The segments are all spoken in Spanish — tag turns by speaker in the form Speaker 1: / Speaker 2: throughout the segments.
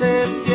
Speaker 1: hace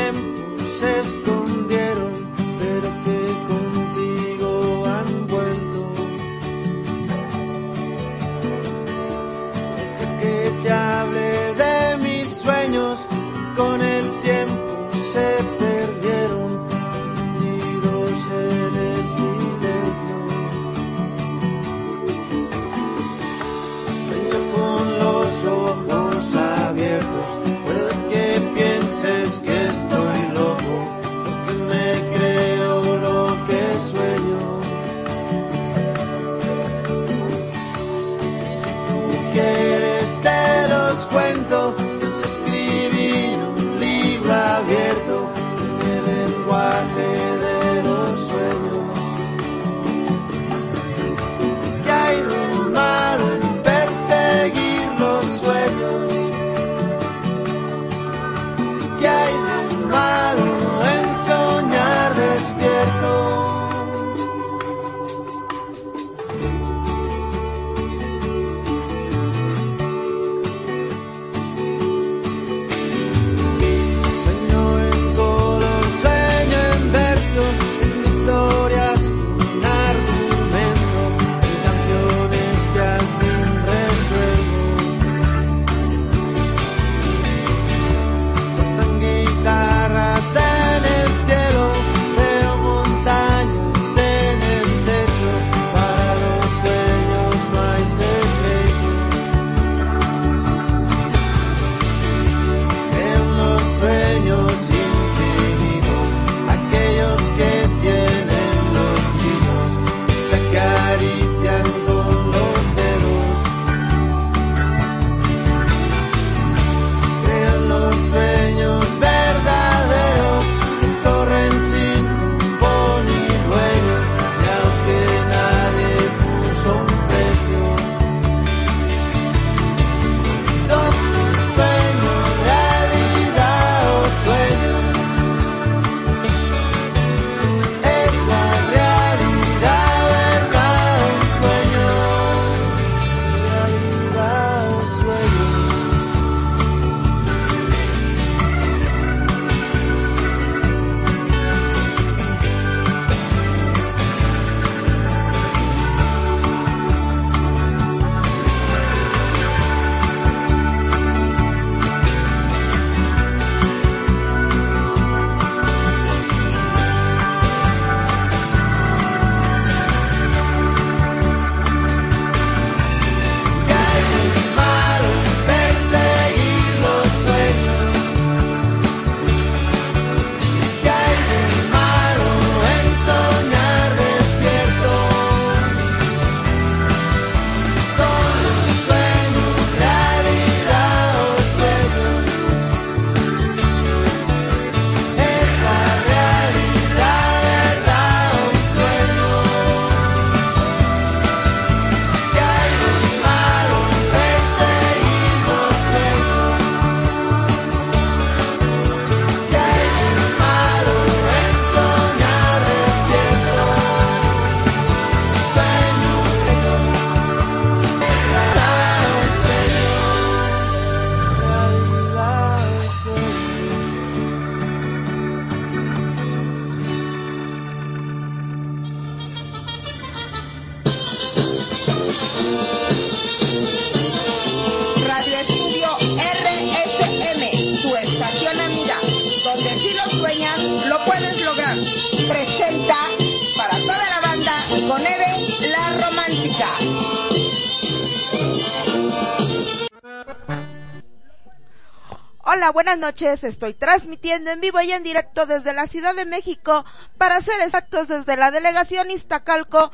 Speaker 2: Buenas noches. Estoy transmitiendo en vivo y en directo desde la Ciudad de México, para ser exactos desde la delegación Iztacalco,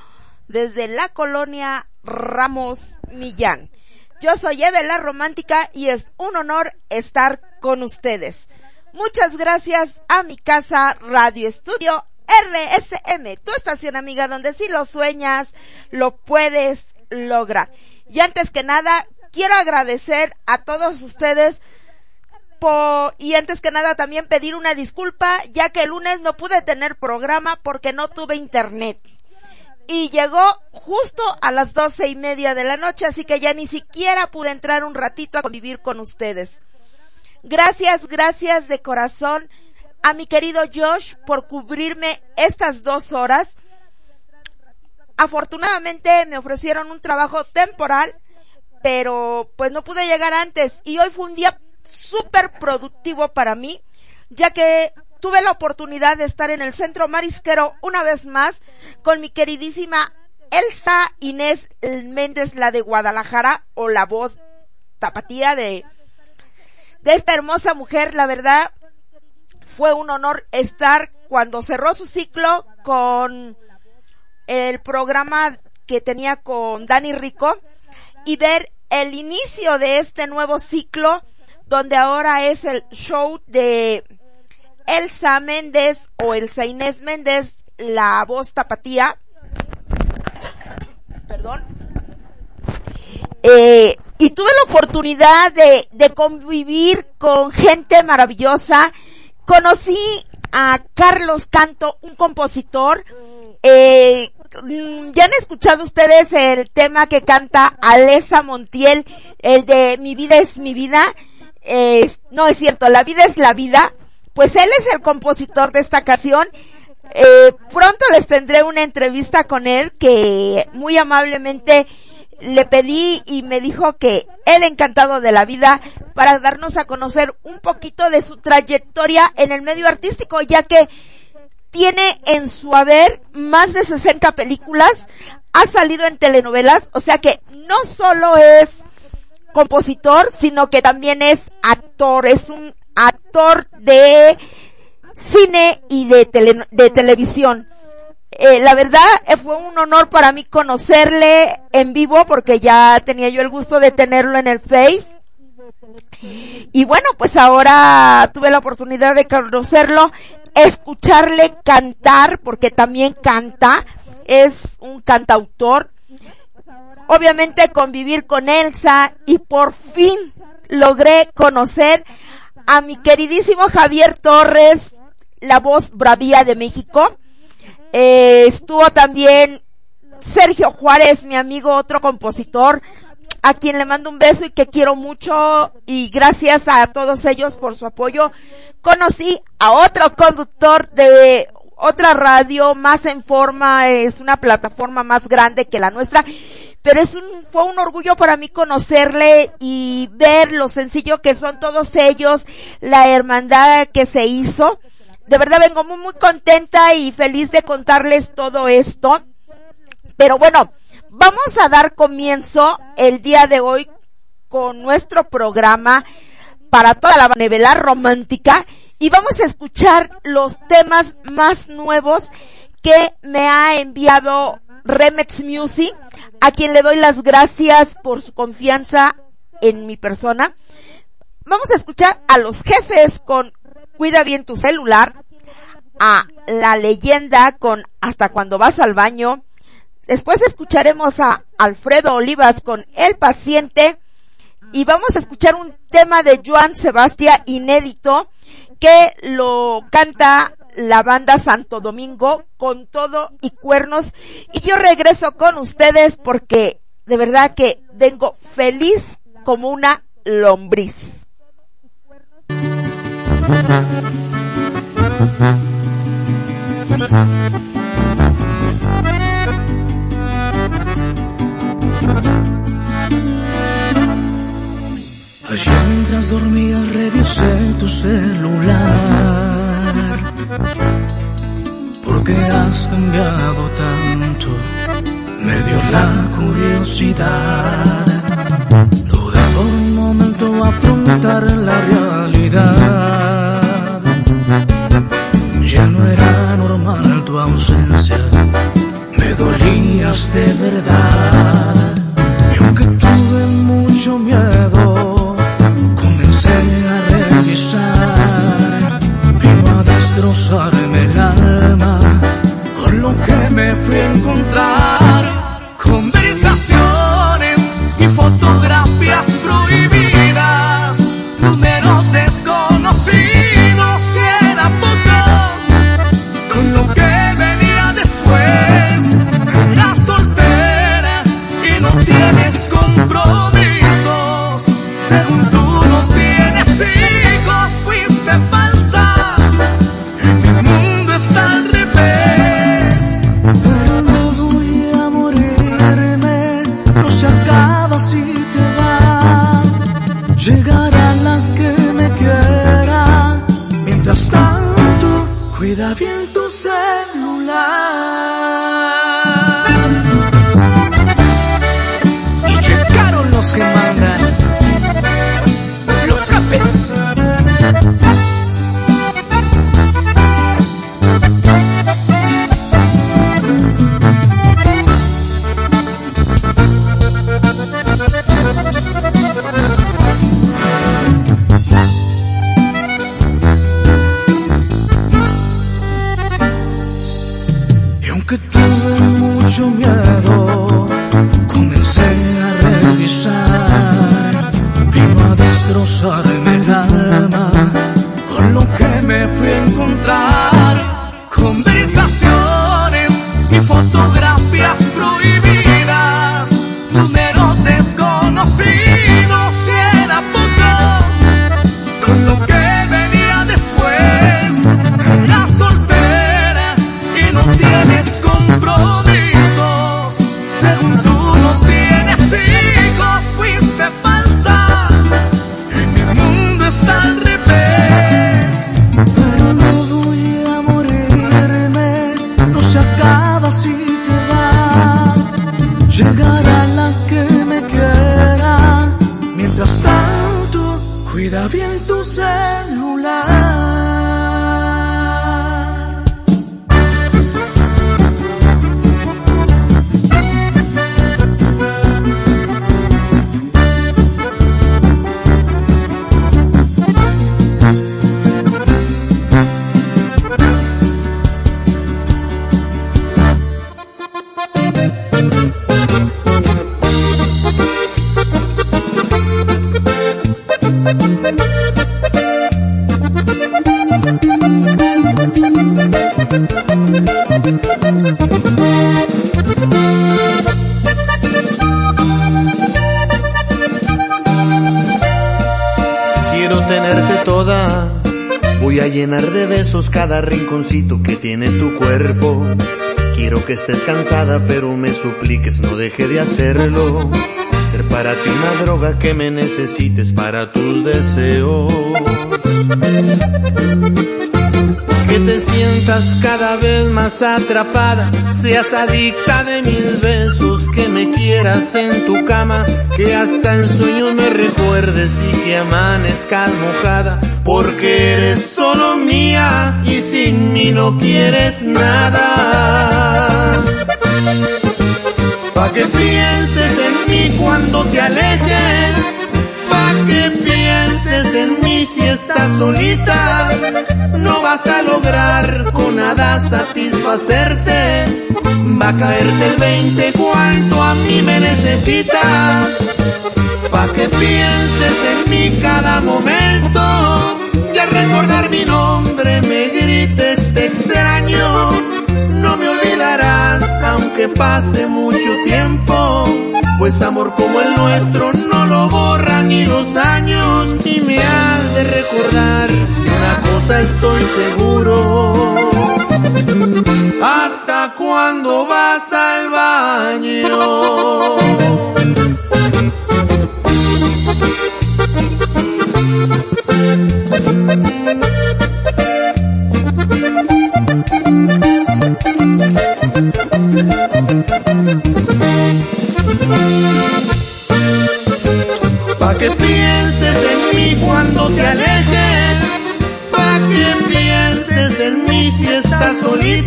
Speaker 2: desde la colonia Ramos Millán. Yo soy Eve Romántica y es un honor estar con ustedes. Muchas gracias a mi casa Radio Estudio RSM, tu estación amiga donde si lo sueñas, lo puedes lograr. Y antes que nada, quiero agradecer a todos ustedes y antes que nada también pedir una disculpa, ya que el lunes no pude tener programa porque no tuve internet. Y llegó justo a las doce y media de la noche, así que ya ni siquiera pude entrar un ratito a convivir con ustedes. Gracias, gracias de corazón a mi querido Josh por cubrirme estas dos horas. Afortunadamente me ofrecieron un trabajo temporal, pero pues no pude llegar antes y hoy fue un día súper productivo para mí, ya que tuve la oportunidad de estar en el centro marisquero una vez más con mi queridísima Elsa Inés Méndez, la de Guadalajara, o la voz tapatía de, de esta hermosa mujer. La verdad, fue un honor estar cuando cerró su ciclo con el programa que tenía con Dani Rico y ver el inicio de este nuevo ciclo donde ahora es el show de Elsa Méndez o Elsa Inés Méndez, la voz tapatía. Perdón. Eh, y tuve la oportunidad de, de convivir con gente maravillosa. Conocí a Carlos Canto, un compositor. Eh, mm, ya han escuchado ustedes el tema que canta Alesa Montiel, el de Mi vida es mi vida. Eh, no es cierto, la vida es la vida pues él es el compositor de esta canción. Eh, pronto les tendré una entrevista con él que muy amablemente le pedí y me dijo que él encantado de la vida para darnos a conocer un poquito de su trayectoria en el medio artístico, ya que tiene en su haber más de 60 películas, ha salido en telenovelas, o sea que no solo es compositor, sino que también es actor, es un actor de cine y de, de televisión. Eh, la verdad eh, fue un honor para mí conocerle en vivo porque ya tenía yo el gusto de tenerlo en el Face. Y bueno, pues ahora tuve la oportunidad de conocerlo, escucharle cantar porque también canta, es un cantautor. Obviamente convivir con Elsa y por fin logré conocer a mi queridísimo Javier Torres, la voz bravía de México. Eh, estuvo también Sergio Juárez, mi amigo, otro compositor, a quien le mando un beso y que quiero mucho y gracias a todos ellos por su apoyo. Conocí a otro conductor de otra radio más en forma, es una plataforma más grande que la nuestra pero es un, fue un orgullo para mí conocerle y ver lo sencillo que son todos ellos, la hermandad que se hizo. De verdad vengo muy, muy contenta y feliz de contarles todo esto. Pero bueno, vamos a dar comienzo el día de hoy con nuestro programa para toda la nevela romántica y vamos a escuchar los temas más nuevos que me ha enviado Remex Music, a quien le doy las gracias por su confianza en mi persona. Vamos a escuchar a los jefes con Cuida bien tu celular, a la leyenda con Hasta cuando vas al baño. Después escucharemos a Alfredo Olivas con El paciente y vamos a escuchar un tema de Joan Sebastián inédito que lo canta la banda Santo Domingo con todo y cuernos. Y yo regreso con ustedes porque de verdad que vengo feliz como una lombriz.
Speaker 3: Tu celular porque has cambiado tanto, me dio la curiosidad. Dudé por un momento afrontar la realidad. Ya no era normal tu ausencia, me dolías de verdad. Y aunque tuve mucho miedo, que
Speaker 1: estés cansada, pero me supliques no deje de hacerlo. Ser para ti una droga que me necesites para tus deseos. Que te sientas cada vez más atrapada, seas adicta de mis besos, que me quieras en tu cama, que hasta en sueños me recuerdes y que amanezcas mojada, porque eres solo mía y sin mí no quieres nada. Pa' que pienses en mí cuando te alejes, pa' que pienses en mí si estás solita, no vas a lograr con nada satisfacerte, va a caerte el 20 cuando a mí me necesitas, pa' que pienses en mí cada momento, y al recordar mi nombre me grites te extraño, aunque pase mucho tiempo, pues amor como el nuestro no lo borran ni los años y me has de recordar una cosa estoy seguro. ¿Hasta cuándo vas al baño?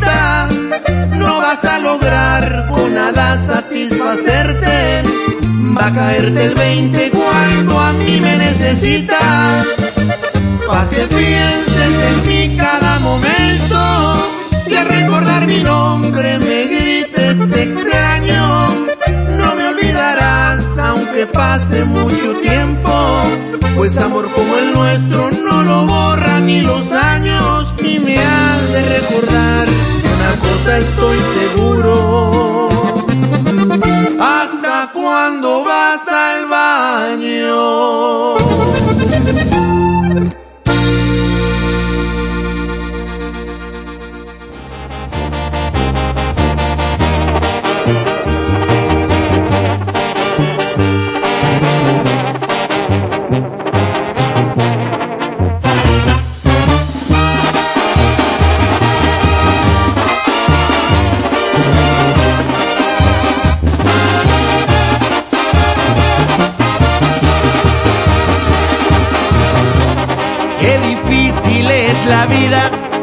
Speaker 1: No vas a lograr con nada satisfacerte, va a caerte el 20 cuando a mí me necesitas, pa' que pienses en mí cada momento, y al recordar mi nombre me grites te extraño, no me olvidarás aunque pase mucho tiempo, pues amor como el nuestro no lo borran ni los años y me has de recordar una cosa estoy seguro. ¿Hasta cuándo vas al baño?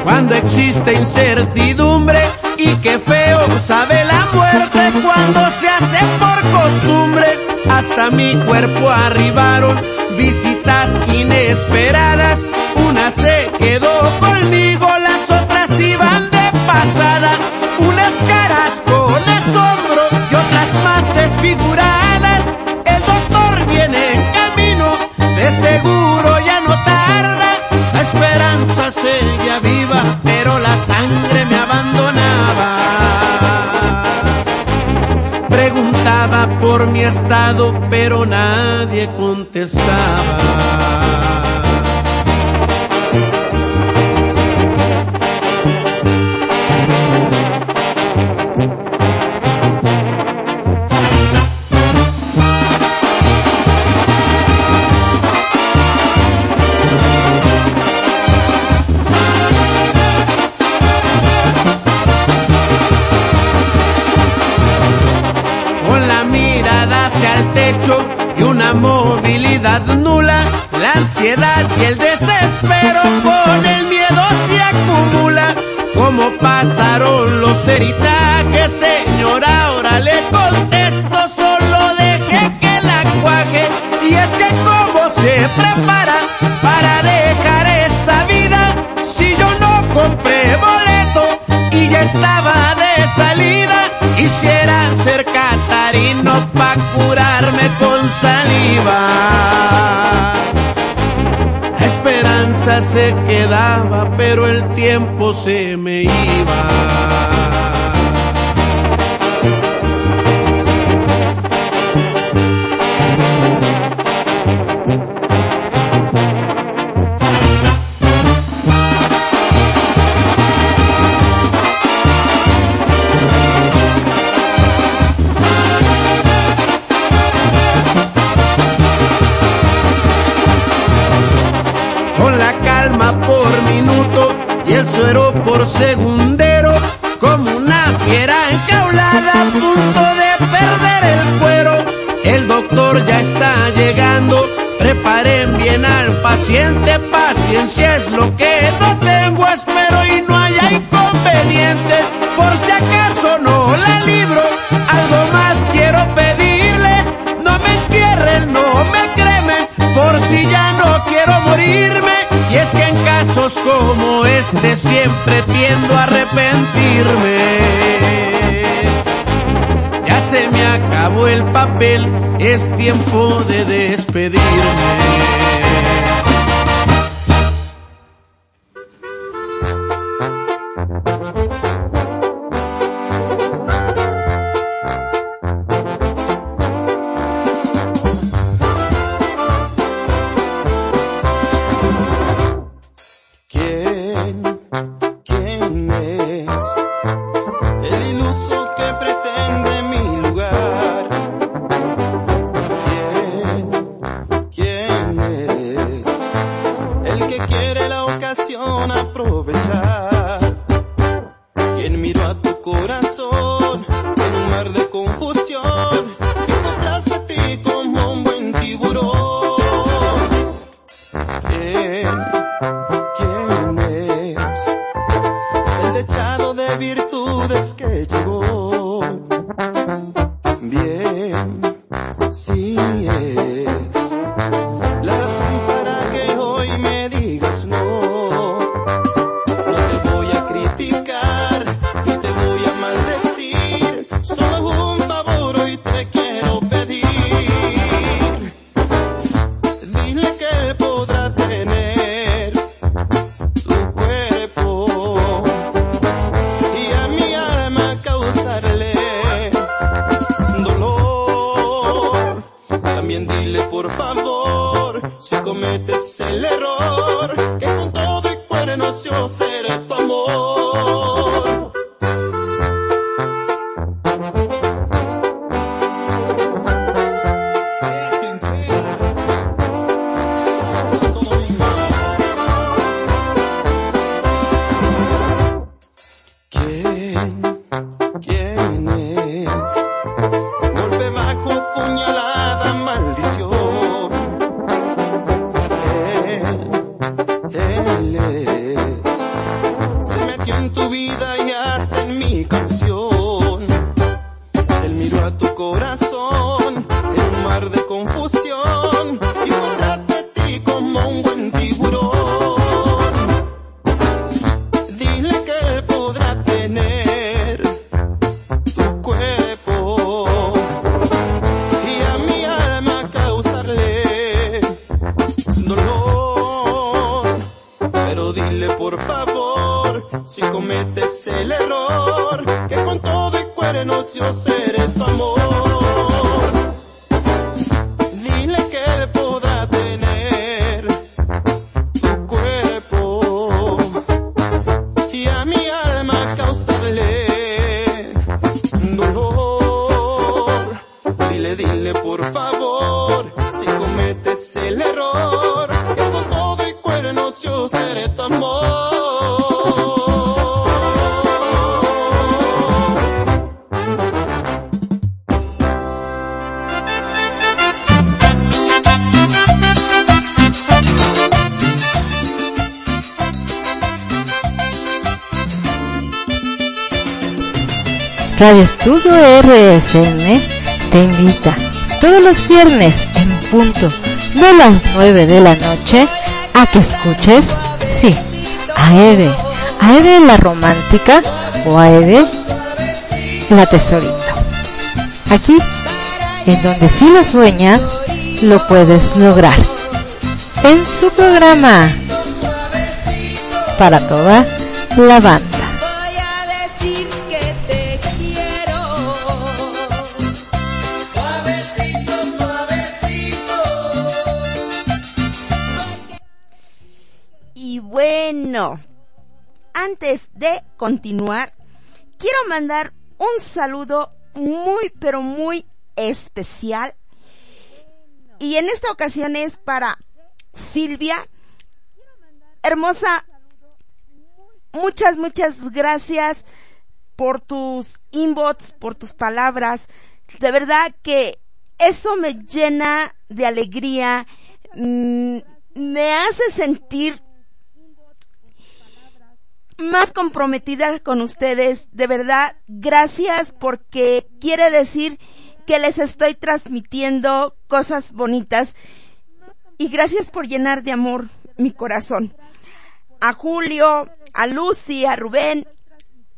Speaker 4: cuando existe incertidumbre y qué feo sabe la muerte cuando se hace por costumbre. Hasta mi cuerpo arribaron visitas inesperadas, una se quedó conmigo pero la sangre me abandonaba. Preguntaba por mi estado, pero nadie contestaba. sinceridad. se quedaba, pero el tiempo se me iba. Es tiempo de
Speaker 5: también dile por favor, si cometes el error, que con todo y cuernos yo seré tu amor.
Speaker 6: Radio Estudio RSM te invita todos los viernes en punto de las 9 de la noche a que escuches, sí, a Eve, a Eve la romántica o a Eve la tesorita. Aquí, en donde si lo sueñas, lo puedes lograr. En su programa para toda la banda.
Speaker 2: Continuar, quiero mandar un saludo muy, pero muy especial. Y en esta ocasión es para Silvia. Hermosa, muchas, muchas gracias por tus inbox, por tus palabras. De verdad que eso me llena de alegría, mm, me hace sentir más comprometida con ustedes. De verdad, gracias porque quiere decir que les estoy transmitiendo cosas bonitas. Y gracias por llenar de amor mi corazón. A Julio, a Lucy, a Rubén,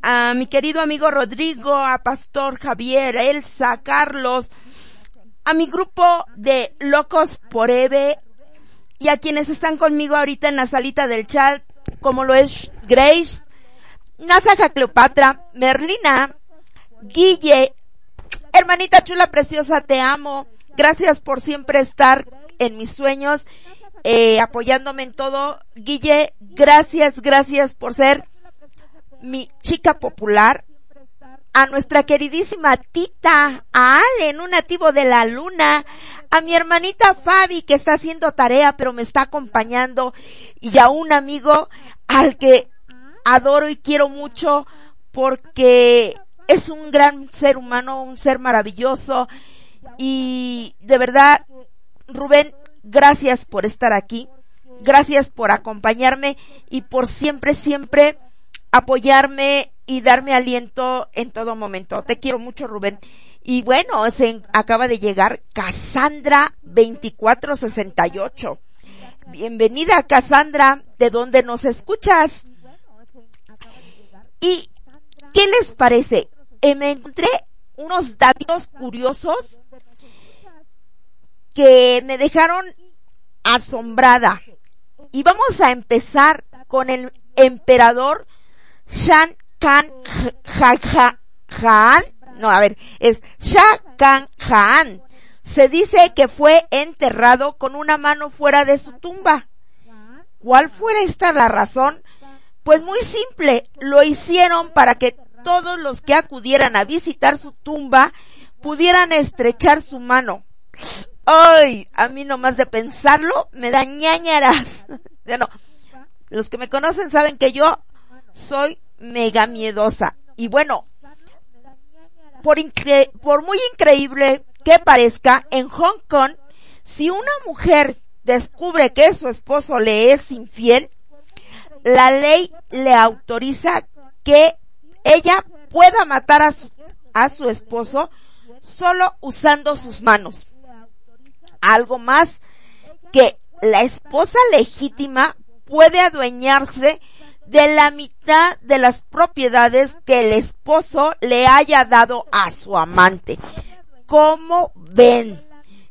Speaker 2: a mi querido amigo Rodrigo, a Pastor Javier, a Elsa, a Carlos, a mi grupo de Locos por Eve y a quienes están conmigo ahorita en la salita del chat, como lo es Grace, Nazaja Cleopatra, Merlina, Guille, hermanita chula preciosa, te amo. Gracias por siempre estar en mis sueños, eh, apoyándome en todo. Guille, gracias, gracias por ser mi chica popular. A nuestra queridísima tita, a Allen, un nativo de la luna, a mi hermanita Fabi que está haciendo tarea pero me está acompañando y a un amigo al que adoro y quiero mucho porque es un gran ser humano, un ser maravilloso y de verdad, Rubén, gracias por estar aquí, gracias por acompañarme y por siempre, siempre apoyarme y darme aliento en todo momento. Te quiero mucho, Rubén. Y bueno, se acaba de llegar Cassandra 2468. Bienvenida, Cassandra, de donde nos escuchas. ¿Y qué les parece? Eh, me encontré unos datos curiosos que me dejaron asombrada. Y vamos a empezar con el emperador Shan Khan. No, a ver, es Shah Khan Haan. Se dice que fue enterrado con una mano fuera de su tumba. ¿Cuál fue esta la razón? Pues muy simple, lo hicieron para que todos los que acudieran a visitar su tumba pudieran estrechar su mano. Ay, a mí nomás de pensarlo me da ñañaras. Bueno, los que me conocen saben que yo soy mega miedosa. Y bueno, por, incre por muy increíble que parezca, en Hong Kong, si una mujer descubre que su esposo le es infiel, la ley le autoriza que ella pueda matar a su, esposo solo usando sus manos. Algo más que la esposa legítima puede adueñarse de la mitad de las propiedades que el esposo le haya dado a su amante. ¿Cómo ven?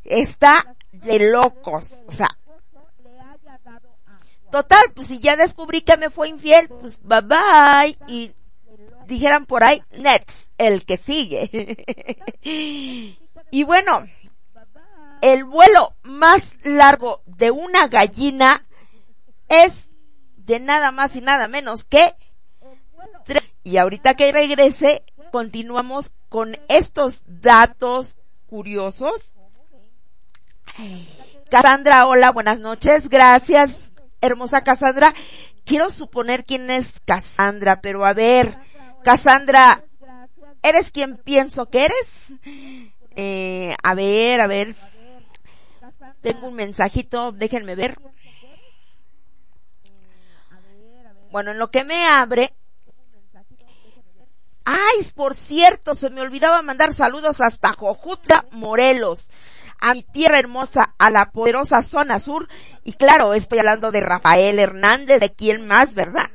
Speaker 2: Está de locos. Total, pues si ya descubrí que me fue infiel, pues bye bye. Y dijeran por ahí, next, el que sigue. y bueno, el vuelo más largo de una gallina es de nada más y nada menos que y ahorita que regrese continuamos con estos datos curiosos. Cassandra, hola, buenas noches, gracias, hermosa Cassandra. Quiero suponer quién es Cassandra, pero a ver, Cassandra, ¿eres quien pienso que eres? Eh, a ver, a ver. Tengo un mensajito, déjenme ver. Bueno, en lo que me abre. Ay, por cierto, se me olvidaba mandar saludos hasta Jojutla, Morelos, a mi tierra hermosa, a la poderosa zona sur. Y claro, estoy hablando de Rafael Hernández, de quién más, ¿verdad?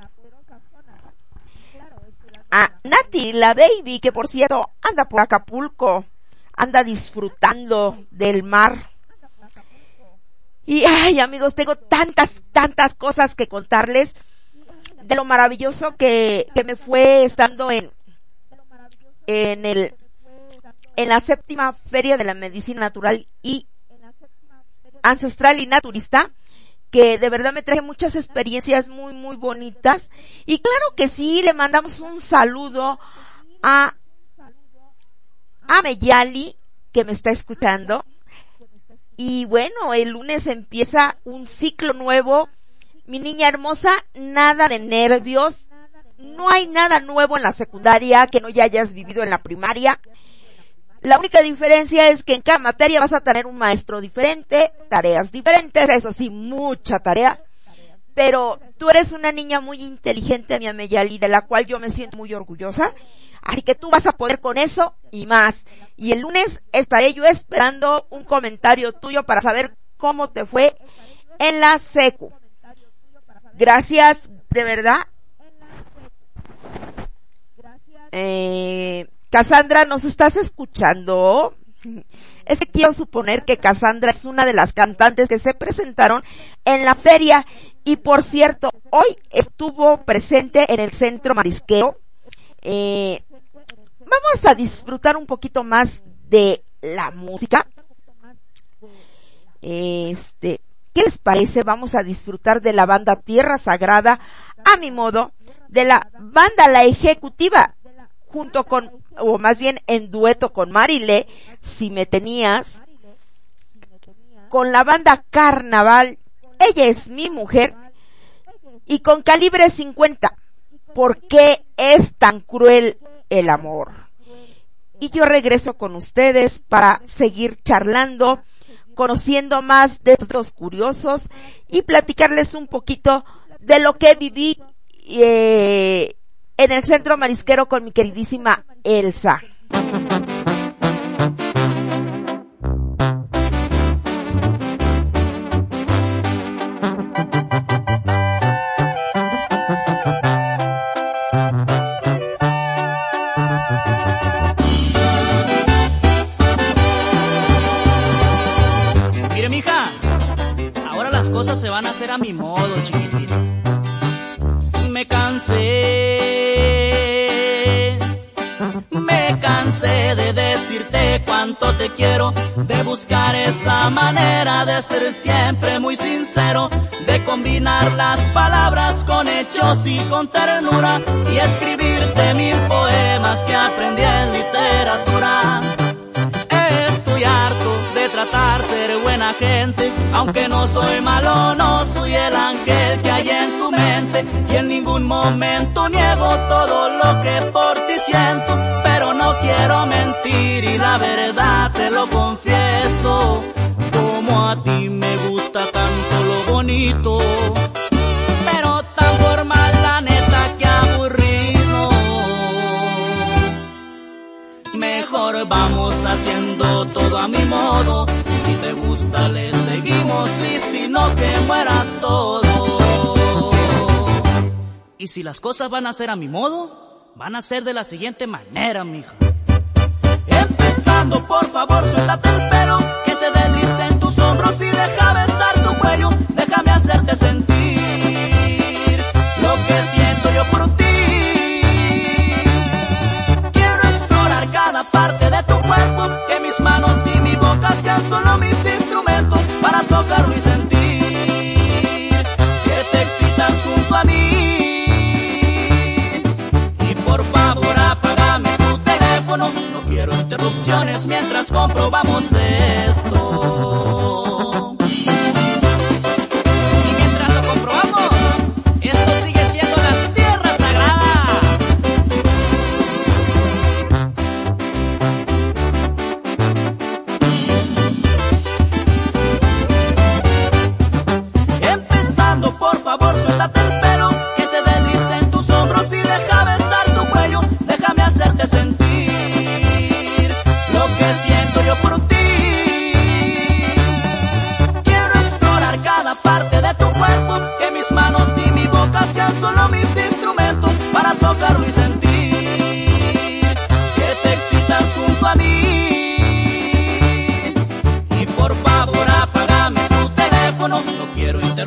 Speaker 2: A Nati, la baby, que por cierto anda por Acapulco, anda disfrutando del mar. Y ay amigos, tengo tantas, tantas cosas que contarles de lo maravilloso que, que me fue estando en, en el, en la séptima feria de la medicina natural y ancestral y naturista, que de verdad me traje muchas experiencias muy, muy bonitas. Y claro que sí, le mandamos un saludo a, a Meyali, que me está escuchando. Y bueno, el lunes empieza un ciclo nuevo mi niña hermosa, nada de nervios. No hay nada nuevo en la secundaria que no ya hayas vivido en la primaria. La única diferencia es que en cada materia vas a tener un maestro diferente, tareas diferentes, eso sí, mucha tarea. Pero tú eres una niña muy inteligente, mi Ameyali, de la cual yo me siento muy orgullosa. Así que tú vas a poder con eso y más. Y el lunes estaré yo esperando un comentario tuyo para saber cómo te fue en la secu. Gracias, de verdad. Eh, Cassandra, ¿nos estás escuchando? Es que quiero suponer que Cassandra es una de las cantantes que se presentaron en la feria y por cierto, hoy estuvo presente en el centro marisquero. Eh, vamos a disfrutar un poquito más de la música. Este, ¿Qué les parece? Vamos a disfrutar de la banda Tierra Sagrada, a mi modo, de la banda La Ejecutiva, junto con, o más bien en dueto con Marile, si me tenías, con la banda Carnaval, ella es mi mujer, y con calibre 50, ¿por qué es tan cruel el amor? Y yo regreso con ustedes para seguir charlando conociendo más de estos curiosos y platicarles un poquito de lo que viví eh, en el centro marisquero con mi queridísima Elsa.
Speaker 7: se van a hacer a mi modo, chiquitito. De decirte cuánto te quiero, de buscar esa manera de ser siempre muy sincero, de combinar las palabras con hechos y con ternura y escribirte mil poemas que aprendí en literatura tratar ser buena gente, aunque no soy malo, no soy el ángel que hay en tu mente. Y en ningún momento niego todo lo que por ti siento, pero no quiero mentir y la verdad te lo confieso, como a ti me gusta tanto lo bonito vamos haciendo todo a mi modo. Si te gusta le seguimos y si no que muera todo. Y si las cosas van a ser a mi modo, van a ser de la siguiente manera, mija. Empezando, por favor, suéltate el pelo que se deslice en tus hombros y deja besar tu cuello. Déjame hacerte sentir Solo mis instrumentos para tocarlo y sentir que te excitas junto a mí. Y por favor apagame tu teléfono, no quiero interrupciones mientras comprobamos esto.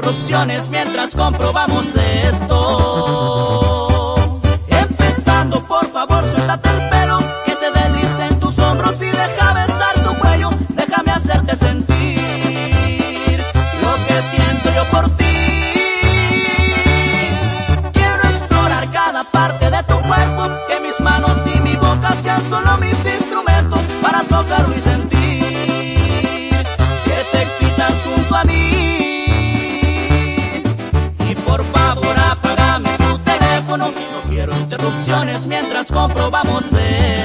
Speaker 7: interrupciones mientras comprobamos esto. comprobamos
Speaker 8: ser.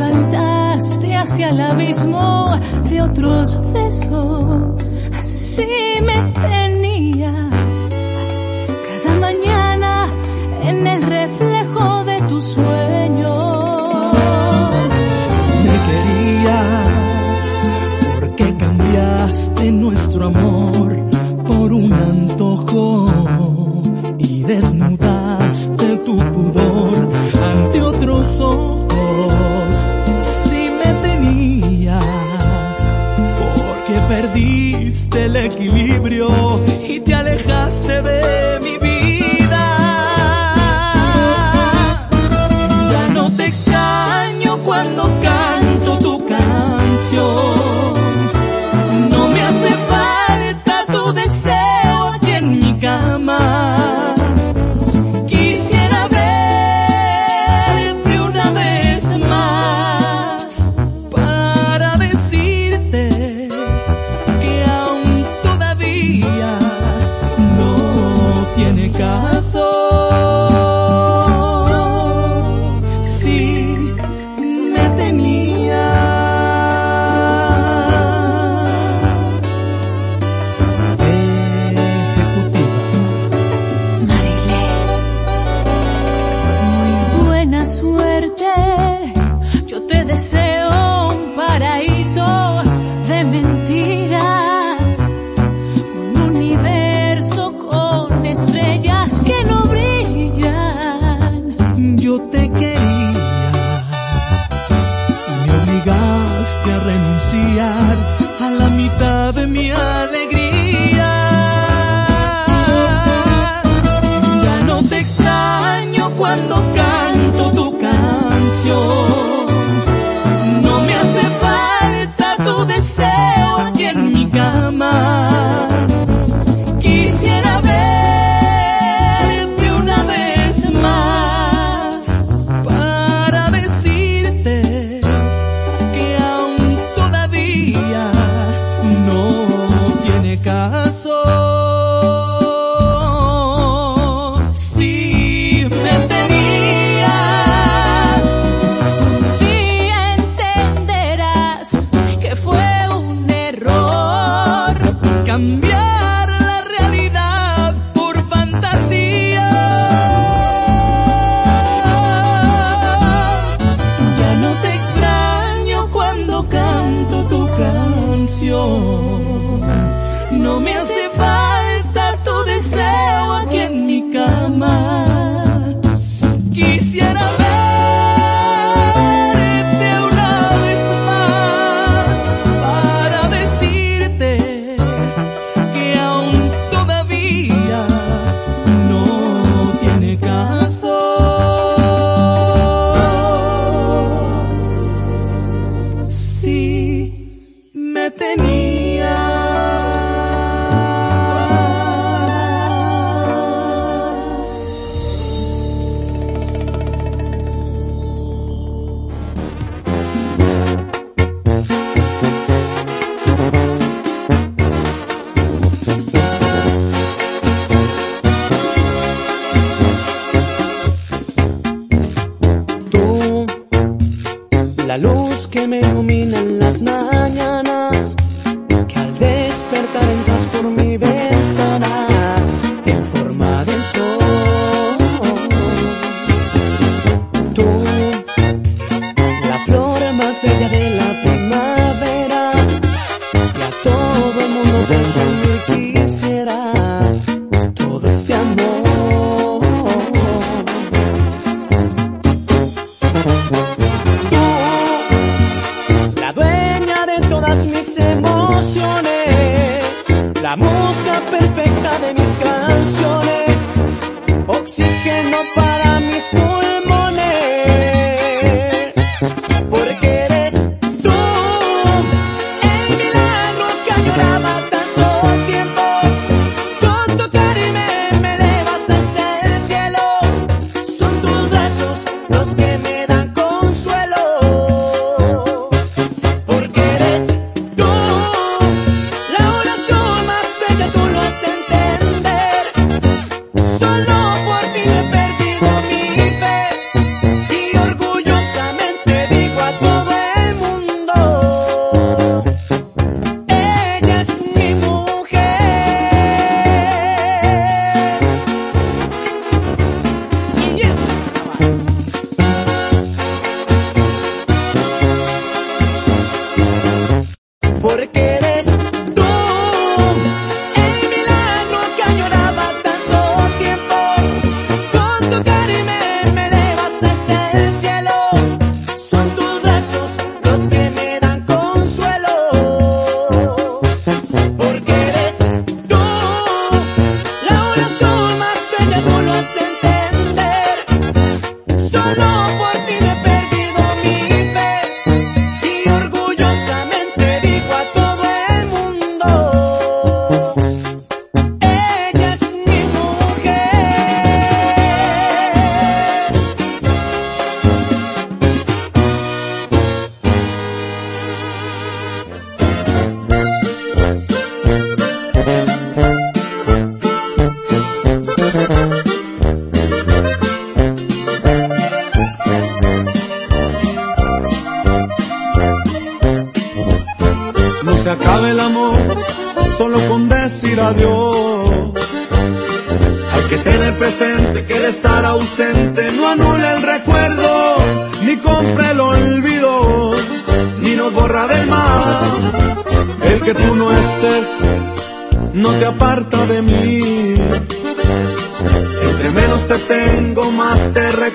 Speaker 8: saltaste hacia el abismo de otros besos. Así me tenías cada mañana en el reflejo de tus sueños.
Speaker 9: Me querías porque cambiaste nuestro amor por un antojo y desnudaste tu pudor ante otros ojos perdiste el equilibrio y te alejaste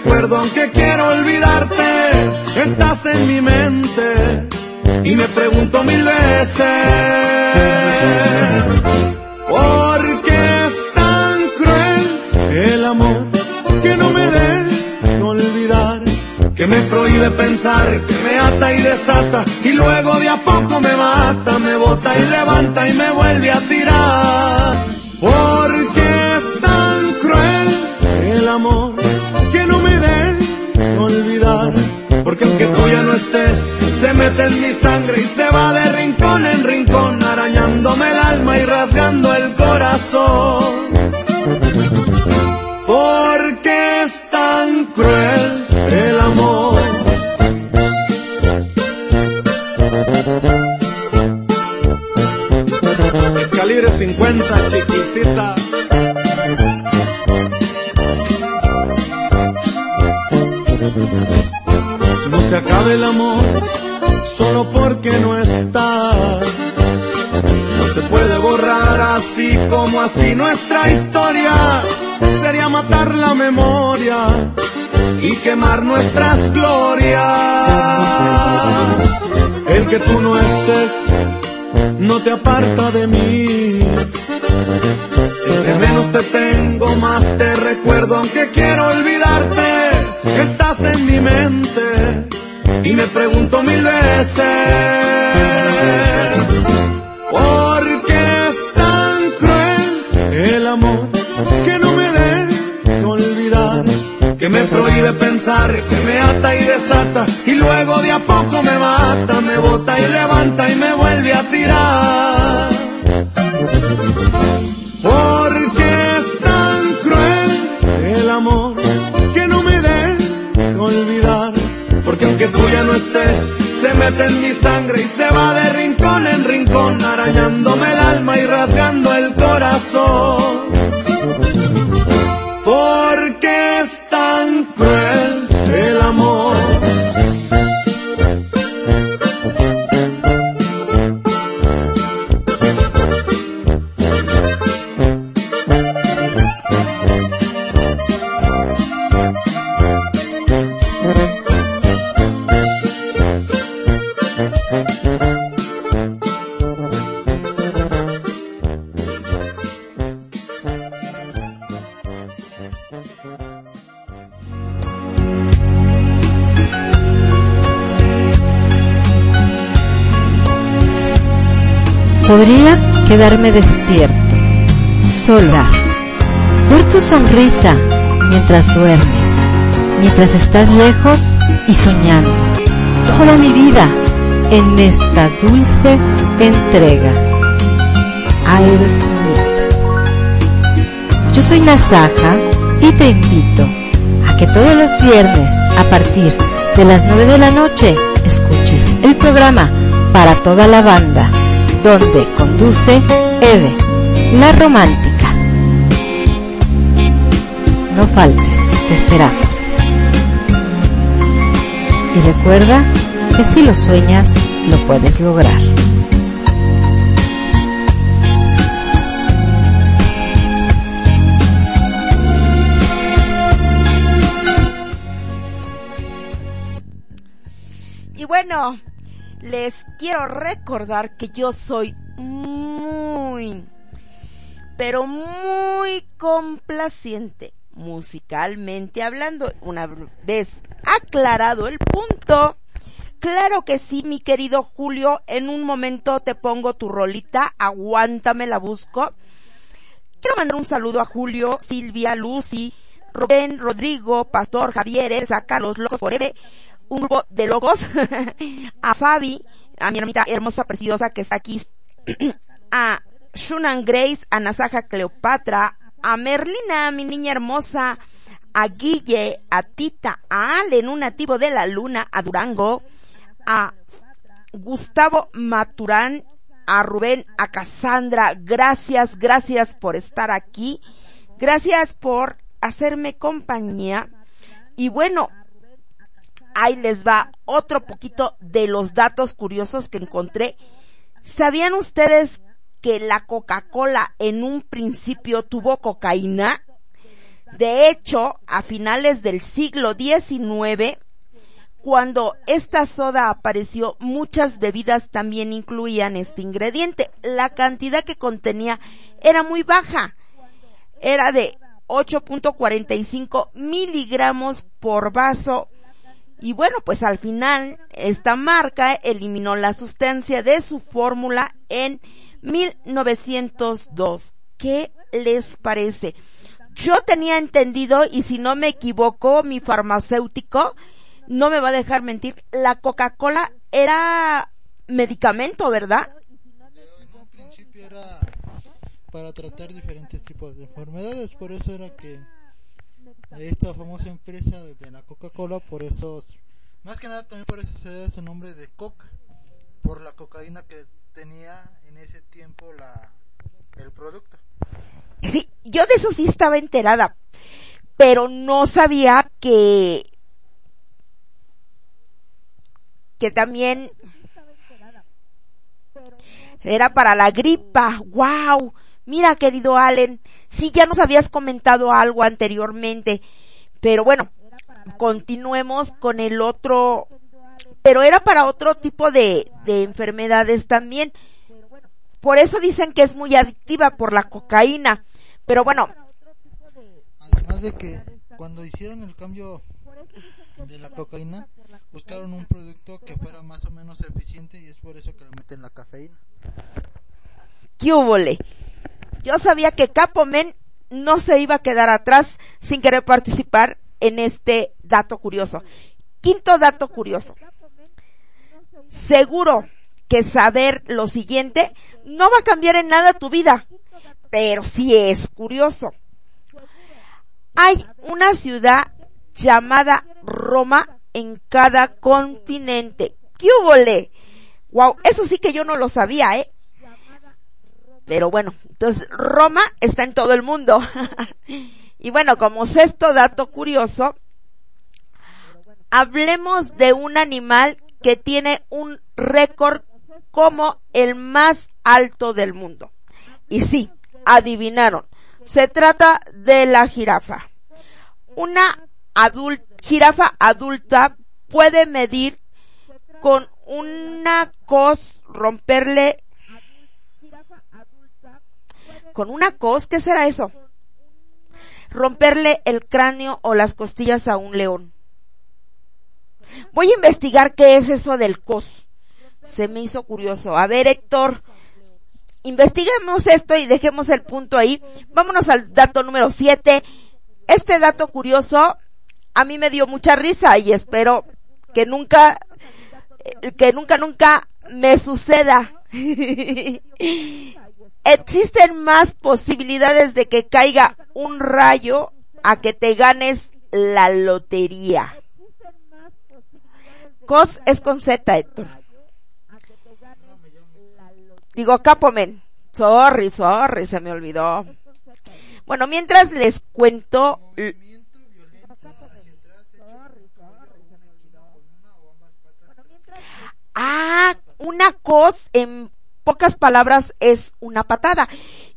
Speaker 10: recuerdo aunque quiero olvidarte, estás en mi mente y me pregunto mil veces, ¿por qué es tan cruel el amor que no me deja olvidar? Que me prohíbe pensar, que me ata y desata y luego de a poco me mata, me bota y levanta y me vuelve a tirar. mete en mi sangre y se va de rincón en rincón, arañándome el alma y rasgando el corazón. Porque es tan cruel el amor. Es calibre 50, chiquitita. No se acabe el amor porque no está. No se puede borrar así como así nuestra historia. Sería matar la memoria y quemar nuestras glorias. El que tú no estés no te aparta de mí. Entre menos te tengo, más te recuerdo, y me pregunto mil veces. ¿Por qué es tan cruel el amor que no me deja olvidar? Que me prohíbe pensar, que me ata y desata y luego de a poco me mata, me bota y levanta y me vuelve a en mi sangre y se va de rincón en rincón, arañándome el alma y rasgando el corazón.
Speaker 6: Quedarme despierto, sola, ver tu sonrisa mientras duermes, mientras estás lejos y soñando. Toda mi vida en esta dulce entrega. Aerosmith. Yo soy Nasaja y te invito a que todos los viernes a partir de las 9 de la noche escuches el programa para toda la banda donde conduce Eve, la romántica. No faltes, te esperamos. Y recuerda que si lo sueñas, lo puedes lograr.
Speaker 2: Y bueno, les quiero recordar que yo soy pero muy complaciente musicalmente hablando. Una vez aclarado el punto, claro que sí, mi querido Julio, en un momento te pongo tu rolita, aguántame, la busco. Quiero mandar un saludo a Julio, Silvia, Lucy, Rubén, Rodrigo, Pastor, Javier, Elsa, Carlos, Locos Forever, un grupo de locos, a Fabi, a mi hermanita hermosa, preciosa que está aquí, a Shunan Grace, a Nasaja Cleopatra, a Merlina, mi niña hermosa, a Guille, a Tita, a Allen, un nativo de la luna, a Durango, a Gustavo Maturán, a Rubén, a Cassandra, gracias, gracias por estar aquí, gracias por hacerme compañía, y bueno, ahí les va otro poquito de los datos curiosos que encontré. ¿Sabían ustedes que la Coca-Cola en un principio tuvo cocaína? De hecho, a finales del siglo XIX, cuando esta soda apareció, muchas bebidas también incluían este ingrediente. La cantidad que contenía era muy baja. Era de 8.45 miligramos por vaso y bueno, pues al final esta marca eliminó la sustancia de su fórmula en 1902. ¿Qué les parece? Yo tenía entendido, y si no me equivoco, mi farmacéutico no me va a dejar mentir, la Coca-Cola era medicamento, ¿verdad?
Speaker 11: En un principio era para tratar diferentes tipos de enfermedades, por eso era que esta famosa empresa de la Coca-Cola, por eso, más que nada también por eso se da su nombre de Coca, por la cocaína que tenía en ese tiempo la, el producto.
Speaker 2: Sí, yo de eso sí estaba enterada, pero no sabía que que también era para la gripa. Wow. Mira, querido Allen, sí ya nos habías comentado algo anteriormente, pero bueno, continuemos con el otro, pero era para otro tipo de, de enfermedades también. Por eso dicen que es muy adictiva por la cocaína. Pero bueno.
Speaker 11: Además de que cuando hicieron el cambio de la cocaína, buscaron un producto que fuera más o menos eficiente y es por eso que le meten la cafeína.
Speaker 2: ¿Qué hubole? Yo sabía que Capomen no se iba a quedar atrás sin querer participar en este dato curioso. Quinto dato curioso. Seguro que saber lo siguiente no va a cambiar en nada tu vida, pero sí es curioso. Hay una ciudad llamada Roma en cada continente. ¿Qué hubole? Wow, eso sí que yo no lo sabía, ¿eh? Pero bueno, entonces Roma está en todo el mundo. y bueno, como sexto dato curioso, hablemos de un animal que tiene un récord como el más alto del mundo. Y sí, adivinaron. Se trata de la jirafa. Una jirafa adulta puede medir con una cos, romperle con una cos, ¿qué será eso? Romperle el cráneo o las costillas a un león. Voy a investigar qué es eso del cos. Se me hizo curioso. A ver, Héctor, investiguemos esto y dejemos el punto ahí. Vámonos al dato número 7. Este dato curioso a mí me dio mucha risa y espero que nunca, que nunca, nunca me suceda. existen más posibilidades de que caiga un rayo a que te ganes la lotería. Cos es con Z, Héctor. Digo, Capomen. Sorry, sorry, se me olvidó. Bueno, mientras les cuento... Ah, una cos en pocas palabras es una patada.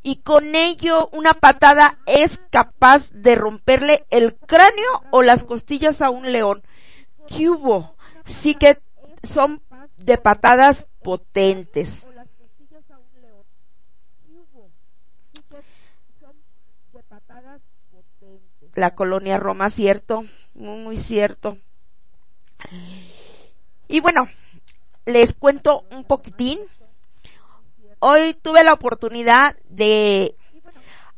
Speaker 2: Y con ello una patada es capaz de romperle el cráneo o las costillas a un león. ¿Qué hubo? Sí que son de patadas potentes. La colonia Roma, cierto, muy, muy cierto. Y bueno, les cuento un poquitín hoy tuve la oportunidad de,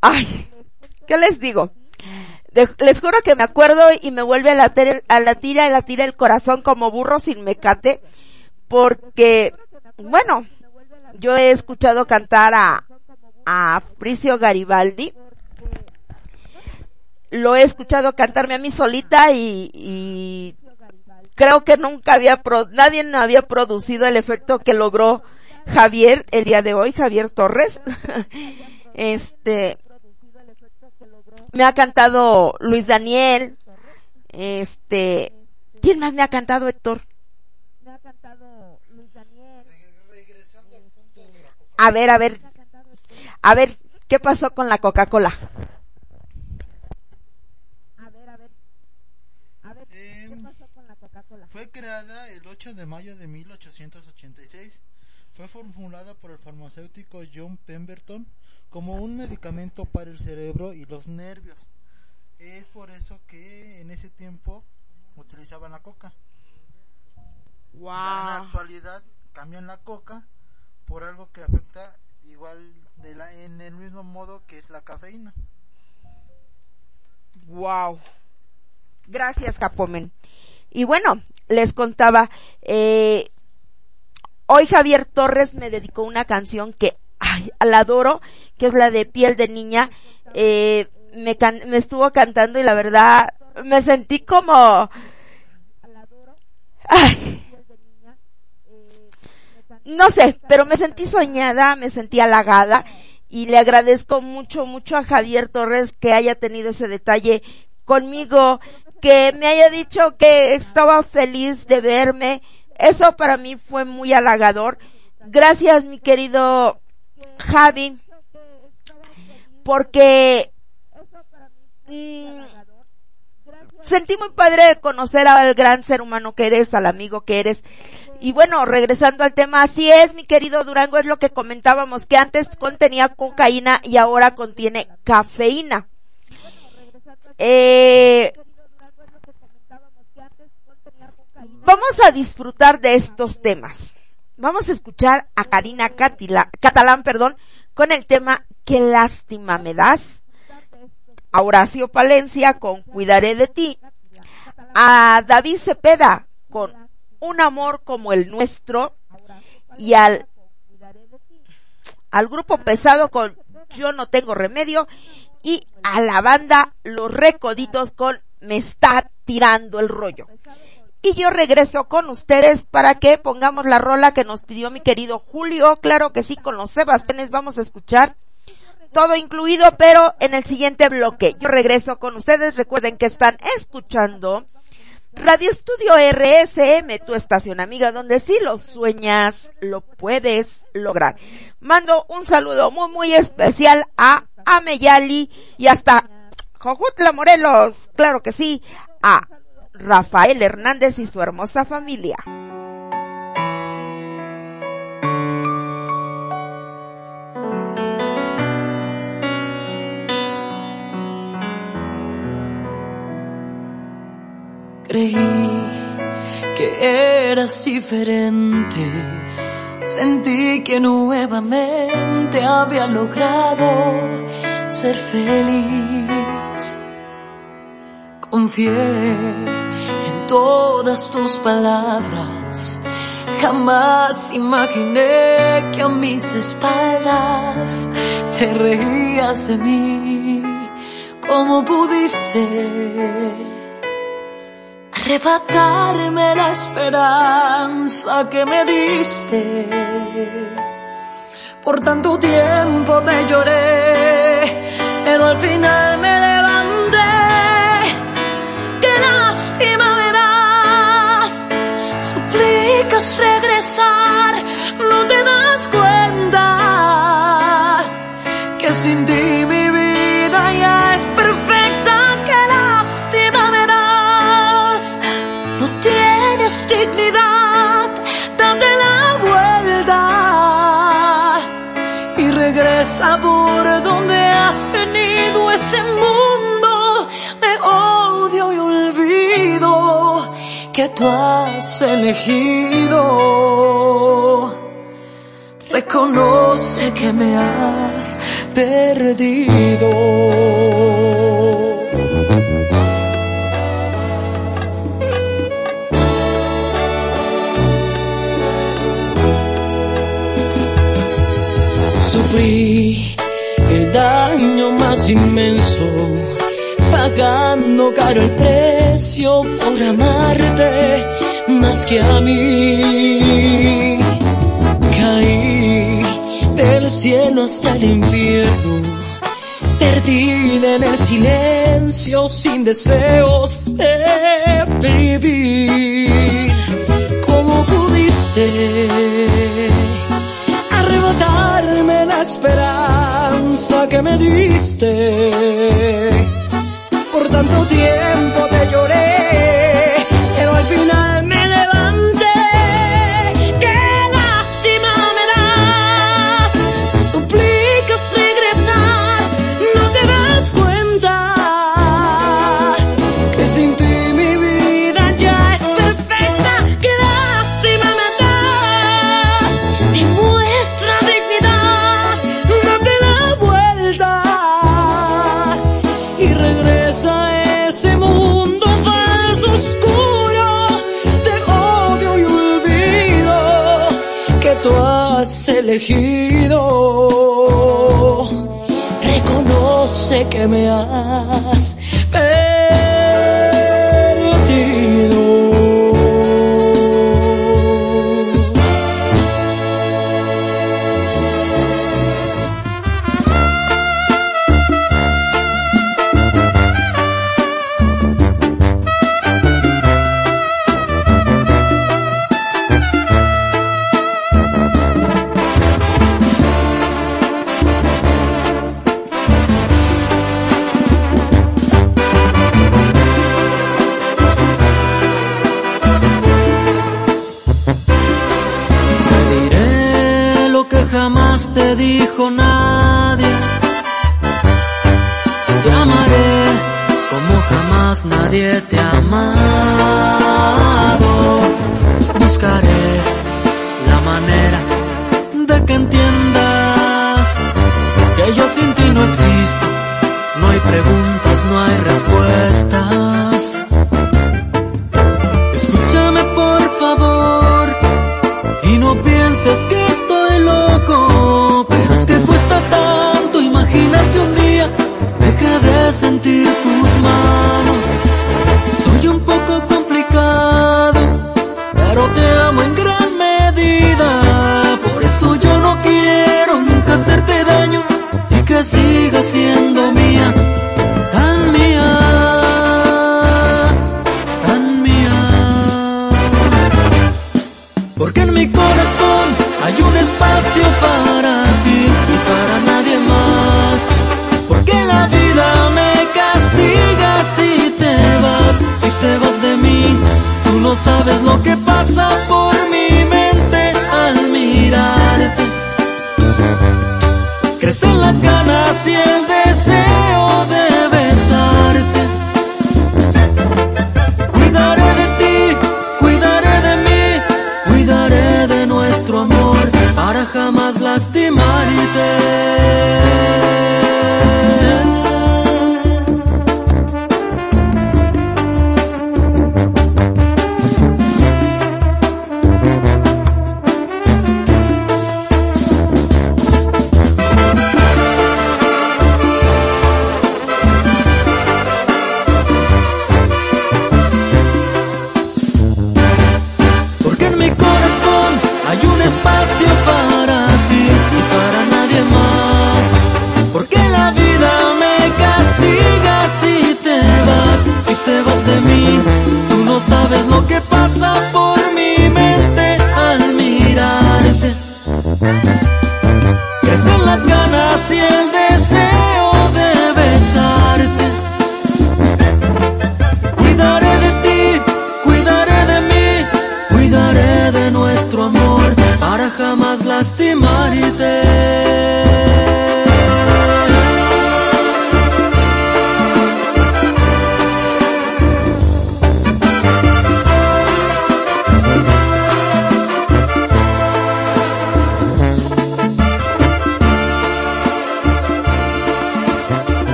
Speaker 2: ay, ¿qué les digo? les juro que me acuerdo y me vuelve a latir, a latir, a latir el corazón como burro sin mecate, porque, bueno, yo he escuchado cantar a, a Fricio Garibaldi, lo he escuchado cantarme a mí solita y, y creo que nunca había, nadie había producido el efecto que logró Javier el día de hoy, Javier Torres. este, me ha cantado Luis Daniel, este, ¿quién más me ha cantado Héctor? Me ha cantado Luis Daniel. A ver, a ver, a ver, ¿qué pasó con la Coca-Cola?
Speaker 11: Fue creada el 8 de mayo de 1886 fue formulada por el farmacéutico John Pemberton como un medicamento para el cerebro y los nervios. Es por eso que en ese tiempo utilizaban la coca. en la actualidad cambian la coca por algo que afecta igual de la, en el mismo modo que es la cafeína.
Speaker 2: Wow. Gracias, Capomen. Y bueno, les contaba, eh, Hoy Javier Torres me dedicó una canción que ay, la adoro, que es la de Piel de Niña. Eh, me, me estuvo cantando y la verdad me sentí como... Ay, no sé, pero me sentí soñada, me sentí halagada y le agradezco mucho, mucho a Javier Torres que haya tenido ese detalle conmigo, que me haya dicho que estaba feliz de verme. Eso para mí fue muy halagador. Gracias, mi querido Javi, porque mm, sentí muy padre conocer al gran ser humano que eres, al amigo que eres. Y bueno, regresando al tema, así es, mi querido Durango, es lo que comentábamos, que antes contenía cocaína y ahora contiene cafeína. Eh, vamos a disfrutar de estos temas. Vamos a escuchar a Karina Catalán, perdón, con el tema Qué lástima me das. A Horacio Palencia con Cuidaré de ti. A David Cepeda con Un amor como el nuestro. Y al, al grupo pesado con Yo no tengo remedio. Y a la banda Los Recoditos con Me está tirando el rollo. Y yo regreso con ustedes para que pongamos la rola que nos pidió mi querido Julio. Claro que sí, con los Sebastianes vamos a escuchar todo incluido, pero en el siguiente bloque. Yo regreso con ustedes. Recuerden que están escuchando Radio Estudio RSM, tu estación amiga, donde si lo sueñas, lo puedes lograr. Mando un saludo muy, muy especial a Ameyali y hasta Jojutla Morelos. Claro que sí, a Rafael Hernández y su hermosa familia.
Speaker 8: Creí que eras diferente. Sentí que nuevamente había logrado ser feliz. Confié en todas tus palabras. Jamás imaginé que a mis espaldas te reías de mí. ¿Cómo pudiste arrebatarme la esperanza que me diste? Por tanto tiempo te lloré, pero al final me sin ti mi vida ya es perfecta. Qué lástima me das, no tienes dignidad, date la vuelta y regresa por donde has venido ese mundo de odio y olvido que tú has elegido. Reconoce que me has perdido. Sufrí el daño más inmenso, pagando caro el precio por amarte más que a mí. Del cielo hasta el infierno, perdida en el silencio sin deseos de vivir. ¿Cómo pudiste? arrebatarme la esperanza que me diste. Por tanto tiempo te lloré, Reconoce que me has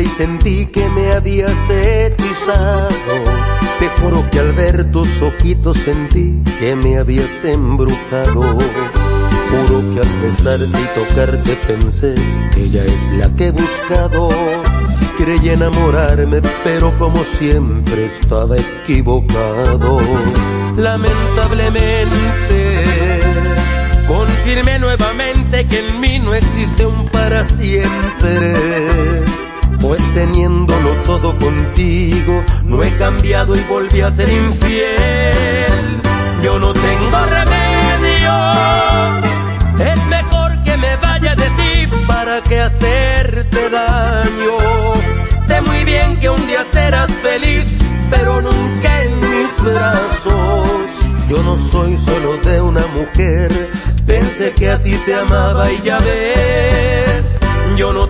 Speaker 3: y
Speaker 4: sentí que me habías hechizado. Te juro que al ver tus ojitos sentí que me habías embrujado. Juro que al besarte y tocarte pensé que ella es la que he buscado. Creí enamorarme, pero como siempre estaba equivocado. Lamentablemente confirmé nuevamente que en mí no existe un para siempre. Pues teniéndolo todo contigo, no he cambiado y volví a ser infiel. Yo no tengo remedio, es mejor que me vaya de ti para que hacerte daño. Sé muy bien que un día serás feliz, pero nunca en mis brazos. Yo no soy solo de una mujer, pensé que a ti te amaba y ya ves, yo no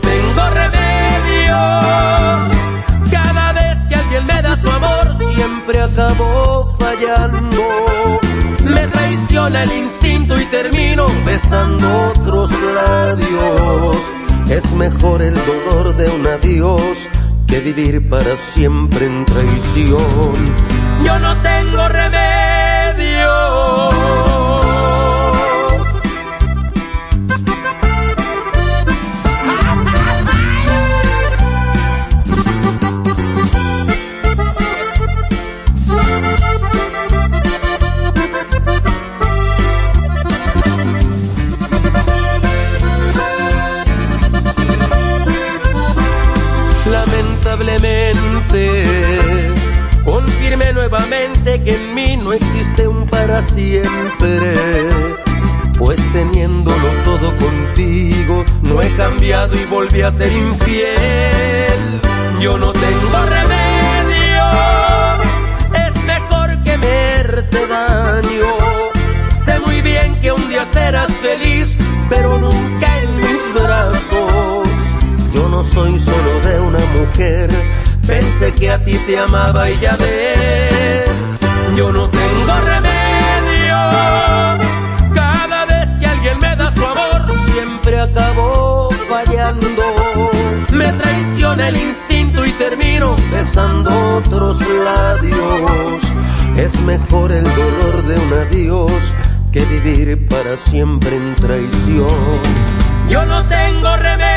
Speaker 4: siempre acabo fallando. Me traiciona el instinto y termino besando otros labios. Es mejor el dolor de un adiós que vivir para siempre en traición. Yo no tengo remedio. Volví a ser infiel. Yo no tengo remedio, es mejor que verte daño. Sé muy bien que un día serás feliz, pero nunca en mis brazos. Yo no soy solo de una mujer, pensé que a ti te amaba y ya ves, yo no tengo remedio. Cada vez que alguien me da su amor, siempre acabo fallando. Me traiciona el instinto y termino besando otros labios. Es mejor el dolor de un adiós que vivir para siempre en traición. Yo no tengo remedio.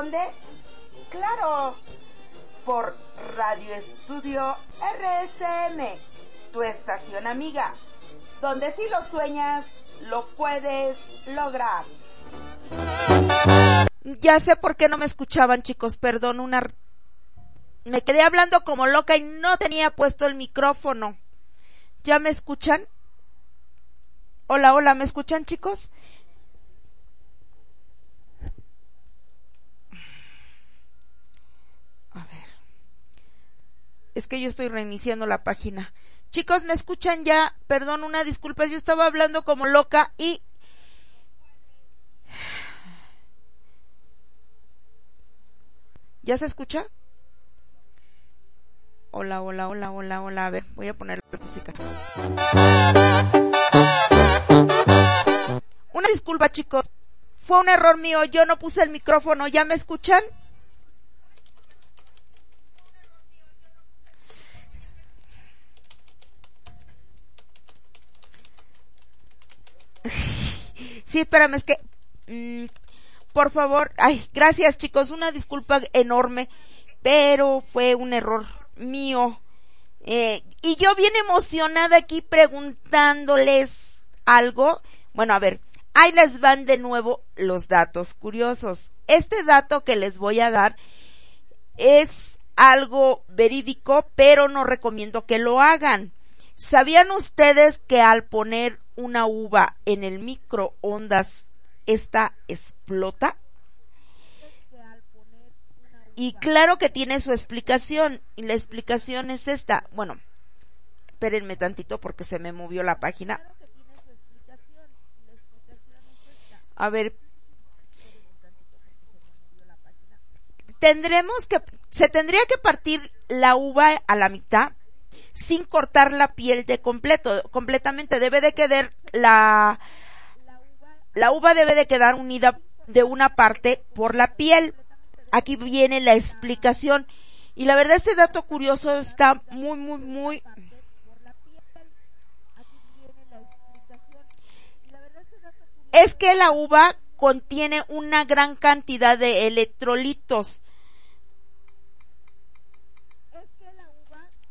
Speaker 2: Dónde? Claro, por Radio Estudio RSM, tu estación amiga, donde si lo sueñas, lo puedes lograr. Ya sé por qué no me escuchaban, chicos, perdón, una... Me quedé hablando como loca y no tenía puesto el micrófono. ¿Ya me escuchan? Hola, hola, ¿me escuchan, chicos? Es que yo estoy reiniciando la página. Chicos, ¿me escuchan ya? Perdón, una disculpa, yo estaba hablando como loca y... ¿Ya se escucha? Hola, hola, hola, hola, hola. A ver, voy a poner la música. Una disculpa, chicos. Fue un error mío. Yo no puse el micrófono. ¿Ya me escuchan? Sí, espérame, es que... mm, por favor, ay, gracias chicos, una disculpa enorme, pero fue un error mío. Eh, y yo bien emocionada aquí preguntándoles algo. Bueno, a ver, ahí les van de nuevo los datos curiosos. Este dato que les voy a dar es algo verídico, pero no recomiendo que lo hagan. ¿Sabían ustedes que al poner una uva en el microondas, esta explota? Y claro que tiene su explicación, y la explicación es esta. Bueno, espérenme tantito porque se me movió la página. A ver. Tendremos que, se tendría que partir la uva a la mitad sin cortar la piel de completo, completamente. Debe de quedar la, la uva debe de quedar unida de una parte por la piel. Aquí viene la explicación. Y la verdad este dato curioso está muy, muy, muy... Es que la uva contiene una gran cantidad de electrolitos.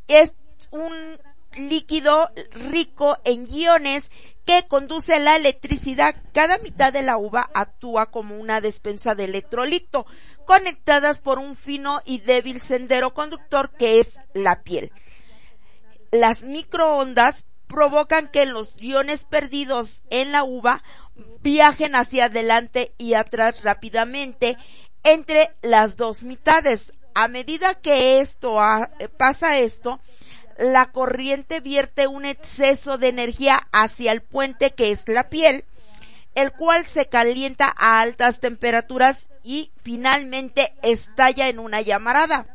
Speaker 2: Es un líquido rico en iones que conduce la electricidad. Cada mitad de la uva actúa como una despensa de electrolito, conectadas por un fino y débil sendero conductor que es la piel. Las microondas provocan que los iones perdidos en la uva viajen hacia adelante y atrás rápidamente entre las dos mitades. A medida que esto ha- pasa esto, la corriente vierte un exceso de energía hacia el puente que es la piel, el cual se calienta a altas temperaturas y finalmente estalla en una llamarada.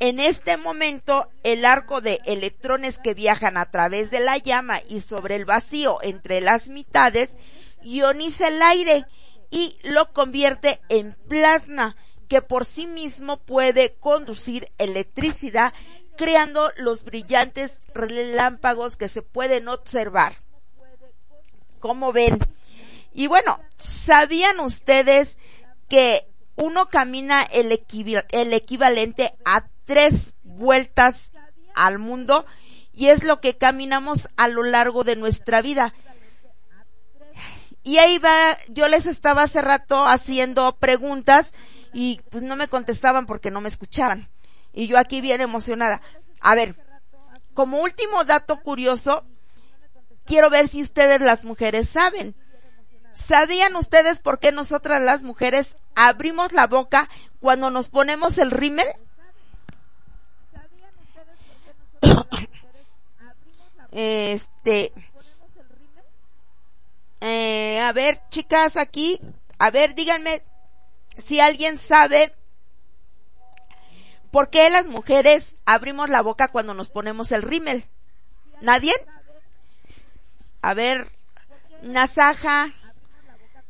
Speaker 2: En este momento, el arco de electrones que viajan a través de la llama y sobre el vacío entre las mitades ioniza el aire y lo convierte en plasma que por sí mismo puede conducir electricidad creando los brillantes relámpagos que se pueden observar. ¿Cómo ven? Y bueno, ¿sabían ustedes que uno camina el, equivi- el equivalente a tres vueltas al mundo? Y es lo que caminamos a lo largo de nuestra vida. Y ahí va, yo les estaba hace rato haciendo preguntas y pues no me contestaban porque no me escuchaban. Y yo aquí bien emocionada. A ver, como último dato curioso, quiero ver si ustedes las mujeres saben. ¿Sabían ustedes por qué nosotras las mujeres abrimos la boca cuando nos ponemos el rímel? Este, eh, a ver, chicas, aquí, a ver, díganme si alguien sabe por qué las mujeres abrimos la boca cuando nos ponemos el rímel. ¿Nadie? A ver, Nasaja,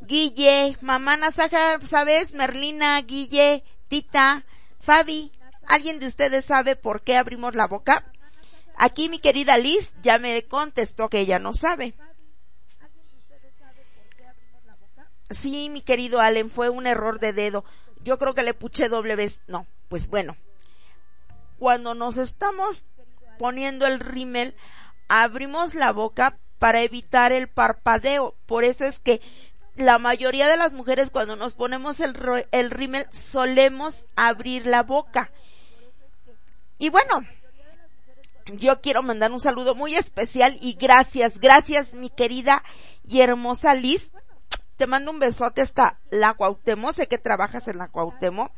Speaker 2: Guille, mamá Nasaja, ¿sabes? Merlina, Guille, Tita, Fabi, ¿alguien de ustedes sabe por qué abrimos la boca? Aquí mi querida Liz ya me contestó que ella no sabe. Sí, mi querido Allen, fue un error de dedo. Yo creo que le puché doble vez. No, pues bueno. Cuando nos estamos poniendo el rímel, abrimos la boca para evitar el parpadeo. Por eso es que la mayoría de las mujeres cuando nos ponemos el, el rímel solemos abrir la boca. Y bueno, yo quiero mandar un saludo muy especial y gracias, gracias mi querida y hermosa Liz. Te mando un besote hasta la Cuauhtémoc, sé que trabajas en la Cuauhtémoc.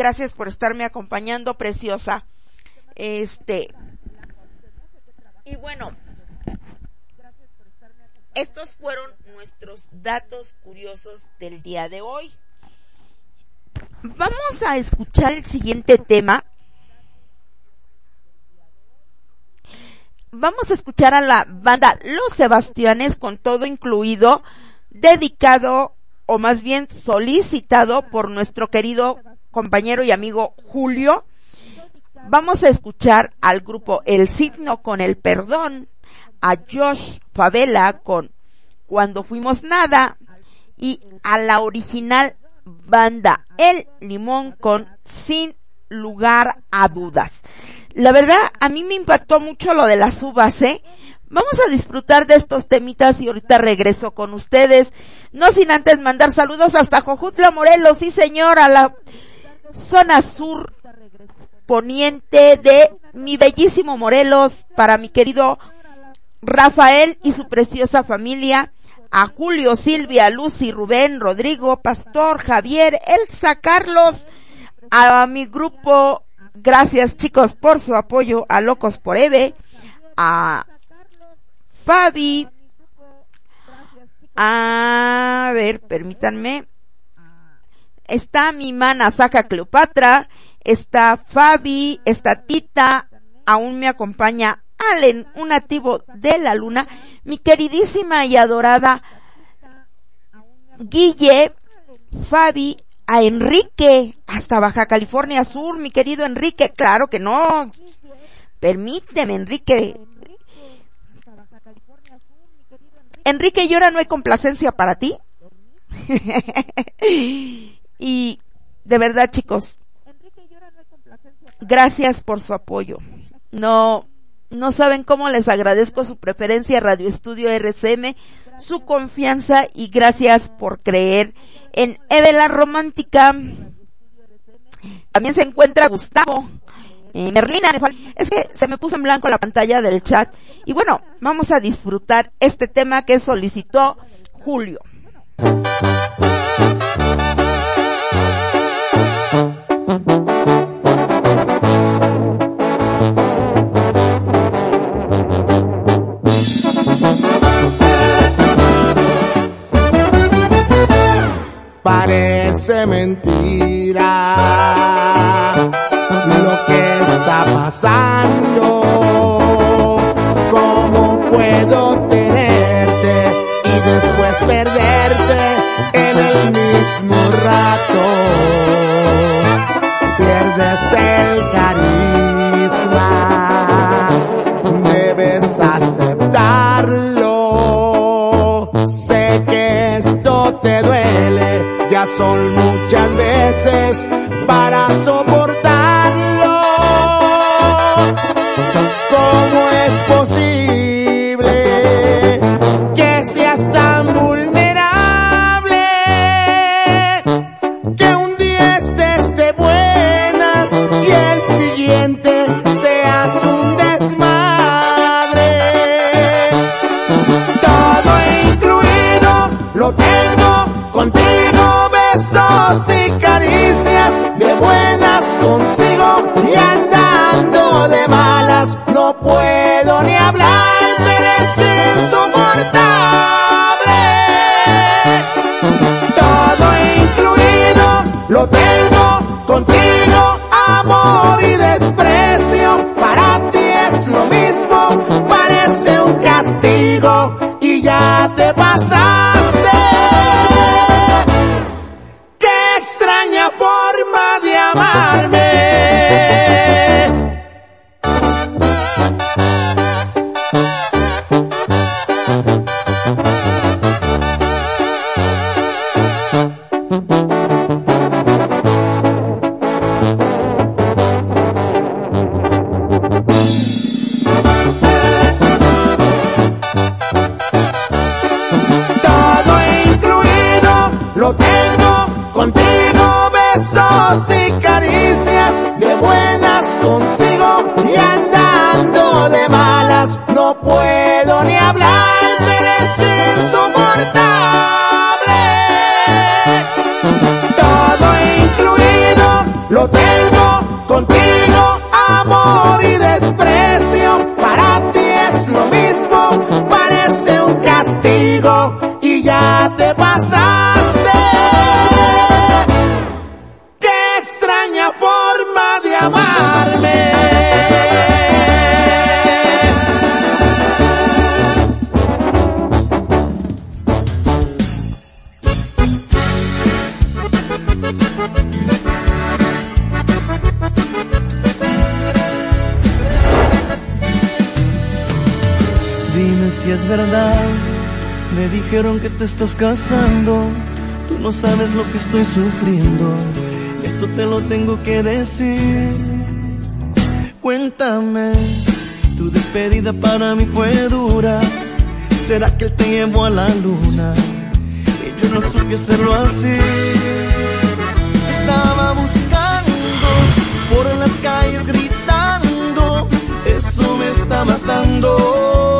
Speaker 2: Gracias por estarme acompañando, preciosa. Este, y bueno, estos fueron nuestros datos curiosos del día de hoy. Vamos a escuchar el siguiente tema. Vamos a escuchar a la banda Los Sebastianes con todo incluido, dedicado o más bien solicitado por nuestro querido compañero y amigo Julio. Vamos a escuchar al grupo El Signo con el Perdón, a Josh Favela con Cuando Fuimos Nada y a la original banda El Limón con Sin Lugar a Dudas. La verdad, a mí me impactó mucho lo de las uvas, ¿eh? Vamos a disfrutar de estos temitas y ahorita regreso con ustedes. No sin antes mandar saludos hasta Jojutla Morelos, sí señor, a la zona sur poniente de mi bellísimo Morelos, para mi querido Rafael y su preciosa familia, a Julio, Silvia, Lucy, Rubén, Rodrigo, Pastor, Javier, Elsa, Carlos, a mi grupo, gracias chicos por su apoyo, a Locos por Eve, a Fabi, a ver, permítanme, está mi mana Saca Cleopatra, está Fabi, está Tita, aún me acompaña Allen, un nativo de la luna, mi queridísima y adorada Guille, Fabi, a Enrique, hasta Baja California Sur, mi querido Enrique, claro que no. Permíteme, Enrique. Enrique, ¿y ahora no hay complacencia para ti? y de verdad, chicos, gracias por su apoyo. No, no saben cómo les agradezco su preferencia Radio Estudio RCM, su confianza y gracias por creer en Evela Romántica. También se encuentra Gustavo. Eh, Merlina, es que se me puso en blanco la pantalla del chat. Y bueno, vamos a disfrutar este tema que solicitó Julio.
Speaker 12: Parece mentira lo que está pasando. ¿Cómo puedo tenerte y después perderte en el mismo rato? Son muchas veces para soportarlo. besos y caricias, de buenas consigo y andando de malas, no puedo ni hablar, eres insoportable. Todo incluido, lo tengo contigo, amor y desprecio, para ti es lo mismo, parece un castigo y ya te pasa amarme. besos y caricias de buenas consigo y andando de malas no puedo ni hablarte, eres insoportable. Todo incluido lo tengo.
Speaker 4: dijeron que te estás casando. Tú no sabes lo que estoy sufriendo. Esto te lo tengo que decir. Cuéntame, tu despedida para mí fue dura. ¿Será que él te llevó a la luna? Y yo no supe hacerlo así. Estaba buscando por las calles gritando. Eso me está matando.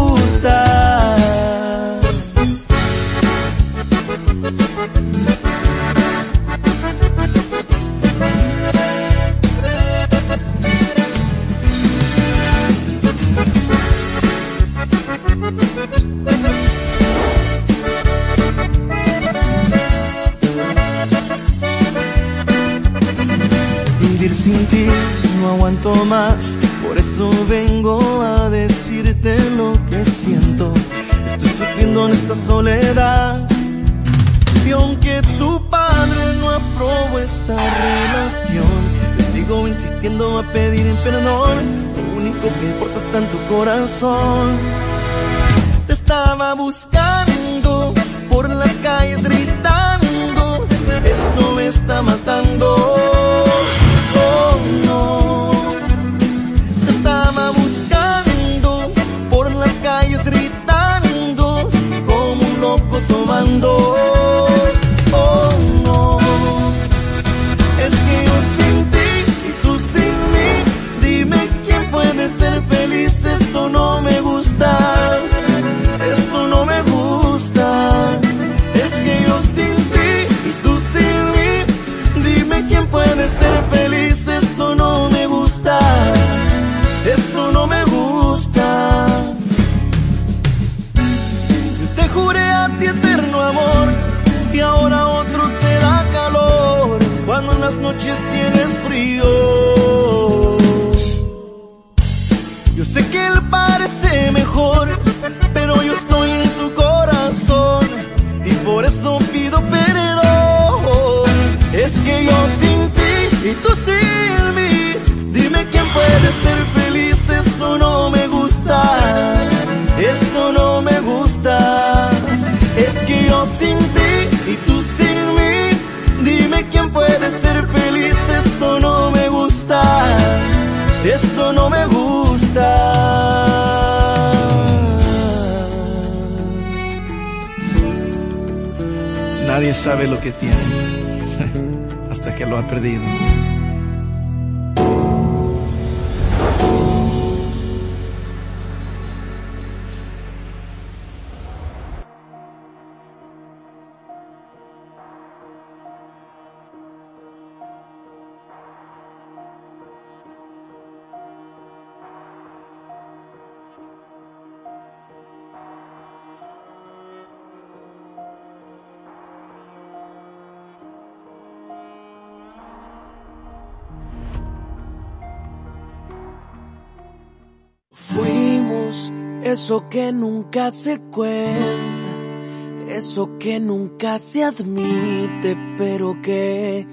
Speaker 4: Eso que
Speaker 13: nunca se cuenta, eso que nunca se admite, pero que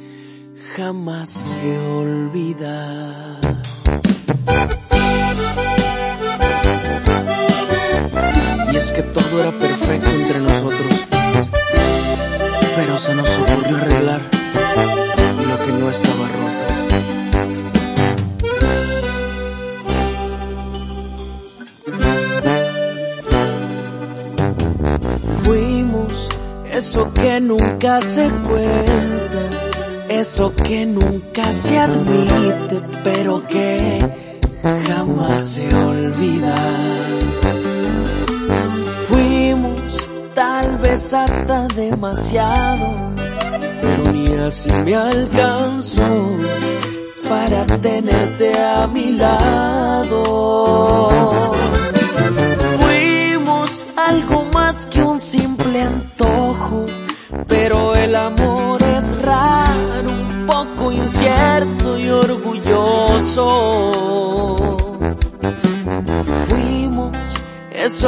Speaker 13: jamás se olvida. Y es que todo era nunca se cuenta, eso que nunca se admite, pero que jamás se olvida. Fuimos tal vez hasta demasiado, pero ni así me alcanzó para tenerte a mi lado.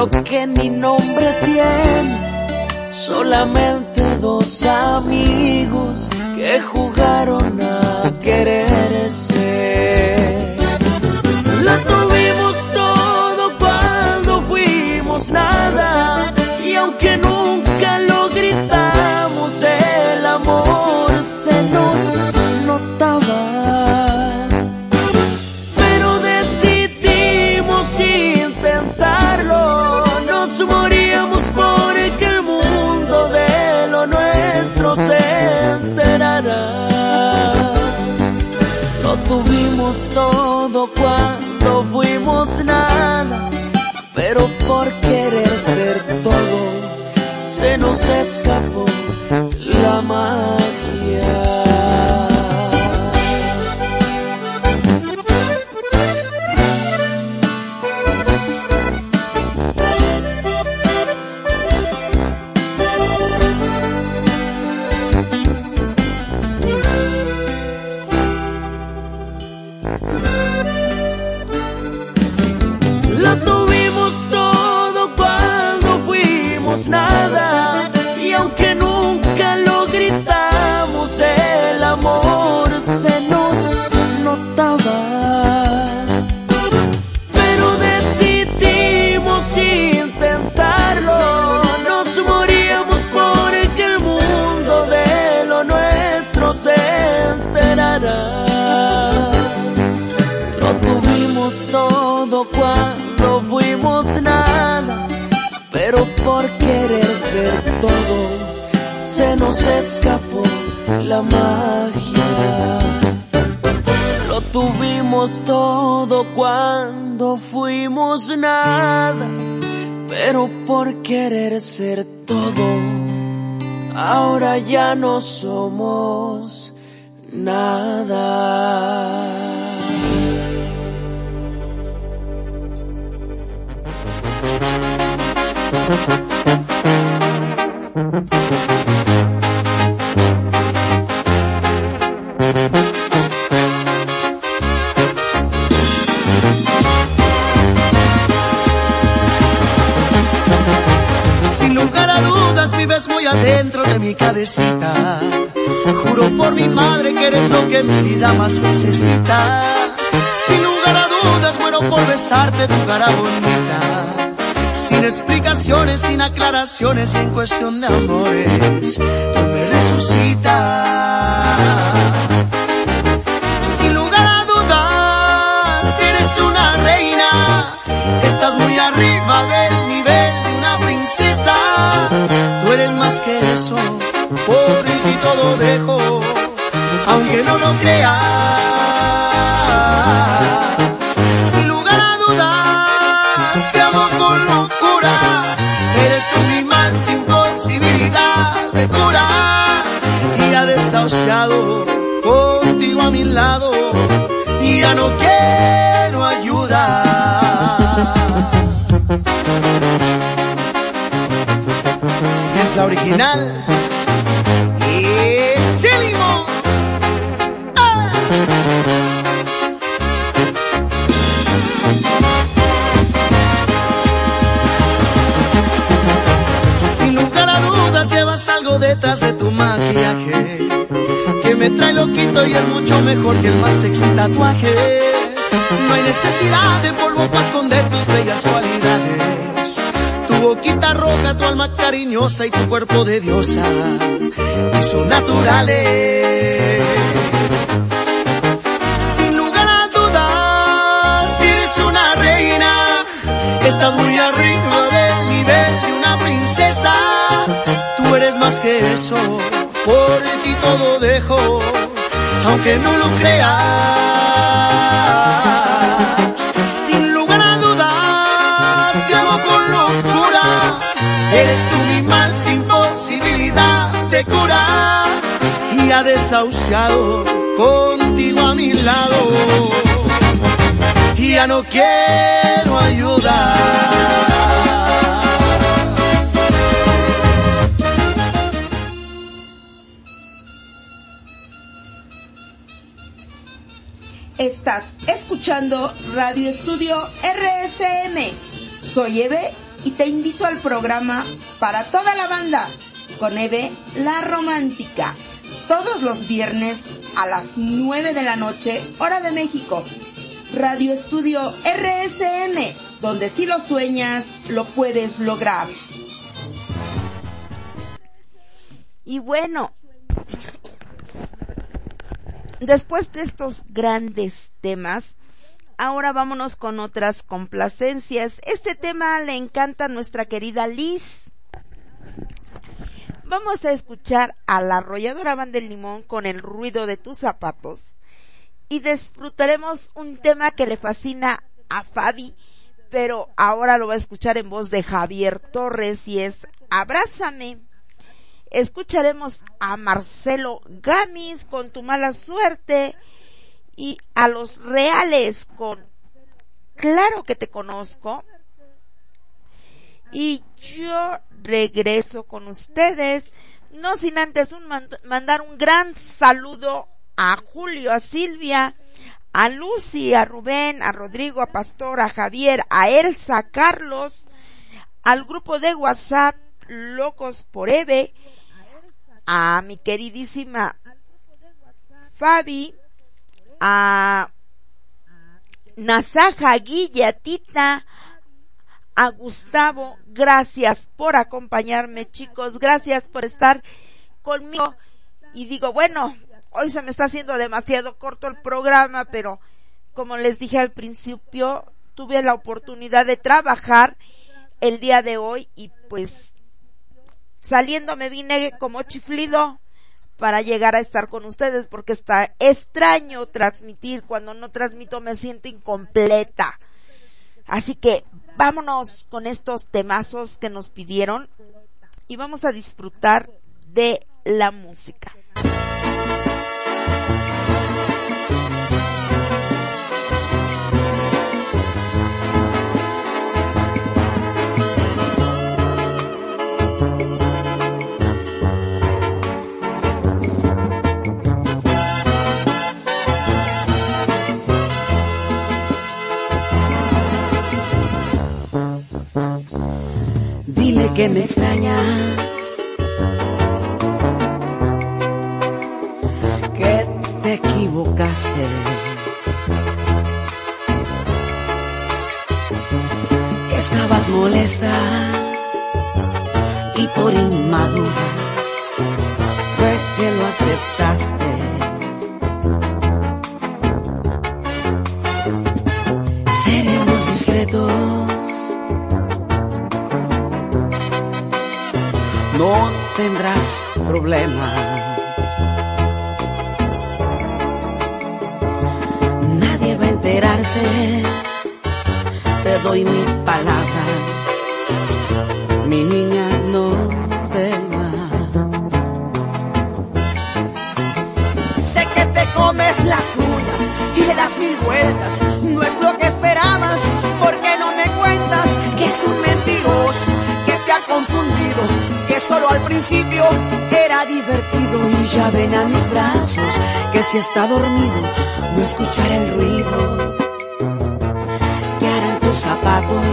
Speaker 13: Eso que ni nombre tiene, solamente dos amigos que jugaron cuando fuimos nada, pero por querer ser todo se nos escapó
Speaker 14: adentro de mi cabecita. Juro por mi madre que eres lo que mi vida más necesita. Sin lugar a dudas muero por besarte tu cara bonita. Sin explicaciones, sin aclaraciones en cuestión de amores, tú me resucitas. Sin lugar a dudas, eres una reina. Estás muy arriba del nivel de una princesa. Tú eres no lo creas. Sin lugar a dudas, te amo con locura. Eres un imán sin posibilidad de cura. Y ha desahuciado contigo a mi lado. Y ya no quiero ayuda. Es la original. Y es mucho mejor que el más sexy tatuaje. No hay necesidad de polvo para esconder tus bellas cualidades. Tu boquita roja, tu alma cariñosa y tu cuerpo de diosa. Y son naturales. Sin lugar a dudas, eres una reina. Estás muy arriba del nivel de una princesa. Tú eres más que eso, por ti todo dejo, aunque no lo creas. Sin lugar a dudas, te amo con locura. Eres tú mi mal sin posibilidad de cura. Y ha desahuciado contigo a mi lado. Y ya no quiero ayudar.
Speaker 15: Radio Estudio RSM. Soy Eve y te invito al programa para toda la banda con Eve La Romántica. Todos los viernes a las 9 de la noche, hora de México. Radio Estudio RSM, donde si lo sueñas, lo puedes lograr.
Speaker 2: Y bueno, después de estos grandes temas, ahora vámonos con otras complacencias. Este tema le encanta a nuestra querida Liz. Vamos a escuchar a la arrolladora Banda del Limón con el ruido de tus zapatos y disfrutaremos un tema que le fascina a Fabi, pero ahora lo va a escuchar en voz de Javier Torres y es Abrázame. Escucharemos a Marcelo Gamis con Tu mala suerte y a los reales con Claro que te conozco. Y yo regreso con ustedes, no sin antes un mandar un gran saludo a Julio, a Silvia, a Lucy, a Rubén, a Rodrigo, a Pastor, a Javier, a Elsa, a Carlos, al grupo de WhatsApp Locos por Eve, a mi queridísima Fabi, a Nasaja, Guilla, Tita, a Gustavo, gracias por acompañarme chicos, gracias por estar conmigo. Y digo, bueno, hoy se me está haciendo demasiado corto el programa, pero como les dije al principio, tuve la oportunidad de trabajar el día de hoy y pues saliendo me vine como chiflido para llegar a estar con ustedes porque está extraño transmitir. Cuando no transmito me siento incompleta. Así que vámonos con estos temazos que nos pidieron y vamos a disfrutar de la música.
Speaker 16: Que me extrañas. Que te equivocaste. Que estabas molesta y por inmadura fue que lo aceptaste. No tendrás problemas. Nadie va a enterarse, te doy mi palabra. Mi niña no temas.
Speaker 14: Sé que te comes las uñas y le das mil vueltas. No es lo que esperabas, porque no me cuentas que es un mentiroso que te ha confundido solo al principio era divertido y ya ven a mis brazos que si está dormido no escuchará el ruido que harán tus zapatos.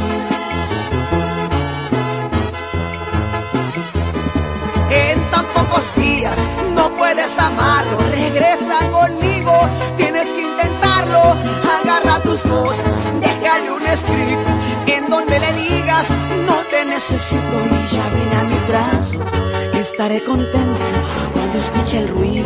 Speaker 14: En tan pocos días no puedes amarlo, regresa conmigo, tienes que intentarlo, agarra tus cosas, déjale un escrito en donde le digas no te necesito y
Speaker 16: ya ven a estaré contento cuando escuche el ruido.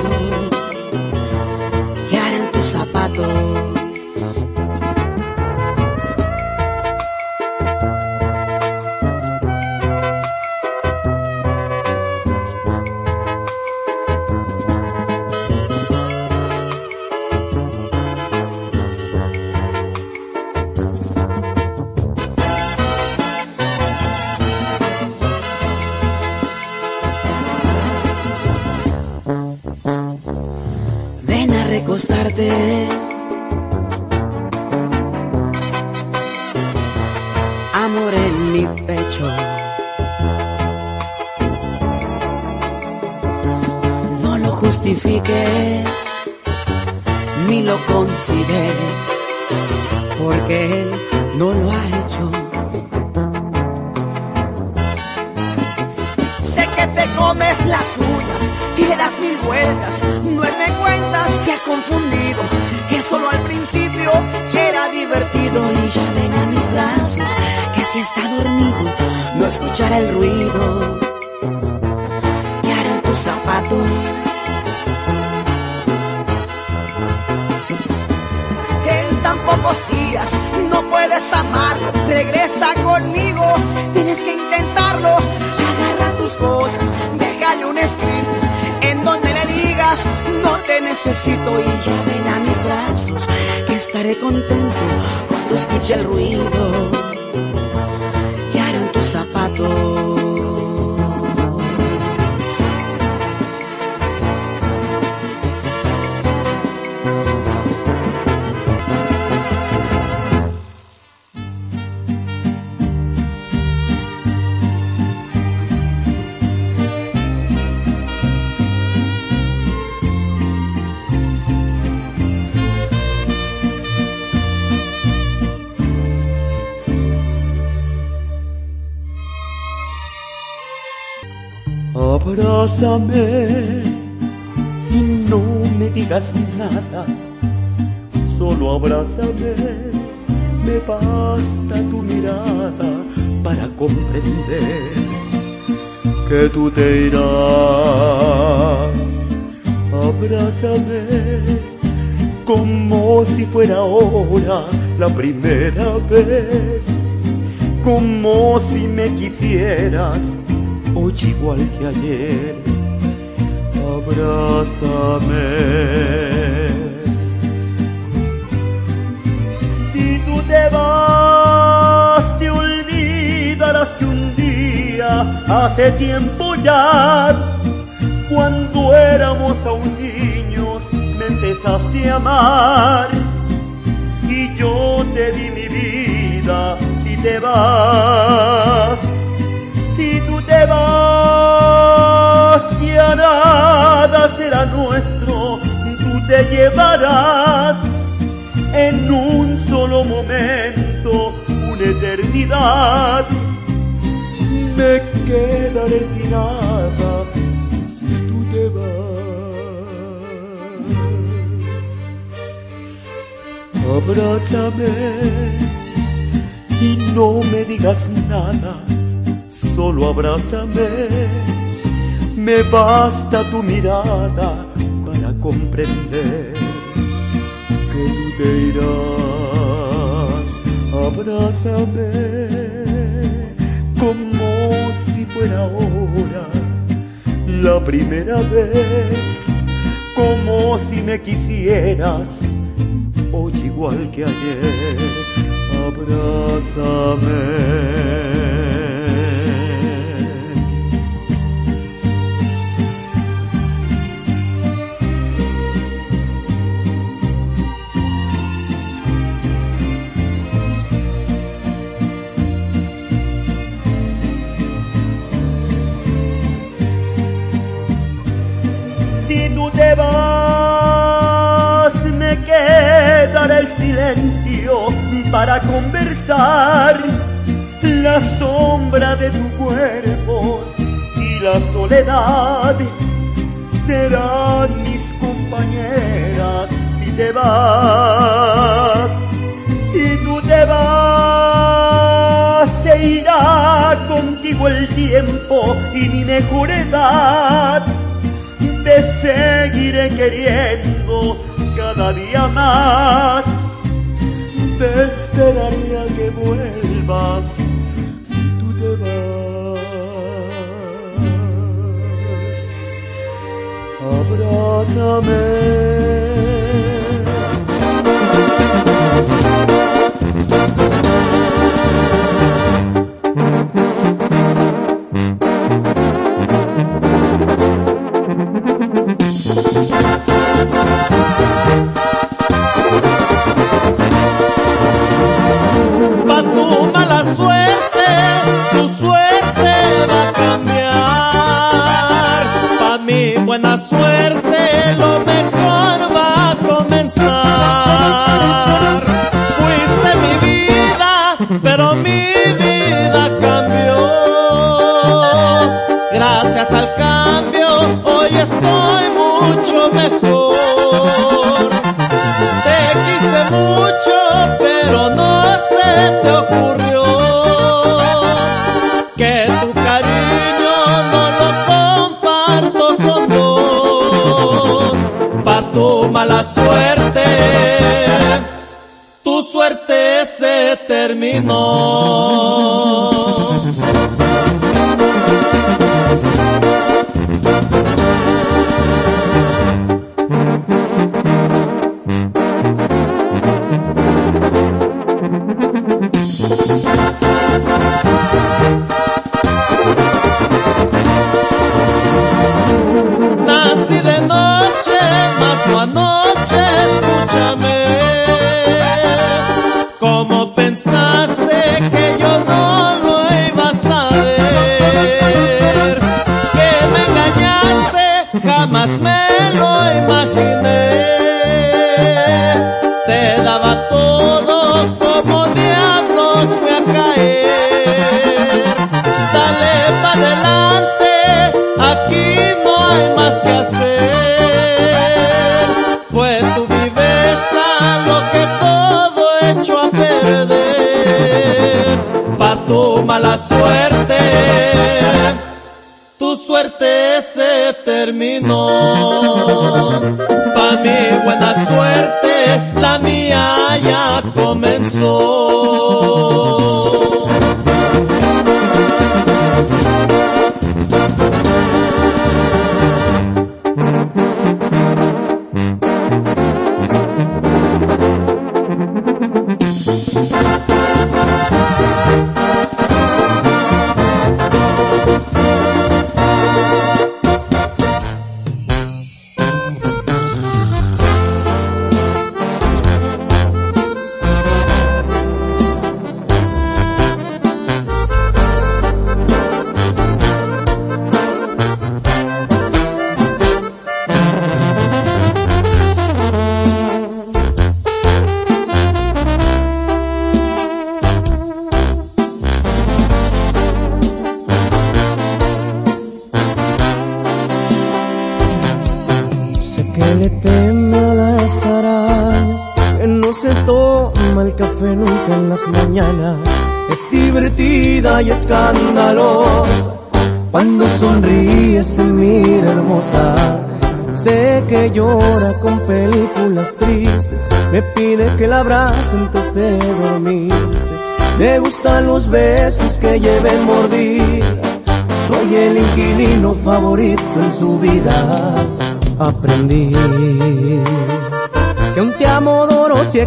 Speaker 17: amei. bésame. Me basta tu mirada para comprender que tú te irás. Abrázame como si fuera ahora la primera vez, como si me quisieras hoy igual que ayer. Abrázame. para conversar. La sombra de tu cuerpo y la soledad serán mis compañeras. Si te vas si tú te vas se irá contigo
Speaker 18: el tiempo y mi mejor edad. Te seguiré queriendo cada día
Speaker 17: más.
Speaker 13: bésame.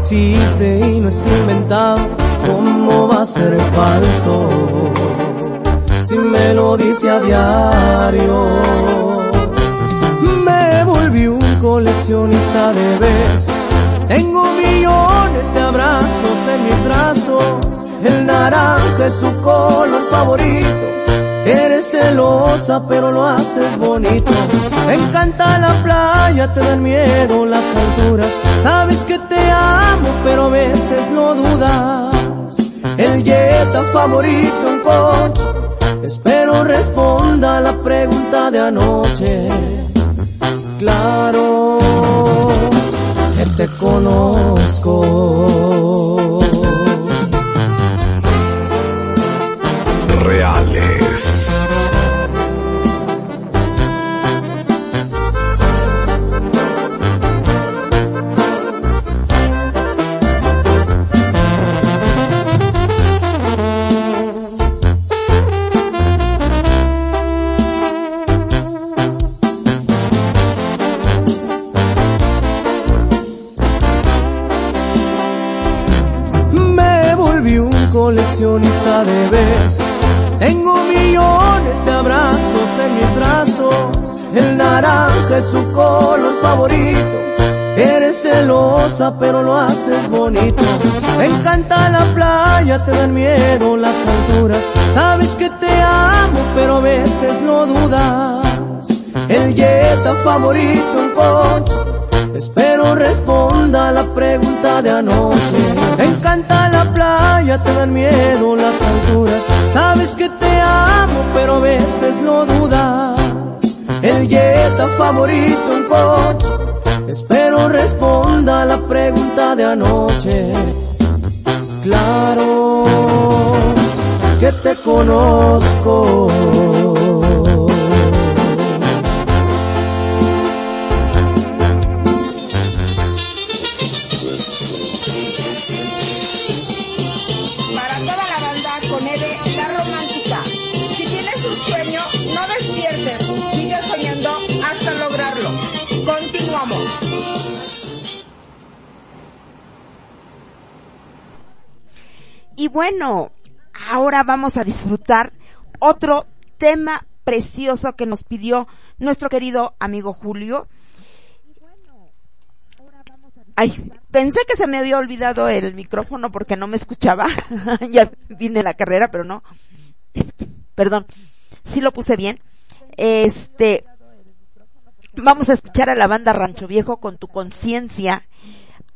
Speaker 13: existe y no es inventado, ¿cómo va a ser falso? Si me lo dice a diario, me volví un coleccionista de besos. Tengo millones de abrazos en mis brazos, el naranja es su color favorito celosa, pero lo haces bonito. Me encanta la playa, te dan miedo las alturas. Sabes que te amo, pero a veces no dudas. El dieta favorito en coche. Espero responda la pregunta de anoche. Claro que te conozco. Pero lo haces bonito. Encanta la playa, te dan miedo las alturas. Sabes que te amo pero a veces no dudas. El Jetta favorito en coche. Espero responda la pregunta de anoche. Me encanta la playa, te dan miedo las alturas. Sabes que te amo, pero a veces no dudas. El Jetta favorito en coche. Responda la pregunta de anoche. Claro que te conozco.
Speaker 2: Bueno, ahora vamos a disfrutar otro tema precioso que nos pidió nuestro querido amigo Julio. Ay, pensé que se me había olvidado el micrófono porque no me escuchaba. ya vine la carrera, pero no. Perdón. Sí lo puse bien. Este, vamos a escuchar a la banda Rancho Viejo con tu conciencia.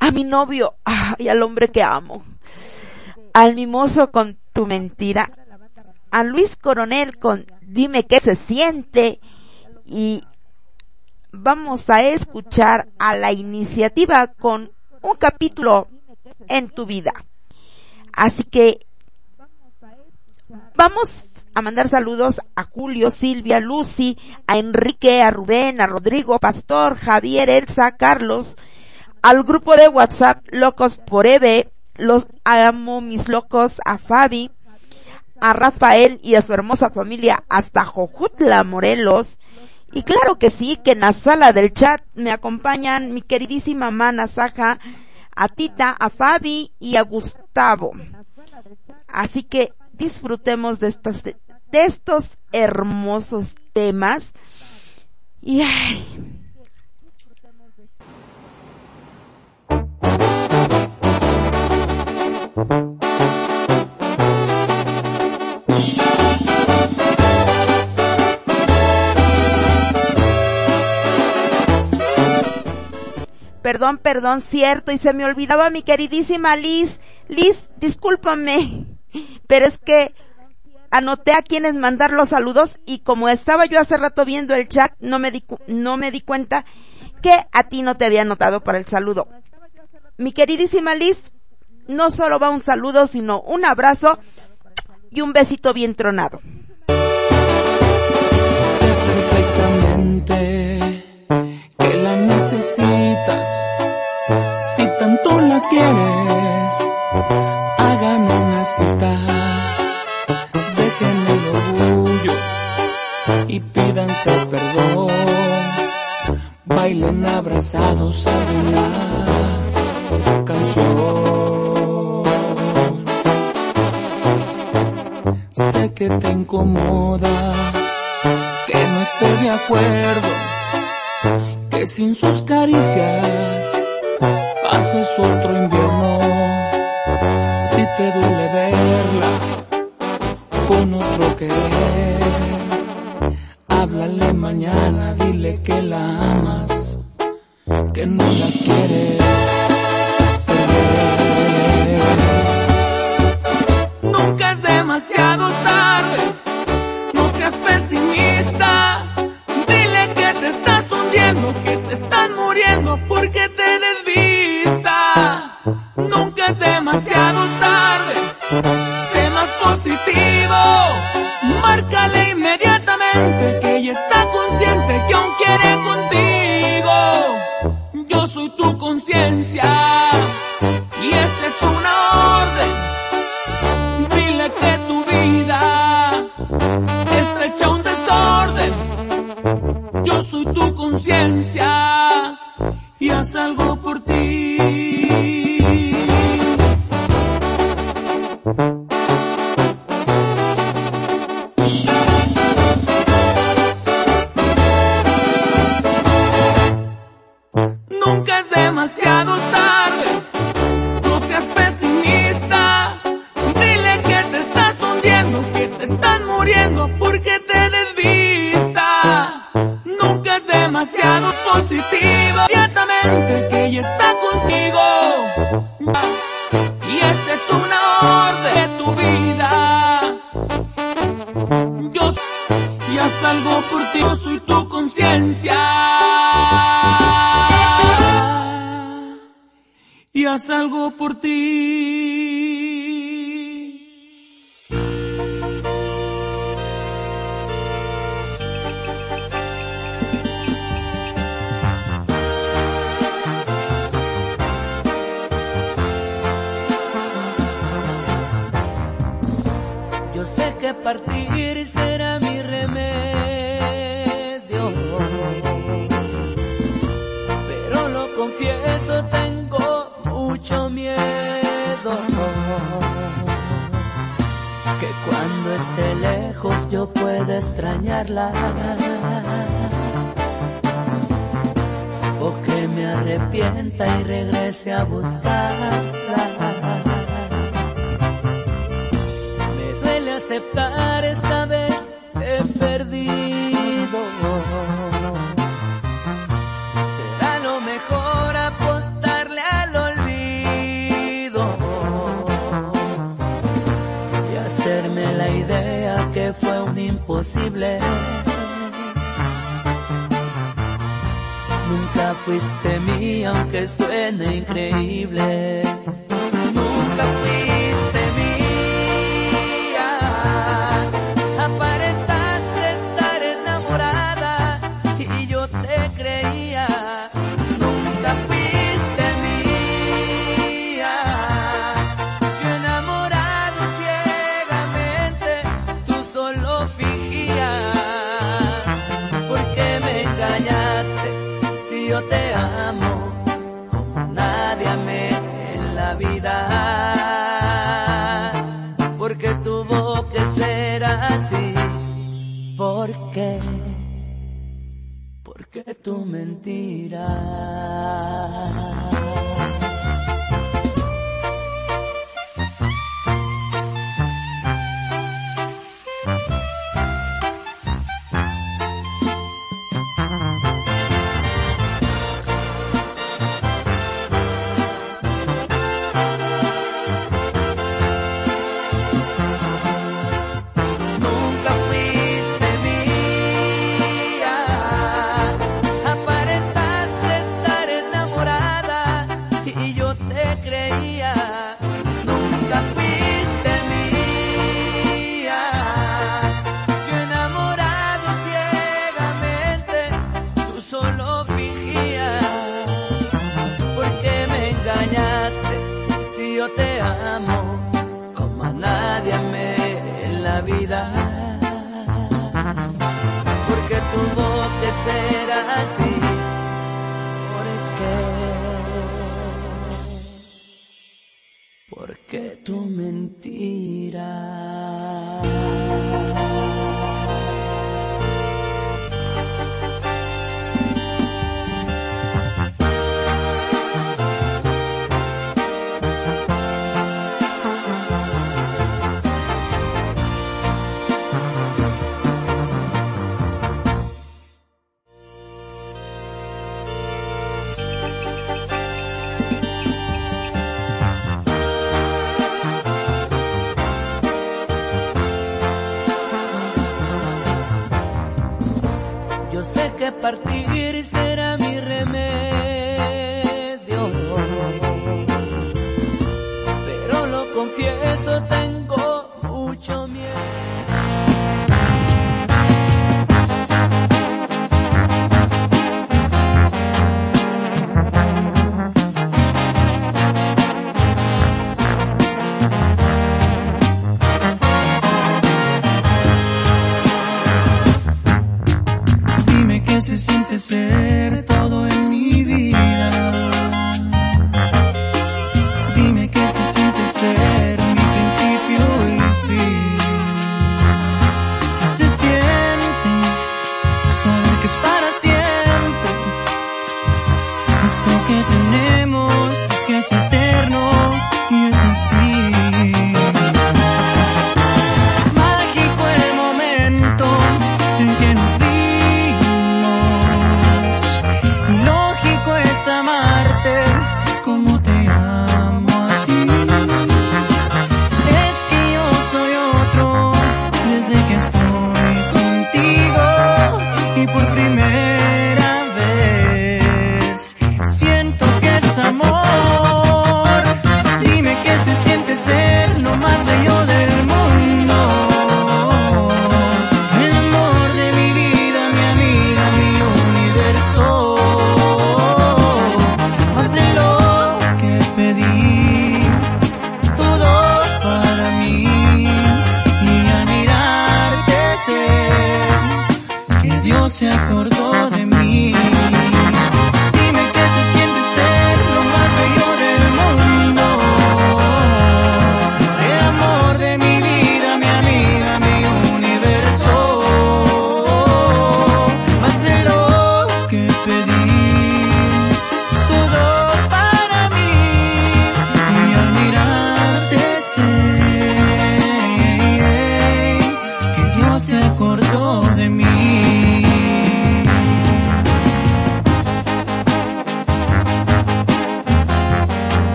Speaker 2: A mi novio, y al hombre que amo. Al mimoso con tu mentira. A Luis Coronel con dime qué se siente. Y vamos a escuchar a la iniciativa con un capítulo en tu vida. Así que vamos a mandar saludos a Julio, Silvia, Lucy, a Enrique, a Rubén, a Rodrigo, Pastor, Javier, Elsa, Carlos, al grupo de WhatsApp Locos por Eve, los amo mis locos, a Fabi, a Rafael y a su hermosa familia hasta Jojutla, Morelos, y claro que sí, que en la sala del chat me acompañan mi queridísima mana Saja, a Tita, a Fabi y a Gustavo. Así que disfrutemos de estos, de estos hermosos temas. Y ay, Perdón, perdón, cierto, y se me olvidaba mi queridísima Liz. Liz, discúlpame, pero es que anoté a quienes mandar los saludos y como estaba yo hace rato viendo el chat, no me di, no me di cuenta que a ti no te había anotado para el saludo. Mi queridísima Liz, no solo va un saludo, sino un abrazo y un besito bien tronado.
Speaker 19: perfectamente que la necesitas. Si tanto la quieres, hagan una cita. Dejen el orgullo y pídanse perdón. Bailen abrazados alguna canción. Sé que te incomoda que no esté de acuerdo, que sin sus caricias pases otro invierno. Si te duele verla con otro querer, háblale mañana, dile que la amas, que no la quieres. perder. Nunca demasiado tarde no seas pesimista. Dile que te estás hundiendo, que te estás muriendo porque te desvista. Nunca es demasiado tarde. Sé más positivo. Márcale inmediatamente que ella está consciente que aún quiere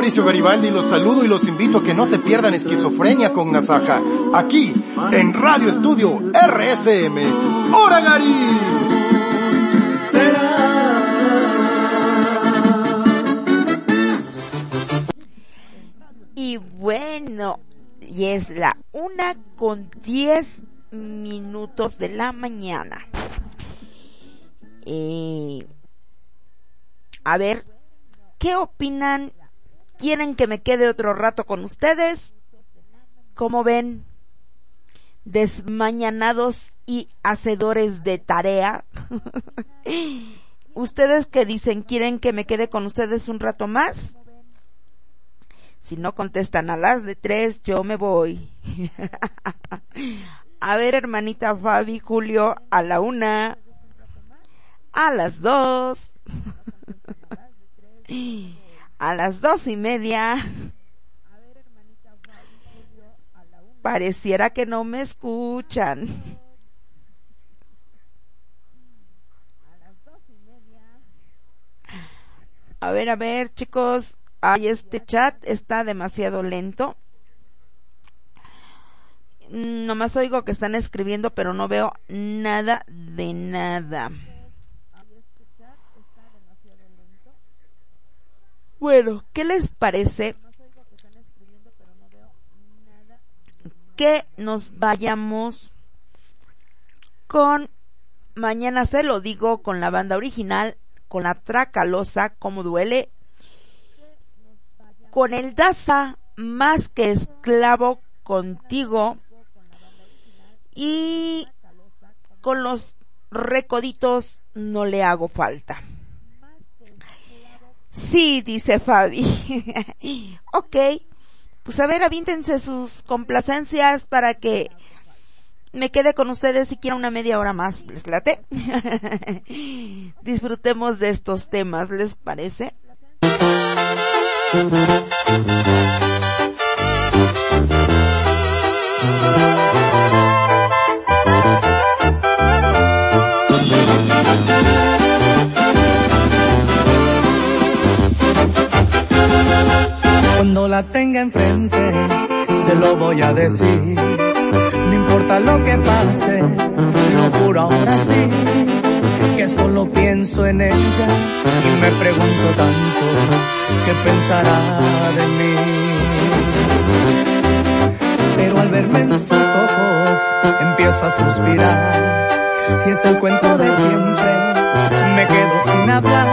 Speaker 10: amigos? Yo
Speaker 20: soy Fricio Garibaldi los saludo y los invito a que no se pierdan Esquizofrenia con Nasaja, aquí en Radio Estudio RSM. ¡Hora Gary!
Speaker 2: Y bueno, y es la una con diez minutos de la mañana. Eh, a ver, ¿qué opinan? ¿Quieren que me quede otro rato con ustedes? ¿Cómo ven? Desmañanados y hacedores de tarea. ¿Ustedes que dicen quieren que me quede con ustedes un rato más? Si no contestan a las de tres, yo me voy. a ver, hermanita Fabi, Julio, a la una, a las dos, a las dos y media. Pareciera que no me escuchan. A ver, a ver, chicos. Ay, este chat está demasiado lento. Nomás oigo que están escribiendo, pero no veo nada de nada. Bueno, ¿qué les parece que nos vayamos con Mañana se lo digo con la banda original, con la Tracalosa, como duele, con el Daza, más que esclavo contigo, y con los recoditos no le hago falta. Sí, dice Fabi. ok. Pues a ver, avíntense sus complacencias para que me quede con ustedes si quiero una media hora más. ¿Les late? Disfrutemos de estos temas, ¿les parece?
Speaker 19: Cuando la tenga enfrente, se lo voy a decir. No importa lo que pase, lo juro ahora sí, que solo pienso en ella y me pregunto tanto qué pensará de mí. Pero al verme en sus ojos, empiezo a suspirar y es el cuento de siempre, me quedo sin hablar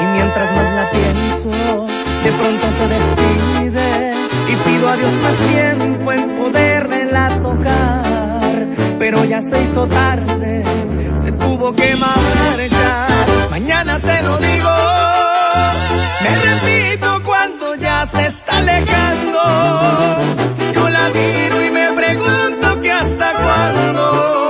Speaker 19: y mientras más la pienso, de pronto se despide y pido a Dios más tiempo en poderla tocar. Pero ya se hizo tarde, se tuvo que marchar. Mañana se lo digo, me repito cuando ya se está alejando. Yo la miro y me pregunto que hasta cuándo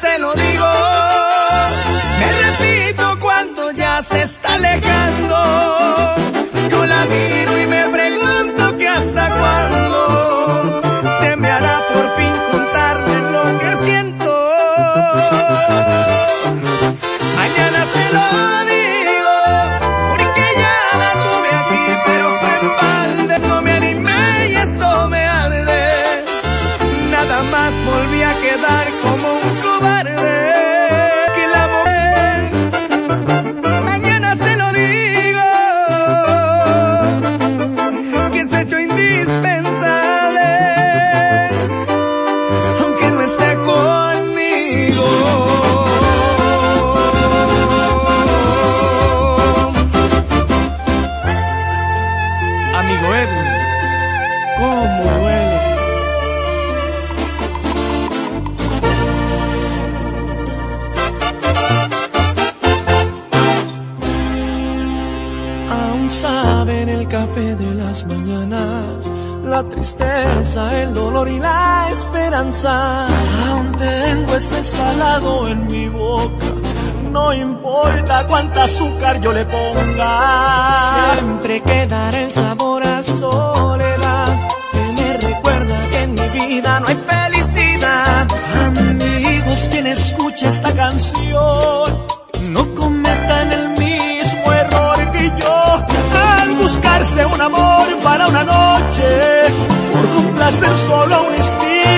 Speaker 19: Se lo digo, me repito cuando ya se está
Speaker 3: esperanza. Aún tengo ese salado en mi boca. No importa cuánta azúcar yo le ponga. Siempre quedará el sabor a soledad que me recuerda que en mi vida no hay felicidad. Amigos, quien escuche esta canción, no cometan el mismo error que yo al buscarse un amor para una noche por complacer solo un instinto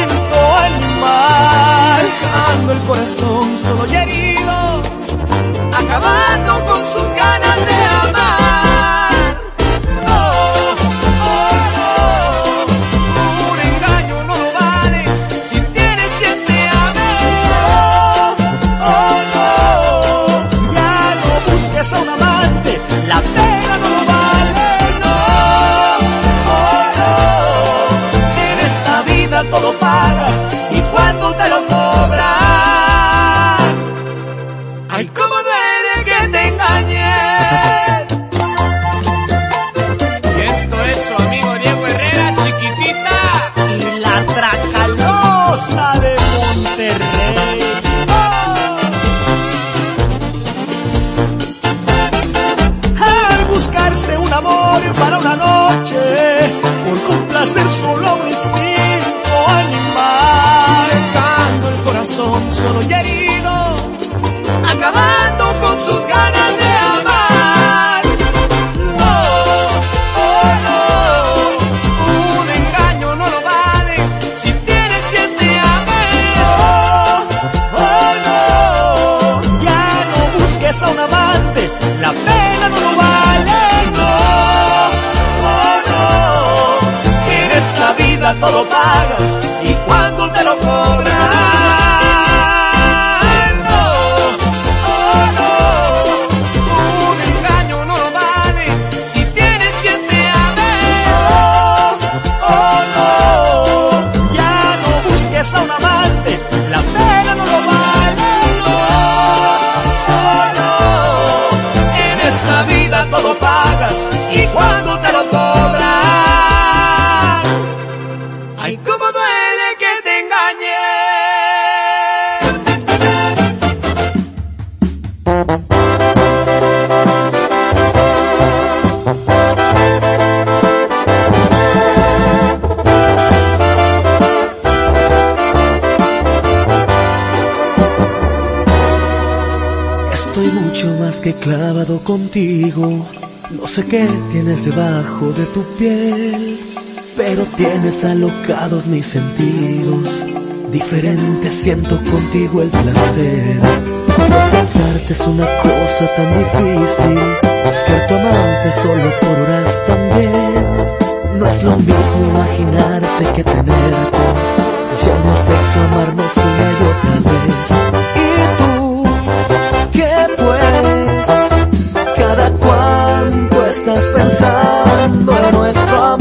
Speaker 3: dejando el corazón solo y herido acabando con sus ganas de
Speaker 13: debajo de tu piel, pero tienes alocados mis sentidos. Diferente siento contigo el placer. Pensarte es una cosa tan difícil, ser tu amante solo por horas también. No es lo mismo imaginarte que tenerte. Ya no es sexo amarnos una y otra vez. ¿Y tú qué puedes? Cada cuánto estás pensando en nuestro amor.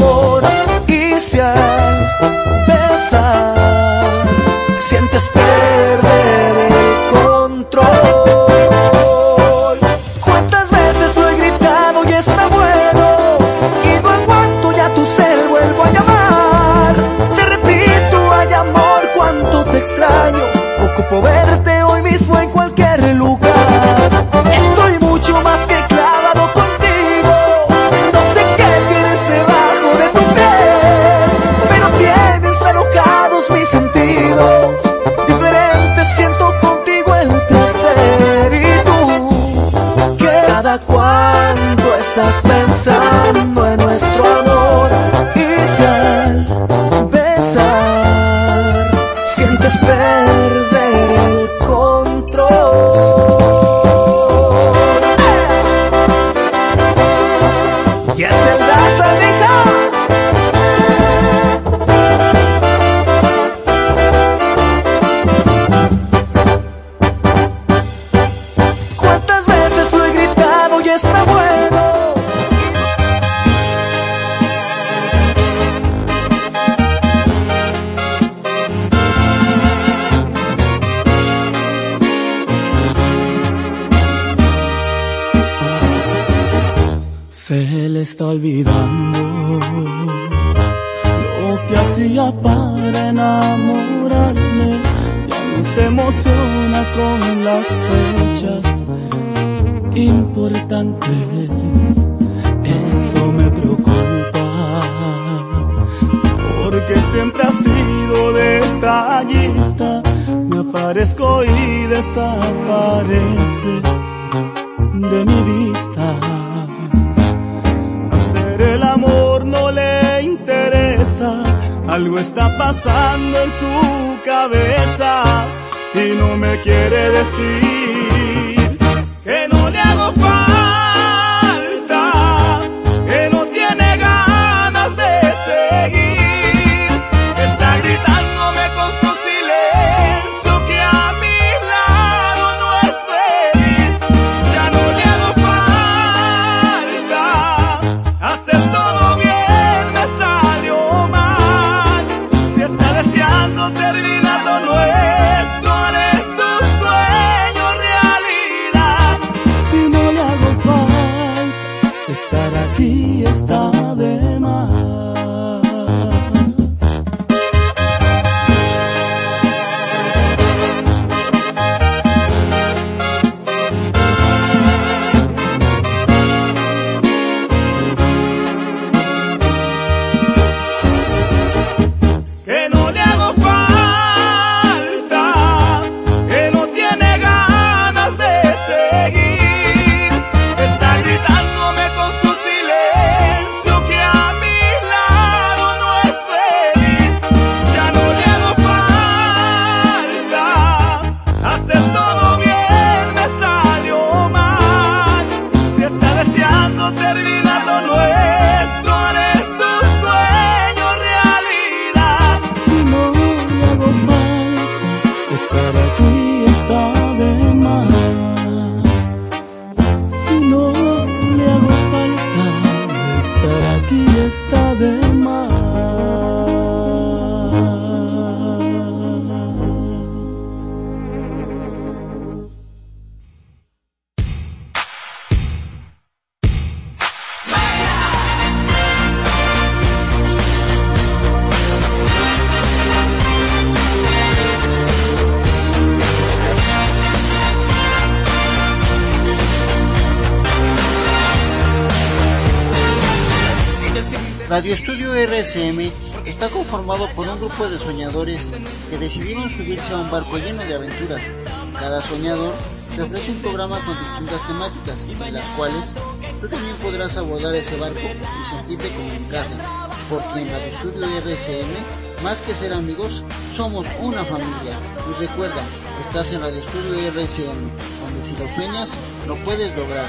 Speaker 13: De
Speaker 21: soñadores que decidieron subirse a un barco lleno de aventuras. Cada soñador te ofrece un programa con distintas temáticas, en las cuales tú también podrás abordar ese barco y sentirte como en casa, porque en Radio Estudio RSM, más que ser amigos, somos una familia. Y recuerda, estás en Radio Estudio RSM, donde si lo sueñas, lo puedes lograr.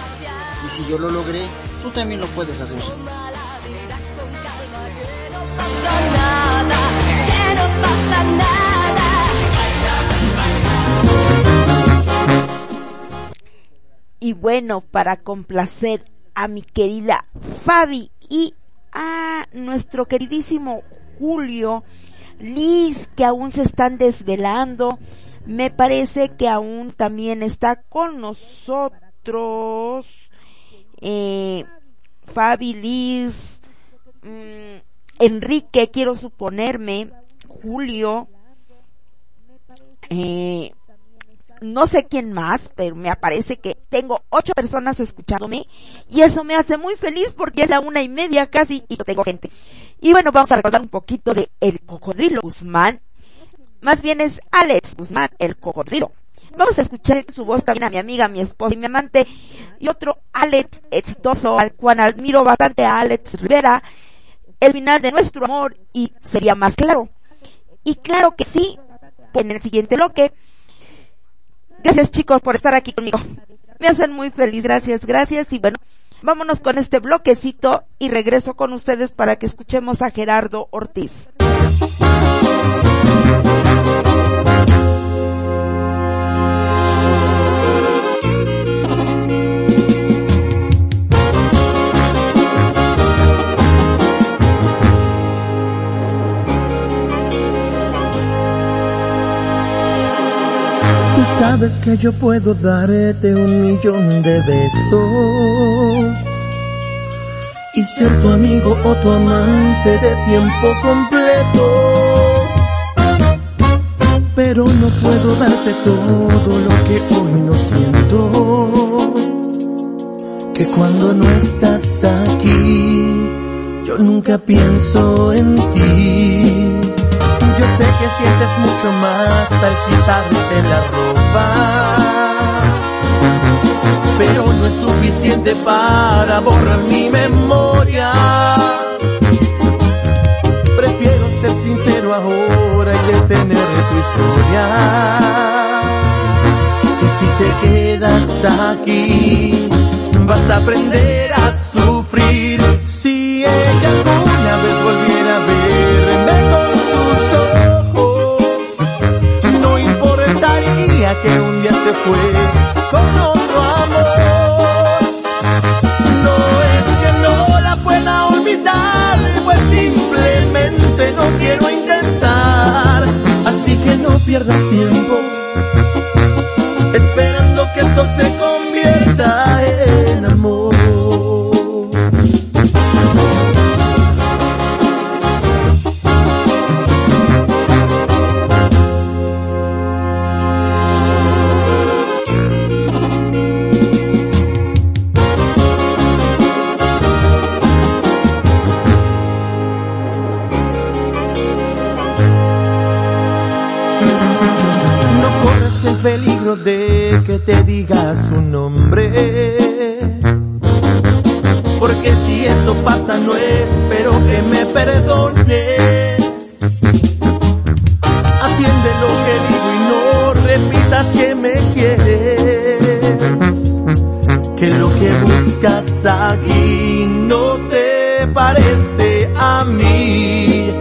Speaker 21: Y si yo lo logré, tú también lo puedes hacer.
Speaker 2: Y bueno, para complacer a mi querida Fabi y a nuestro queridísimo Julio, Liz, que aún se están desvelando, me parece que aún también está con nosotros, eh, Fabi, Liz, mm, Enrique, quiero suponerme, Julio, eh, no sé quién más, pero me aparece que tengo ocho personas escuchándome y eso me hace muy feliz porque es la una y media casi y no tengo gente. Y bueno, vamos a recordar un poquito de El Cocodrilo Guzmán. Más bien es Alex Guzmán, el cocodrilo. Vamos a escuchar su voz también a mi amiga, mi esposa y mi amante y otro Alex exitoso al cual admiro bastante a Alex Rivera. El final de nuestro amor y sería más claro. Y claro que sí, en el siguiente bloque Gracias chicos por estar aquí conmigo. Me hacen muy feliz, gracias, gracias. Y bueno, vámonos con este bloquecito y regreso con ustedes para que escuchemos a Gerardo Ortiz.
Speaker 1: Sabes que yo puedo darte un millón de besos y ser tu amigo o tu amante de tiempo completo. Pero no puedo darte todo lo que hoy no siento. Que cuando no estás aquí, yo nunca pienso en ti. Yo sé que sientes mucho más al quitarte la ropa, pero no es suficiente para borrar mi memoria. Prefiero ser sincero ahora y detener tu historia. Y si te quedas aquí, vas a aprender a sufrir. Si ella que un día se fue con otro amor. No es que no la pueda olvidar, pues simplemente no quiero intentar. Así que no pierdas tiempo esperando que esto se convierta en peligro de que te diga su nombre. Porque si eso pasa no espero que me perdones. Atiende lo que digo y no repitas que me quieres. Que lo que buscas aquí no se parece a mí.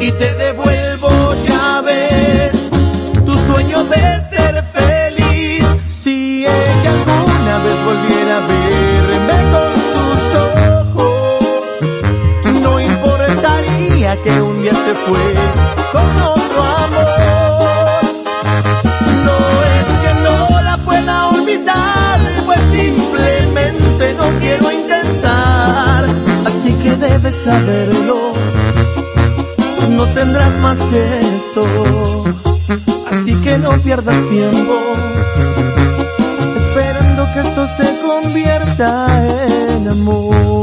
Speaker 1: Y te devuelvo, se fue con otro amor. No es que no la pueda olvidar, pues simplemente no quiero intentar. Así que debes saberlo, no tendrás más que esto. Así que no pierdas tiempo esperando que esto se convierta en amor.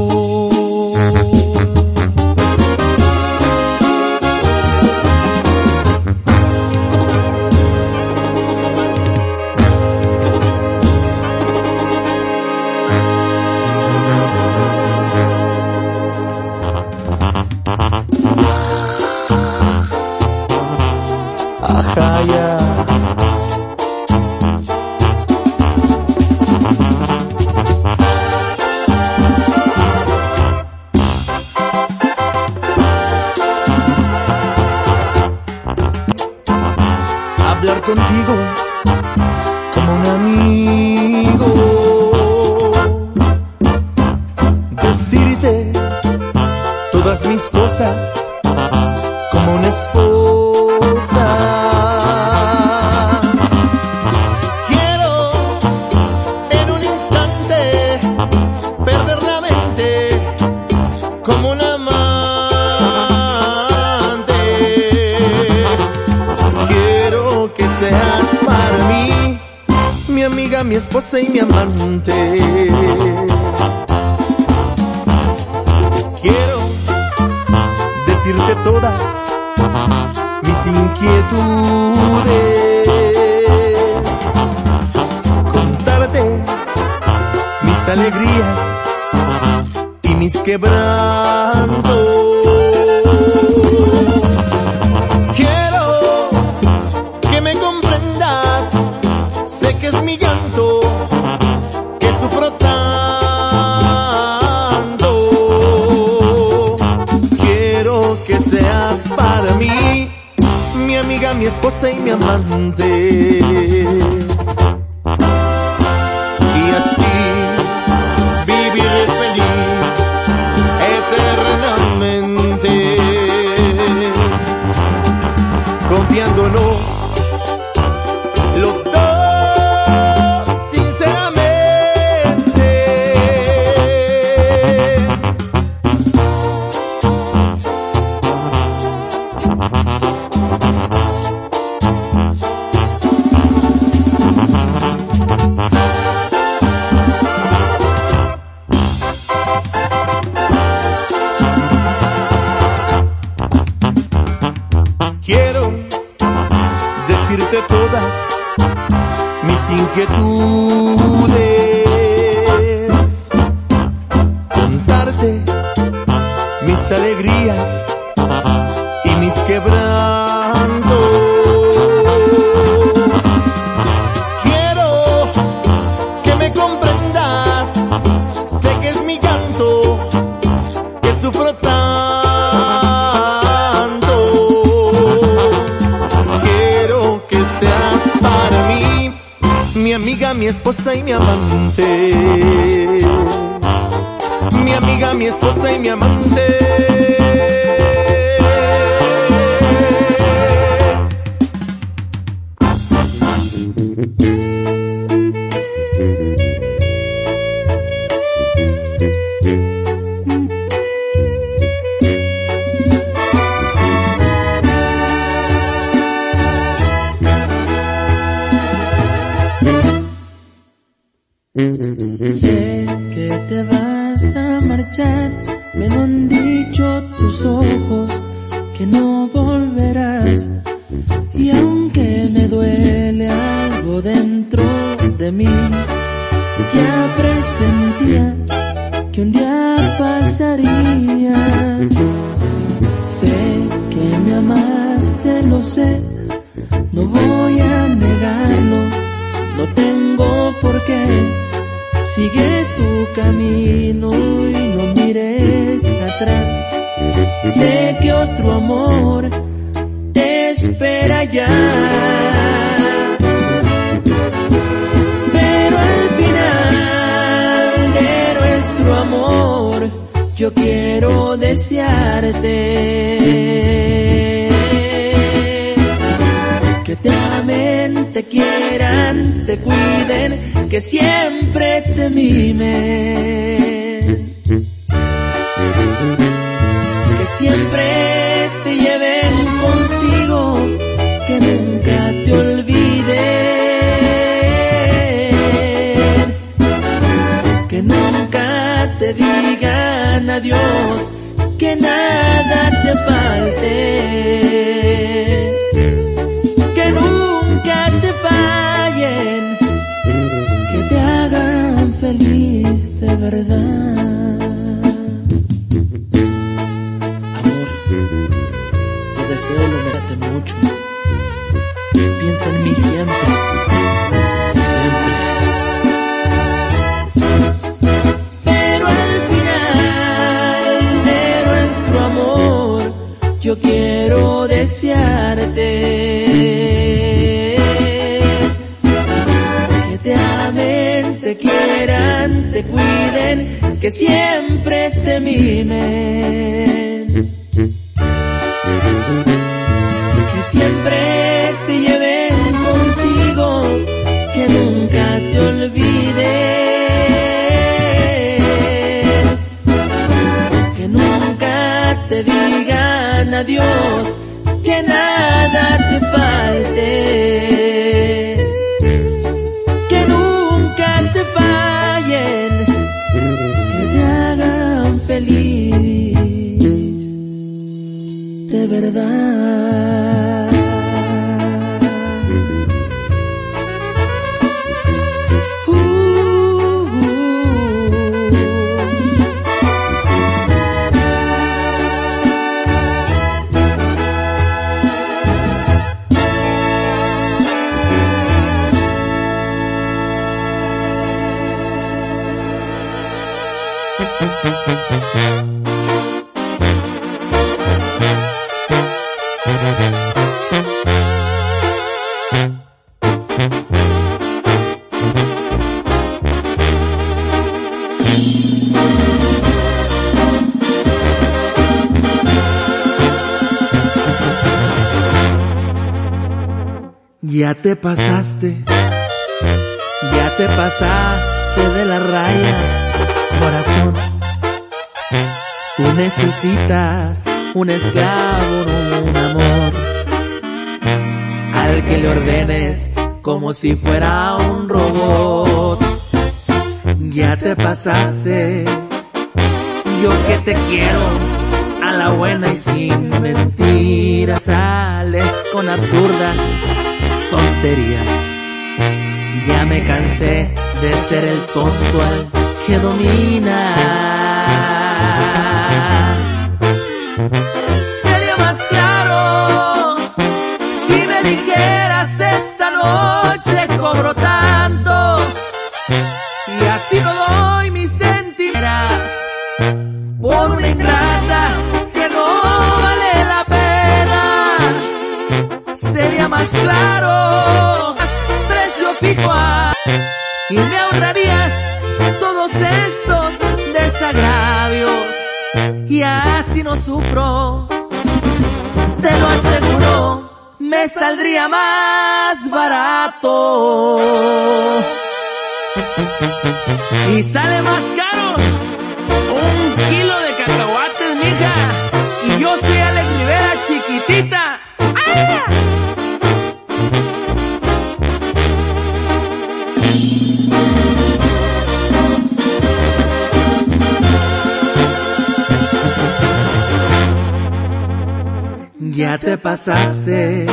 Speaker 22: Pasaste,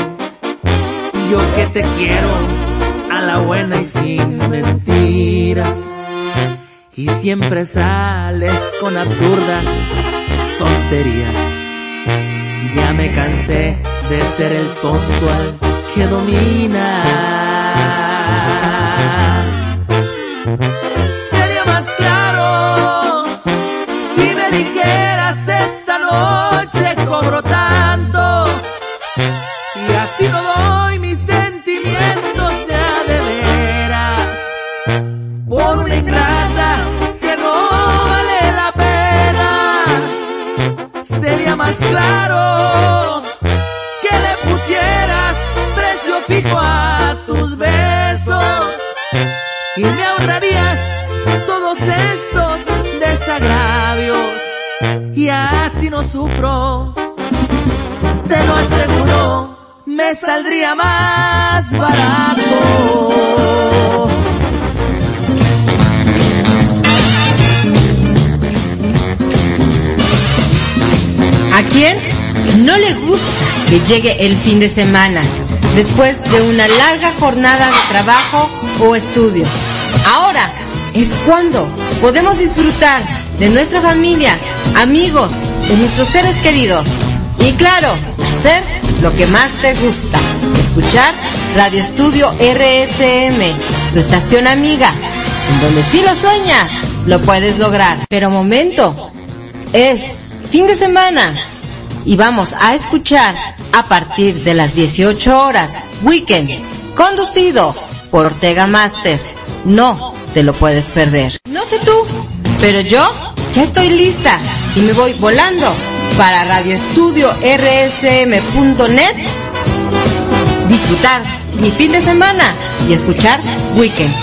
Speaker 22: yo que te quiero a la buena y sin mentiras. Y siempre sales con absurdas tonterías. Ya me cansé de ser el tonto al que dominas. Saldría más barato.
Speaker 23: ¿A quién no le gusta que llegue el fin de semana después de una larga jornada de trabajo o estudio? Ahora es cuando podemos disfrutar de nuestra familia, amigos, de nuestros seres queridos y claro, hacer lo que más te gusta, escuchar Radio Estudio RSM, tu estación amiga, en donde si lo sueñas, lo puedes lograr. Pero momento, es fin de semana y vamos a escuchar a partir de las 18 horas Weekend, conducido por Ortega Master. No te lo puedes perder. No sé tú, pero yo ya estoy lista y me voy volando para radioestudio.rsm.net disfrutar mi fin de semana y escuchar Weekend.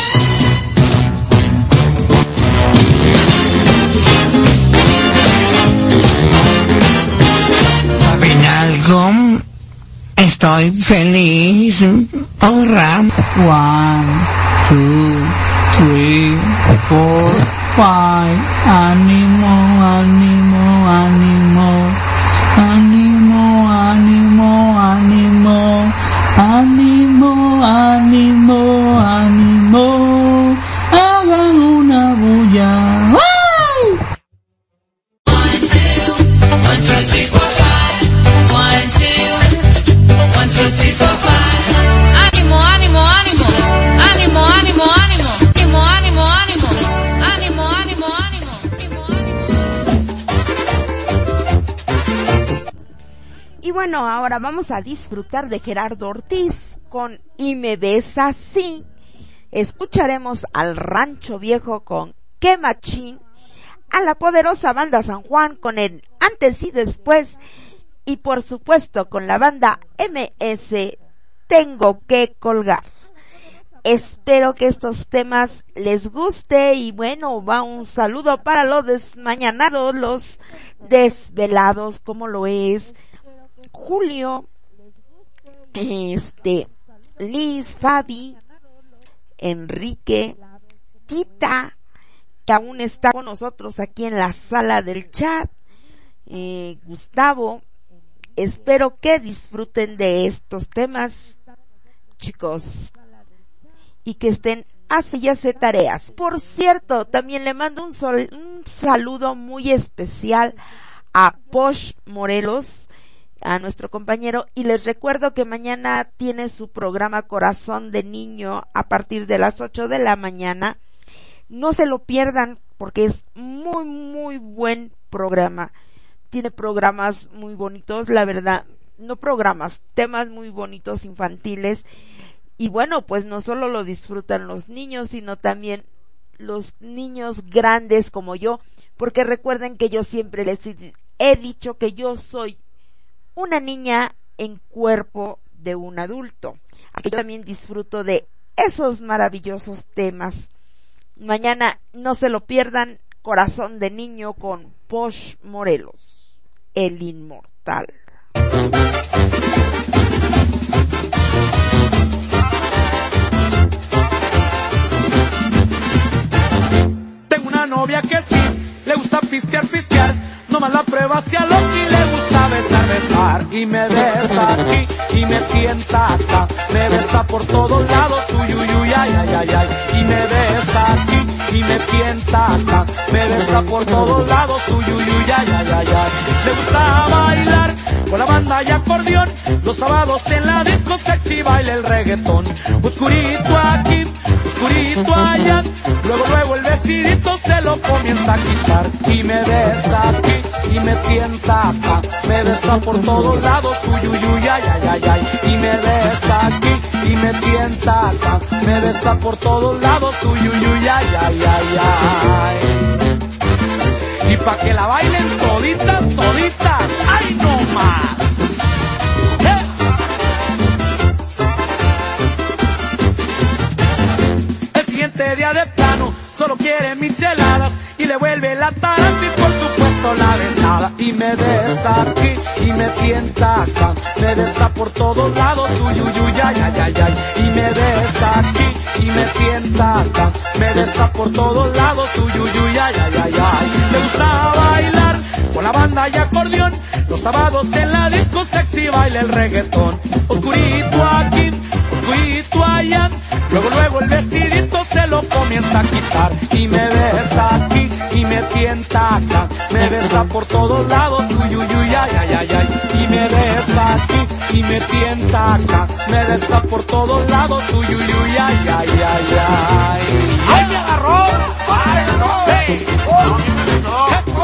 Speaker 24: algo estoy feliz. Ahora.
Speaker 25: One, two, three, four, five. Ánimo, ánimo, ánimo. Ánimo, ánimo, ánimo. ánimo, ánimo, hagan una bulla.
Speaker 26: Ánimo, ánimo, ánimo, ánimo, ánimo, ánimo, ánimo, ánimo, ánimo, ánimo, ánimo, ánimo.
Speaker 2: Y bueno, ahora vamos a disfrutar de Gerardo Ortiz con Y me ves así. Escucharemos al Rancho Viejo con Qué Machín, a la poderosa banda San Juan con el Antes y Después y por supuesto con la banda MS Tengo que colgar. Espero que estos temas les guste y bueno, va un saludo para los desmañanados, los desvelados, como lo es Julio, este, Liz, Fabi, Enrique, Tita, que aún está con nosotros aquí en la sala del chat, eh, Gustavo, espero que disfruten de estos temas, chicos, y que estén así ya hace tareas. Por cierto, también le mando un, sol, un saludo muy especial a Posh Morelos, a nuestro compañero, y les recuerdo que mañana tiene su programa Corazón de Niño a partir de las 8 de la mañana. No se lo pierdan porque es muy, muy buen programa. Tiene programas muy bonitos, la verdad, no programas, temas muy bonitos infantiles. Y bueno, pues no solo lo disfrutan los niños, sino también los niños grandes como yo, porque recuerden que yo siempre les he dicho que yo soy una niña en cuerpo de un adulto. Aquí también disfruto de esos maravillosos temas. Mañana no se lo pierdan, Corazón de Niño con Posh Morelos, el inmortal.
Speaker 27: Tengo una novia que sí, le gusta pistear, pistear. No más la prueba hacia lo que le gusta besar, besar. Y me besa aquí y me tienta acá. Me besa por todos lados, uy, uy, uy, ay, ay, ay, ay. Y me besa aquí y me tienta acá. Me besa por todos lados, uy, uy, uy, ay, ay, ay, ay. Le gusta bailar con la banda y acordeón. Los sábados en la disco sexy baila el reggaetón. Oscurito aquí, oscurito allá. Luego, luego el vestidito se lo comienza a quitar. Y me besa aquí y me tienta acá. Me besa por todos lados, uy, uy, uy, ay, ay, ay, ay. Y me besa aquí y me tienta acá. Me besa por todos lados, uy, uy, uy, ay, ay, ay, ay. Y pa' que la bailen toditas, toditas, ay no más. ¡Eh! El siguiente día de plano solo quiere micheladas y le vuelve la y por supuesto la besada y me besa aquí y me tienta acá, me besa por todos lados, uy uy uy ay ay ay ay y me besa aquí y me tienta acá, me besa por todos lados, uy uy uy ay ay ay ay, le gusta bailar con la banda y acordeón, los sábados en la disco sexy baila el reggaetón, oscurito aquí, oscurito allá, luego luego el vestidito se lo comienza a quitar y me besa aquí y me tienta acá, me besa por todos lados, uy uy uy ay ay ay ay, y me besa aquí y me tienta acá, me besa por todos lados, uy uy uy ay ay ay ay. ¡Ay, me agarró! ¡Ay, me agarró! ¡Hey!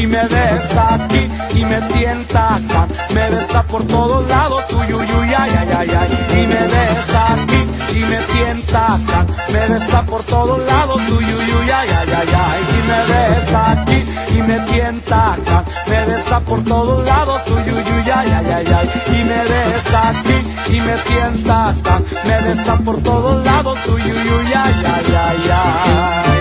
Speaker 27: Y me besa aquí y me tienta acá, me besa por todos lados, uy uy uy ay ay ay ay, y me besa aquí y me tienta acá, me besa por todos lados, uy uy uy ay ay ay ay, y me besa aquí y me tienta acá, me besa por todos lados, uy uy uy ay ay ay ay, y me besa aquí y me tienta acá, me besa por todos lados, uy uy uy ay ay ay ay.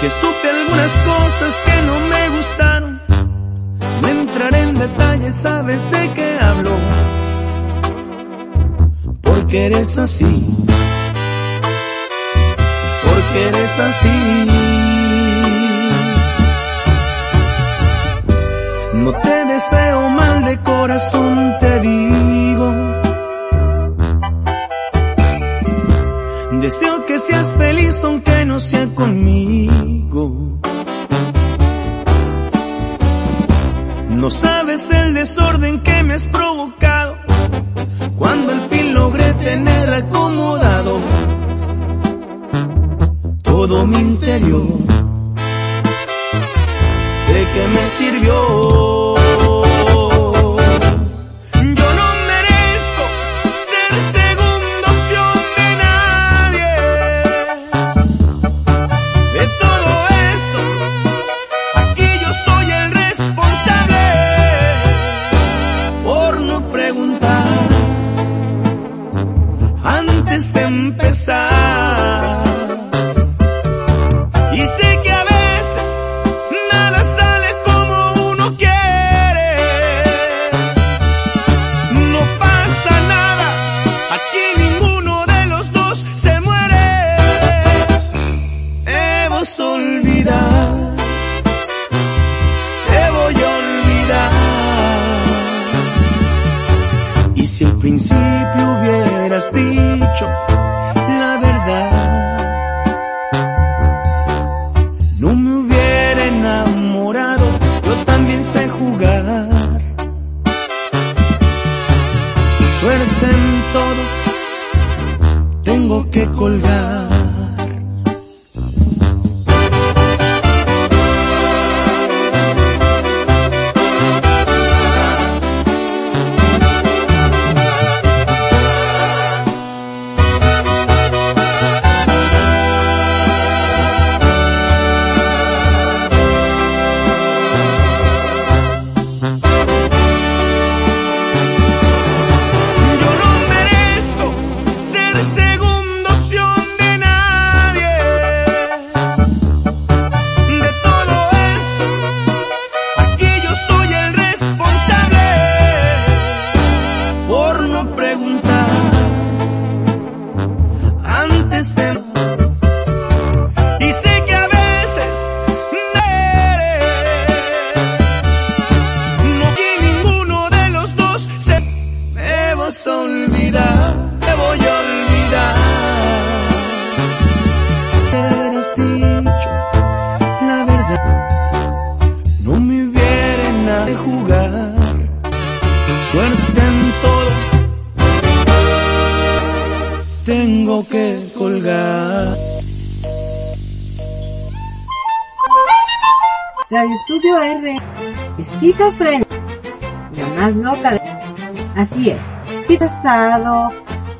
Speaker 13: que supe algunas cosas que no me gustaron. No entraré en detalle, sabes de qué hablo. Porque eres así. Porque eres así. No te deseo mal de corazón, te digo. Deseo que seas feliz aunque no sea conmigo. No sabes el desorden que me has provocado. Cuando al fin logré tener acomodado todo mi interior. ¿De qué me sirvió?
Speaker 28: Si pesado,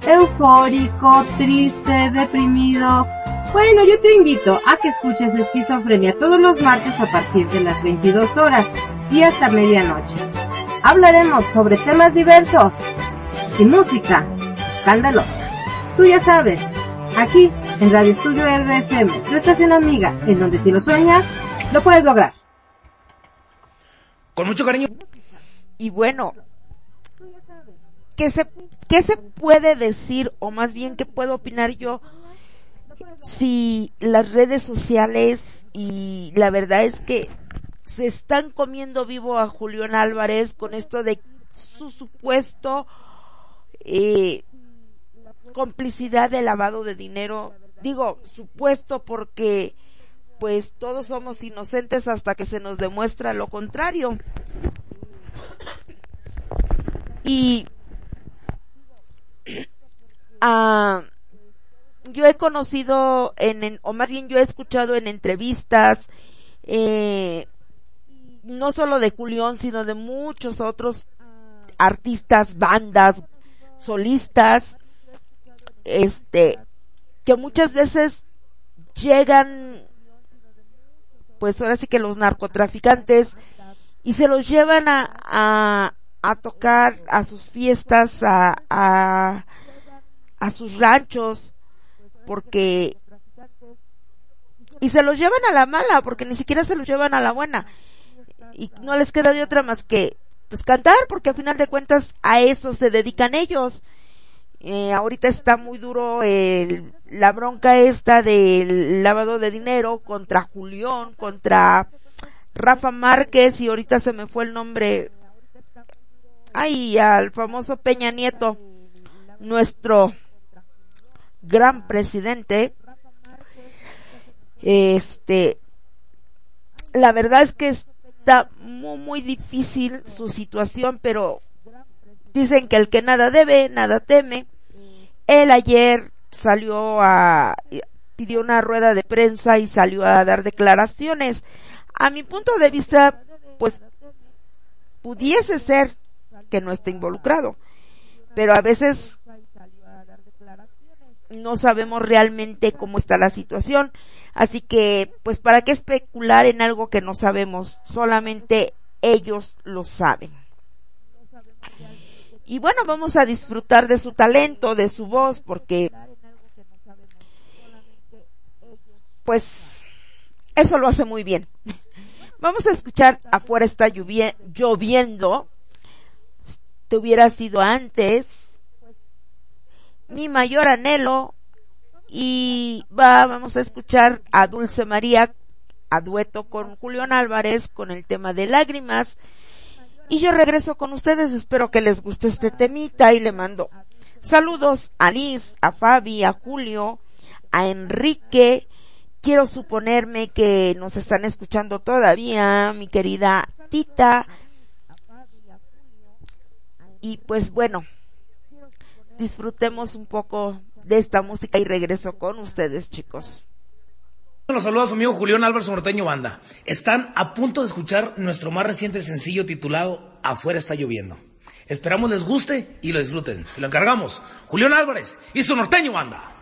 Speaker 28: eufórico, triste, deprimido. Bueno, yo te invito a que escuches Esquizofrenia todos los martes a partir de las 22 horas y hasta medianoche. Hablaremos sobre temas diversos y música escandalosa. Tú ya sabes, aquí en Radio Estudio RSM, tu estación amiga, en donde si lo sueñas, lo puedes lograr.
Speaker 2: Con mucho cariño. Y bueno, ¿qué se, ¿qué se decir, o más bien qué puedo opinar yo, si las redes sociales y la verdad es que se están comiendo vivo a Julián Álvarez con esto de su supuesto eh, complicidad de lavado de dinero. Digo, supuesto porque pues todos somos inocentes hasta que se nos demuestra lo contrario. Y ah, yo he conocido en, en- o más bien yo he escuchado en entrevistas, eh, no solo de Julián, sino de muchos otros artistas, bandas, solistas, este, que muchas veces llegan, pues ahora sí que los narcotraficantes, y se los llevan a, a, a tocar a sus fiestas, a, a, a sus ranchos, porque, y se los llevan a la mala, porque ni siquiera se los llevan a la buena, y no les queda de otra más que, pues cantar, porque a final de cuentas a eso se dedican ellos. Eh, ahorita está muy duro el, la bronca esta del lavado de dinero contra Julián, contra Rafa Márquez y ahorita se me fue el nombre, ay, al famoso Peña Nieto, nuestro gran presidente. Este, la verdad es que está muy, muy difícil su situación, pero dicen que el que nada debe, nada teme. Él ayer salió a, pidió una rueda de prensa y salió a dar declaraciones. A mi punto de vista, pues, pudiese ser que no esté involucrado. Pero a veces no sabemos realmente cómo está la situación. Así que, pues, ¿para qué especular en algo que no sabemos? Solamente ellos lo saben. Y bueno, vamos a disfrutar de su talento, de su voz, porque, pues, eso lo hace muy bien. Vamos a escuchar Afuera está llovie- lloviendo. Te hubiera sido antes. Mi mayor anhelo. Y va, vamos a escuchar a Dulce María a dueto con Julián Álvarez con el tema de lágrimas. Y yo regreso con ustedes, espero que les guste este temita y le mando saludos a Liz, a Fabi, a Julio, a Enrique. Quiero suponerme que nos están escuchando todavía, mi querida Tita. Y pues bueno, disfrutemos un poco de esta música y regreso con ustedes, chicos.
Speaker 29: Los saludos a su amigo Julián Álvarez Norteño Banda. Están a punto de escuchar nuestro más reciente sencillo titulado Afuera está lloviendo. Esperamos les guste y lo disfruten. Se lo encargamos. Julián Álvarez y su Norteño Banda.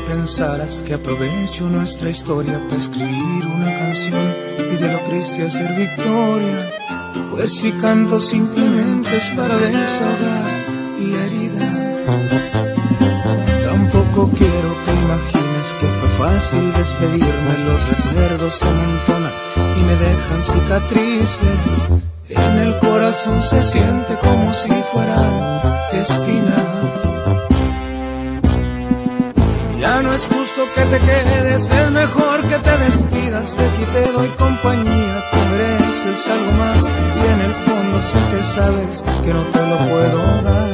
Speaker 30: Pensaras que aprovecho nuestra historia para escribir una canción y de lo triste hacer victoria. Pues si canto simplemente es para desahogar la herida. Tampoco quiero que imagines que fue fácil despedirme, los recuerdos se amontonan y me dejan cicatrices. En el corazón se siente como si fueran espinas. Ya no es justo que te quedes, es mejor que te despidas. Aquí te doy compañía, tú mereces algo más. Y en el fondo sé que sabes que no te lo puedo dar.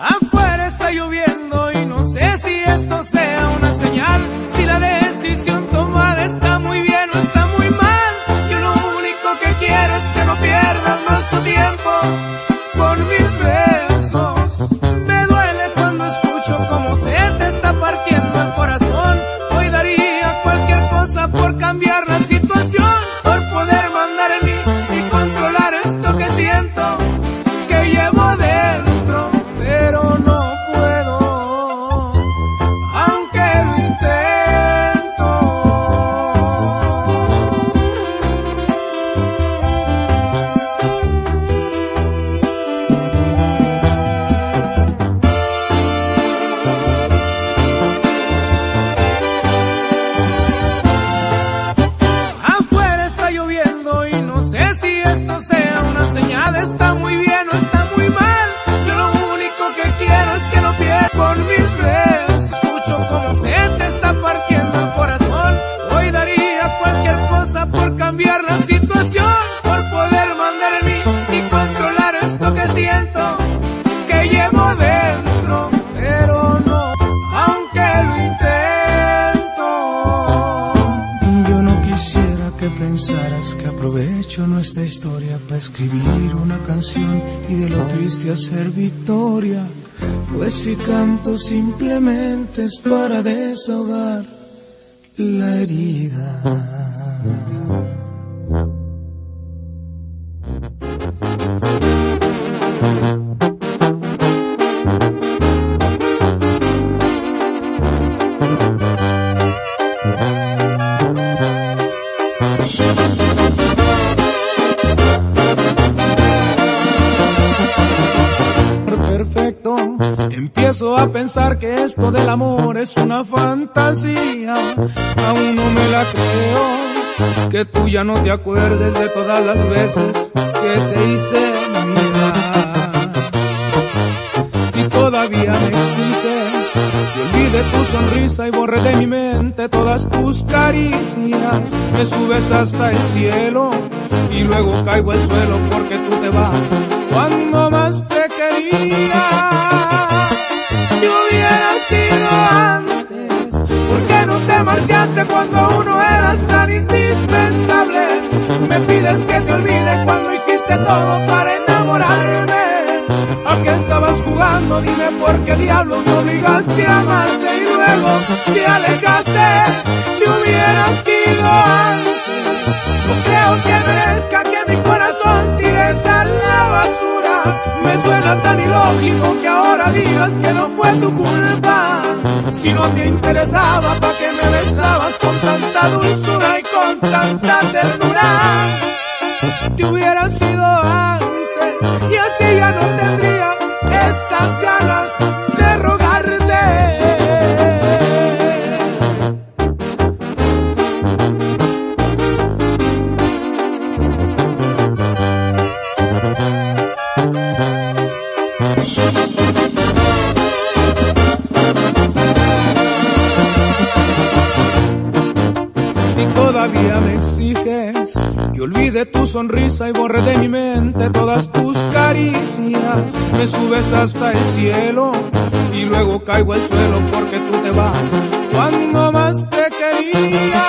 Speaker 30: Afuera está lloviendo y no sé si esto sea una señal. Si la decisión tomada está muy bien o está muy mal. Yo lo único que quiero es que no pierdas más tu tiempo hacer victoria. Pues si canto simplemente es para desahogar la herida. Pensar que esto del amor es una fantasía. Aún no me la creo. Que tú ya no te acuerdes de todas las veces que te hice mirar. Y todavía me exiges que olvide tu sonrisa y borre de mi mente todas tus caricias. Me subes hasta el cielo y luego caigo al suelo porque tú te vas cuando más te quería. Te marchaste cuando aún no eras tan indispensable? Me pides que te olvide cuando hiciste todo para enamorarme. ¿A qué estabas jugando? Dime por qué diablos me obligaste a amarte y luego te alejaste. Te hubiera sido antes. No creo que merezca que mi corazón tires a la basura. Me suena tan ilógico que ahora digas que no fue tu culpa. Si no te interesaba, ¿para qué me besabas con tanta dulzura y con tanta ternura? Te hubiera sido antes y así ya no tendría
Speaker 31: olvide tu sonrisa y borre de mi mente todas tus caricias. Me subes hasta el cielo y luego caigo al suelo porque tú te vas cuando más te quería.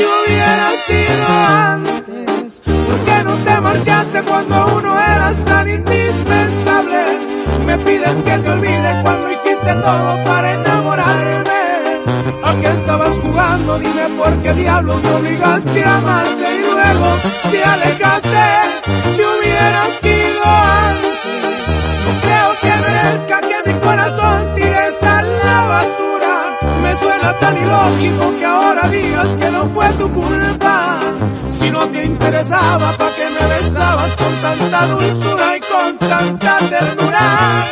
Speaker 31: Yo hubiera sido antes, ¿por qué no te marchaste cuando uno eras tan indispensable? Me pides que te olvide cuando hiciste todo para enamorarme. ¿A qué estabas jugando? Dime por qué diablo me obligaste a amarte luego te alejaste. Te hubiera sido antes. No creo que merezca que mi corazón tires a la basura. Me suena tan ilógico que ahora digas que no fue tu culpa. Si no te interesaba, ¿para qué me besabas con tanta dulzura y con tanta ternura?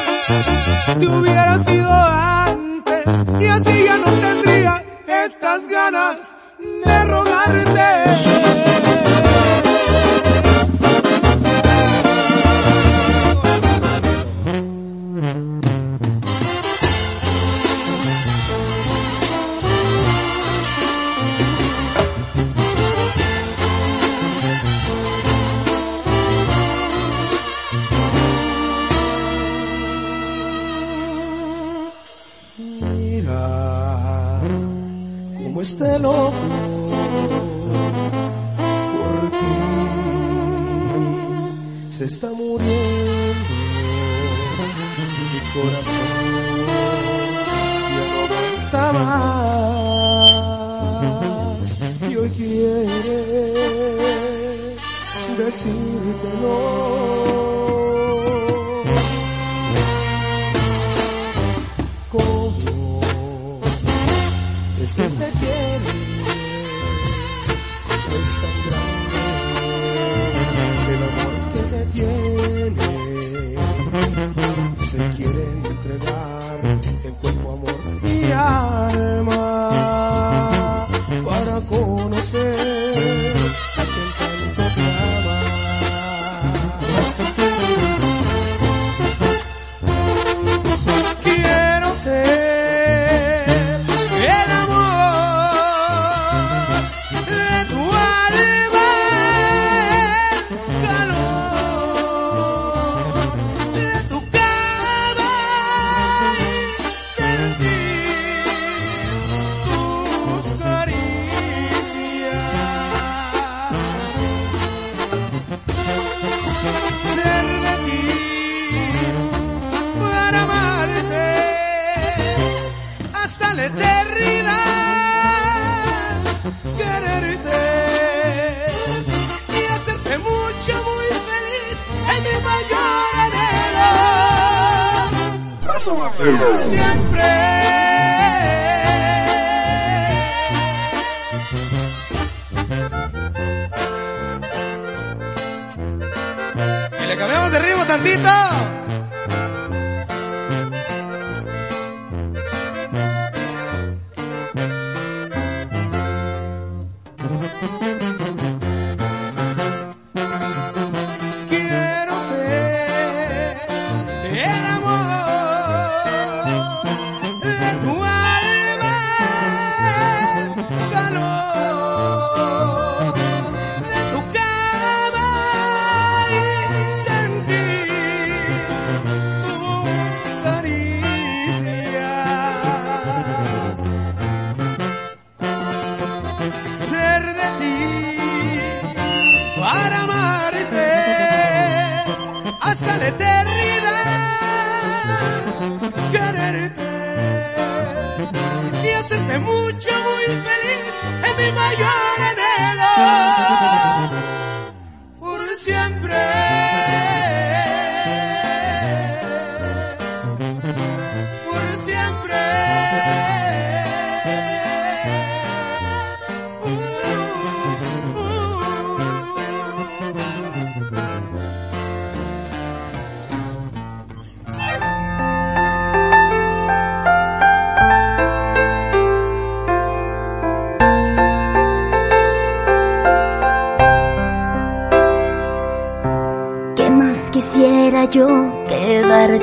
Speaker 31: Te hubiera sido antes y así ya no tendría estas ganas de rogarte.
Speaker 30: Se está muriendo mi corazón. Ya no aguanta más y hoy quiere decirte no y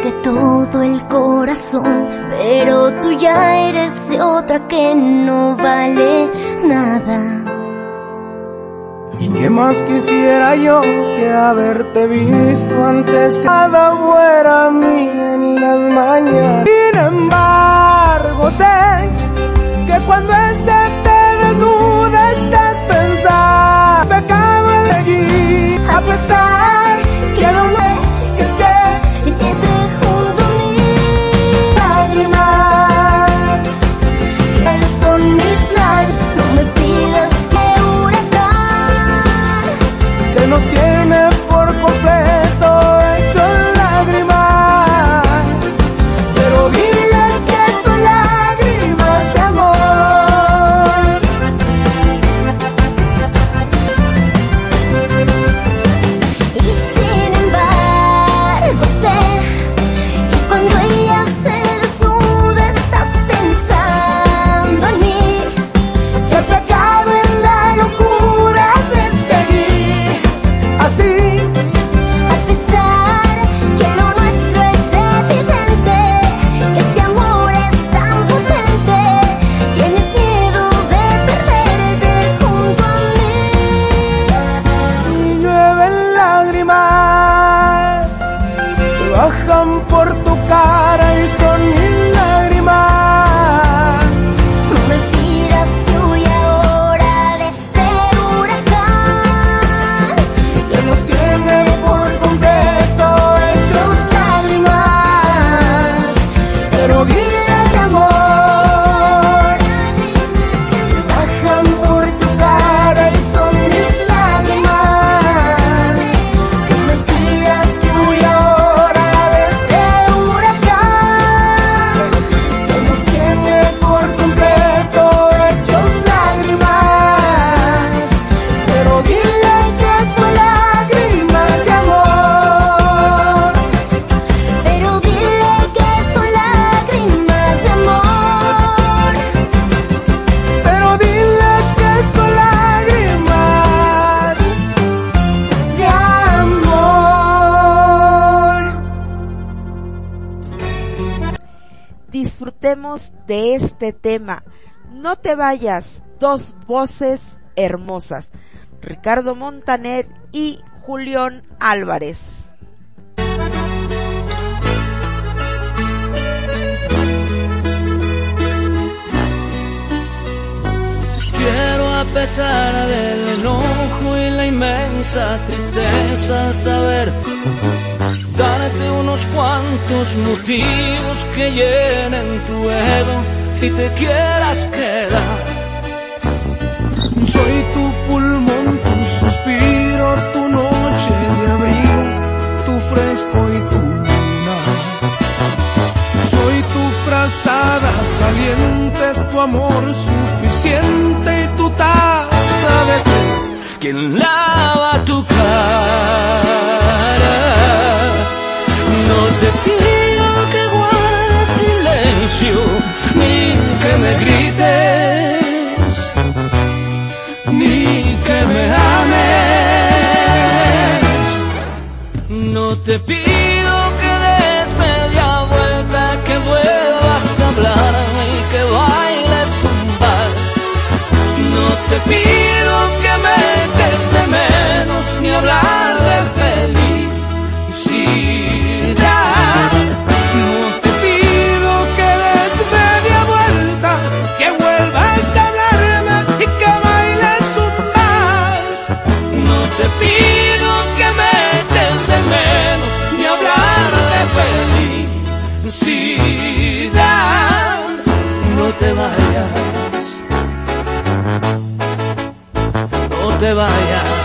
Speaker 32: darte todo el corazón, pero tú ya eres de otra que no vale nada.
Speaker 30: ¿Y qué más quisiera yo que haberte visto antes que nada fuera a mí en las mañanas? Sin embargo, sé que cuando ese te desnuda estás pensando pecado elegí
Speaker 32: A pesar este
Speaker 2: tema. No te vayas, dos voces hermosas. Ricardo Montaner y Julián Álvarez.
Speaker 19: Quiero a pesar del enojo y la inmensa tristeza saber darte unos cuantos motivos que llenen tu ego y te quieras quedar.
Speaker 30: Soy tu pulmón, tu suspiro, tu noche de abril, tu fresco y tu luna. Soy tu frazada caliente, tu amor suficiente y tu taza de té.
Speaker 19: Quien lava tu cara, te pido que des media vuelta, que vuelvas a hablarme y que bailes un vals. No te pido que
Speaker 30: No te
Speaker 19: vayas, no te vayas.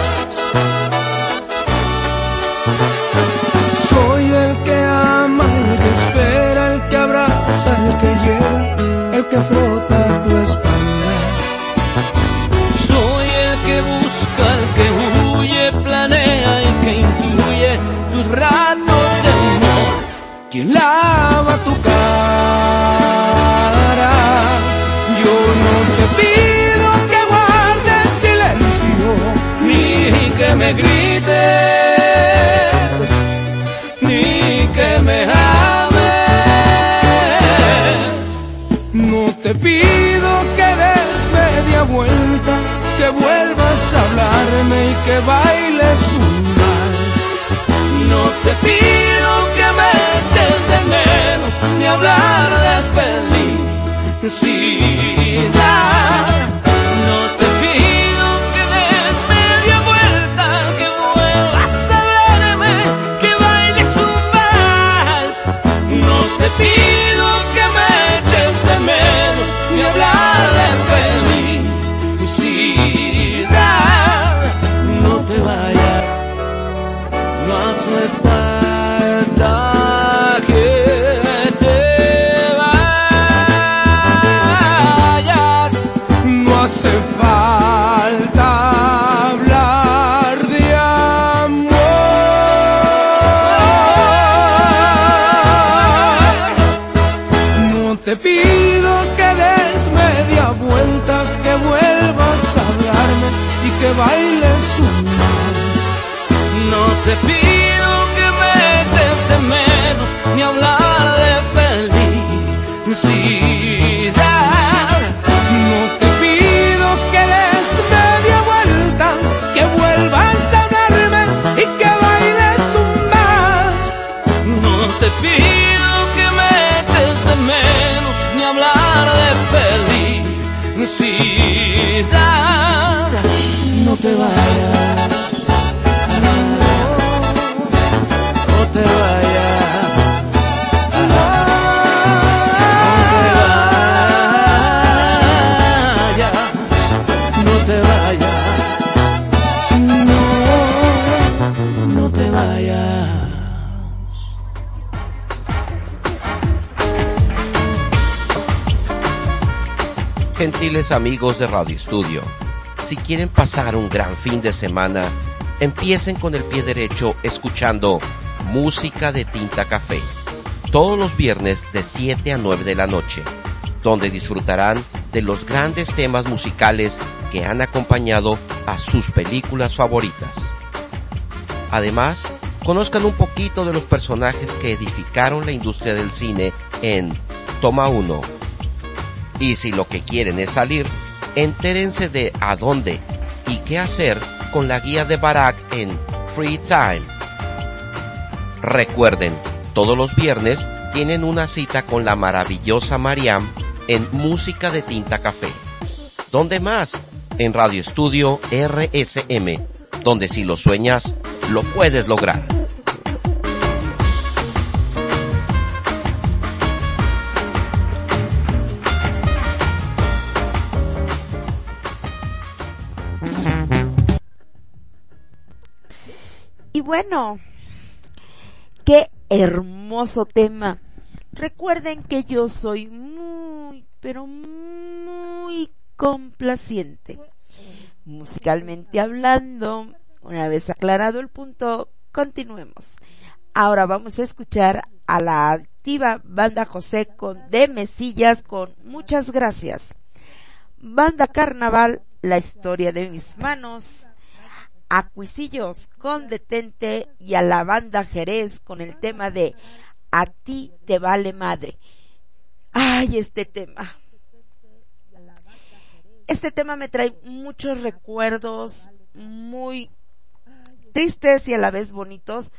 Speaker 19: grites, ni
Speaker 30: que
Speaker 19: me ames. No te pido que des media vuelta, que vuelvas a
Speaker 30: hablarme y que bailes un mal.
Speaker 19: No te pido que me eches de menos, ni hablar de felicidad.
Speaker 30: No
Speaker 33: Amigos de Radio Estudio, si quieren pasar un gran fin de semana, empiecen con el pie derecho escuchando Música de Tinta Café, todos los viernes de 7 a 9 de la noche, donde disfrutarán de los grandes temas musicales que han acompañado a sus películas favoritas. Además, conozcan un poquito de los personajes que edificaron la industria del cine en Toma 1. Y si lo que quieren es salir, entérense de a dónde y qué hacer con la guía de Barack en Free Time. Recuerden, todos los viernes tienen una cita con la maravillosa Mariam en Música de Tinta Café. ¿Dónde más? En Radio Estudio RSM, donde si lo sueñas, lo puedes lograr.
Speaker 2: Bueno, qué hermoso tema. Recuerden que yo soy muy, pero muy complaciente. Musicalmente hablando, una vez aclarado el punto, continuemos. Ahora vamos a escuchar a la activa banda José con de Mesillas con muchas gracias. Banda Carnaval, la historia de mis manos. A Cuisillos con Detente y a la banda Jerez con el tema de A ti te vale madre. Ay, este tema. Este tema me trae muchos recuerdos muy tristes y a la vez bonitos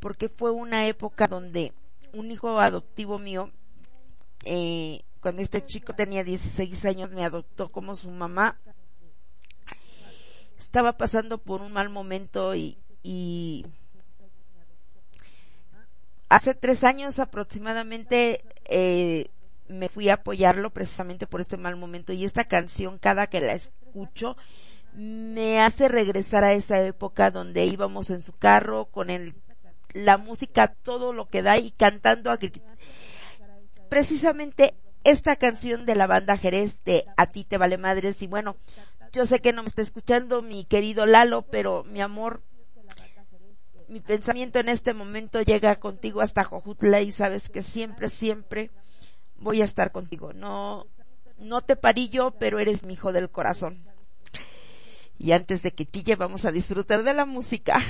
Speaker 2: porque fue una época donde un hijo adoptivo mío, eh, cuando este chico tenía 16 años, me adoptó como su mamá. Estaba pasando por un mal momento y, hace tres años aproximadamente eh, me fui a apoyarlo precisamente por este mal momento y esta canción cada que la escucho me hace regresar a esa época donde íbamos en su carro con el la música todo lo que da y cantando a precisamente esta canción de la banda Jerez de A ti te vale madres y bueno yo sé que no me está escuchando mi querido Lalo pero mi amor mi pensamiento en este momento llega contigo hasta Jojutla y sabes que siempre siempre voy a estar contigo no no te parí yo pero eres mi hijo del corazón y antes de que chille vamos a disfrutar de la música.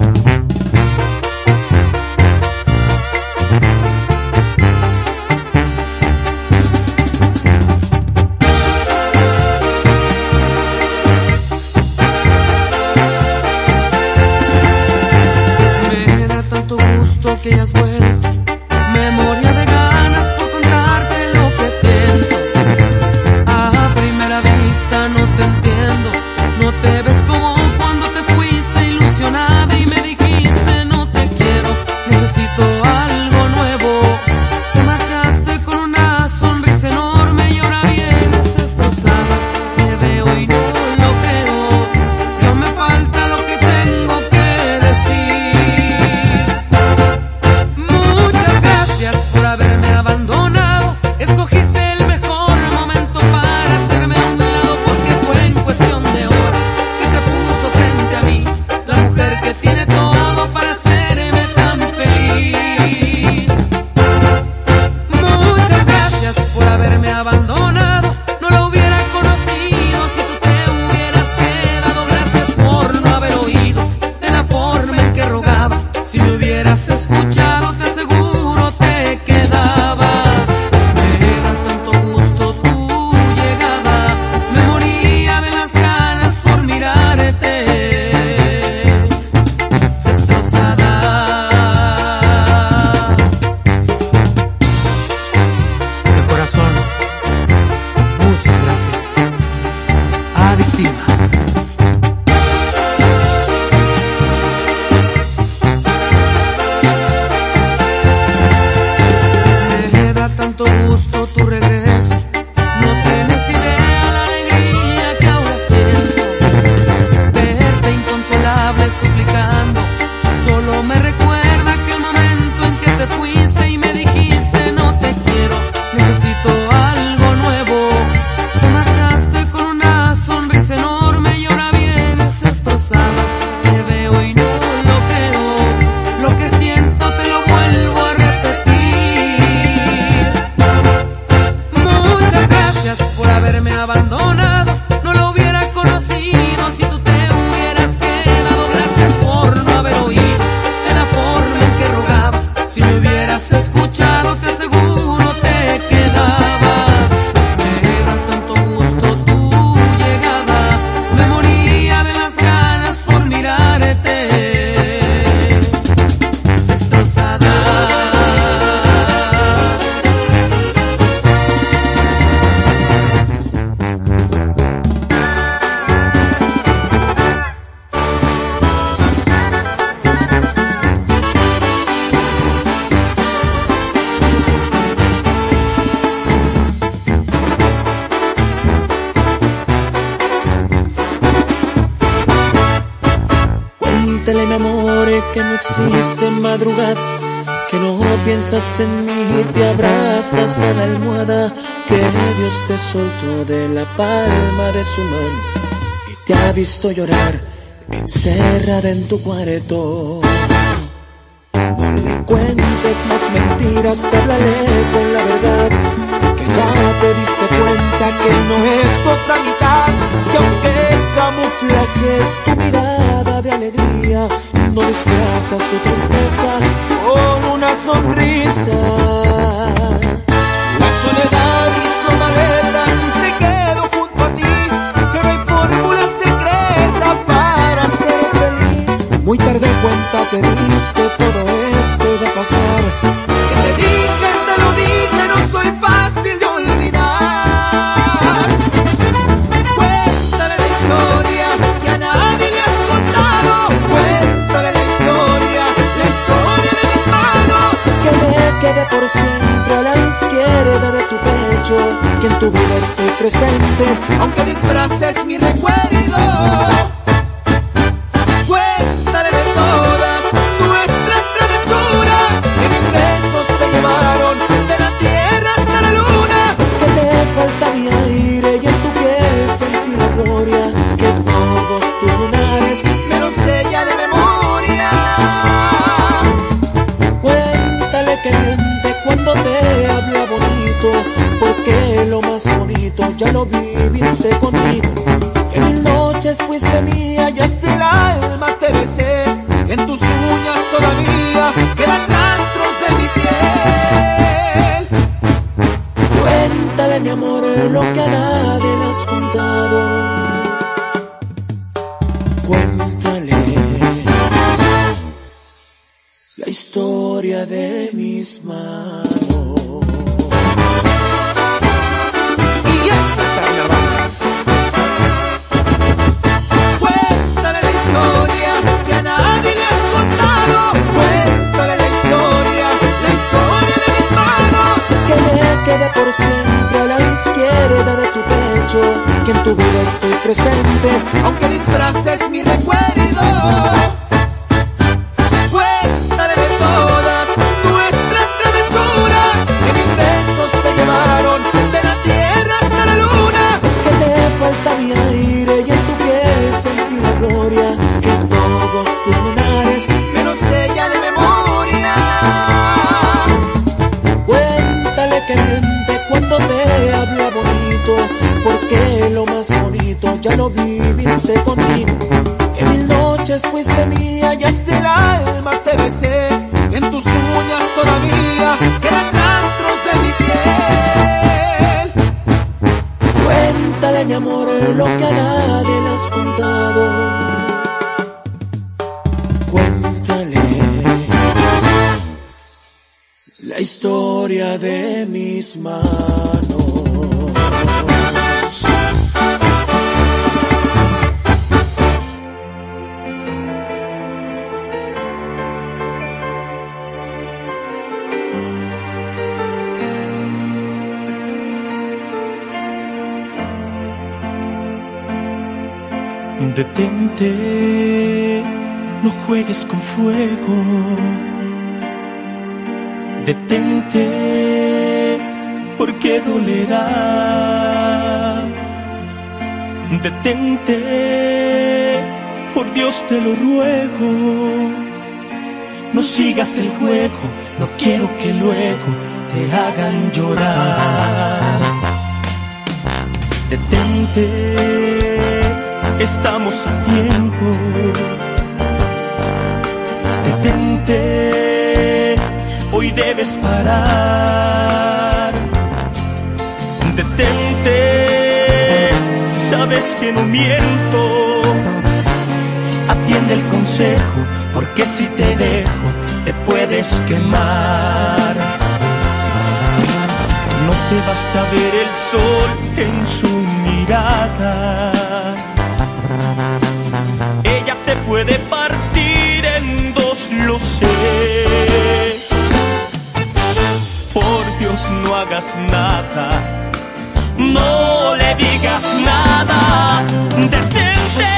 Speaker 13: Piensas en mí y te abrazas a la almohada, que Dios te soltó de la palma de su mano y te ha visto llorar encerrada en tu cuarto. No le cuentes más mentiras, háblale con la verdad, que ya te diste cuenta que no es tu otra mitad, que aunque camuflajes tu mirada de alegría, no disfrazas su tristeza con una sonrisa. La soledad hizo maletas y se quedó junto a ti, que no hay fórmula secreta para ser feliz. Muy tarde cuenta te diste todo esto iba a pasar. Por siempre a la izquierda de tu pecho. Que en tu vida estoy presente, aunque disfraces mi recuerdo. Ya lo viviste conmigo.
Speaker 34: Detente, no juegues con fuego. Detente, porque dolerá. Detente, por Dios te lo ruego. No sigas el juego, no quiero que luego te hagan llorar. Detente, estamos a tiempo. Detente, hoy debes parar. Detente, sabes que no miento. Atiende el consejo, porque si te dejo, te puedes quemar. No te basta ver el sol en su mirada. Puede partir en dos, lo sé. Por Dios no hagas nada, no le digas nada. Detente,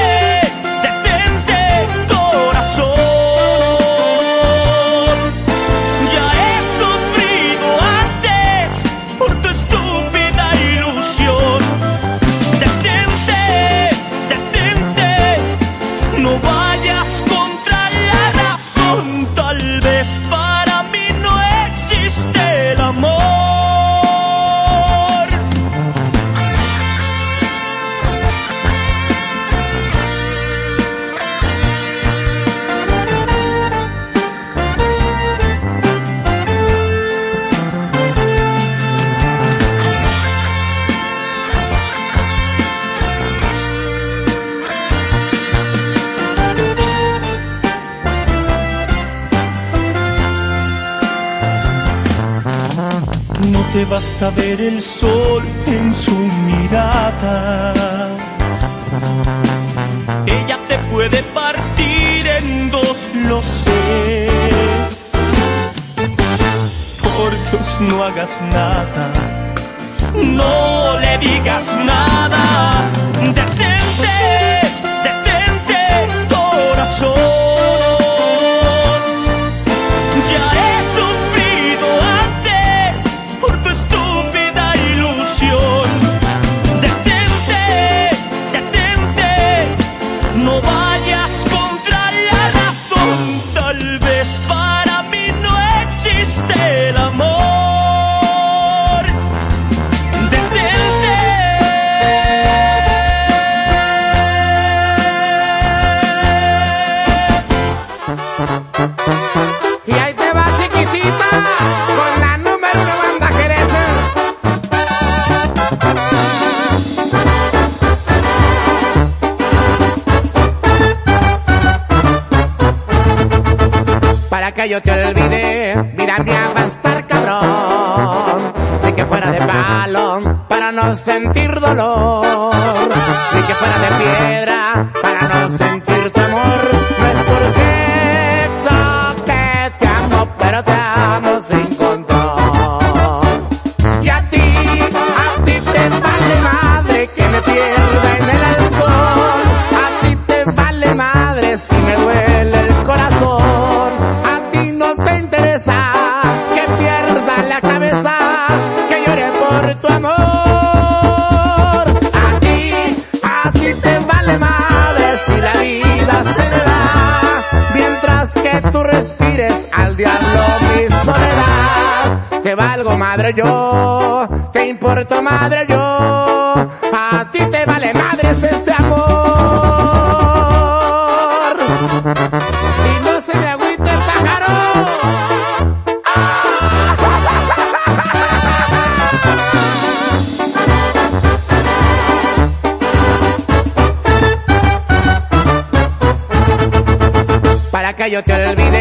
Speaker 35: hasta ver el sol en su mirada. Ella te puede partir en dos, lo sé. Por Dios, no hagas nada, no le digas nada.
Speaker 36: yo te olvido. yo te
Speaker 2: olvidé.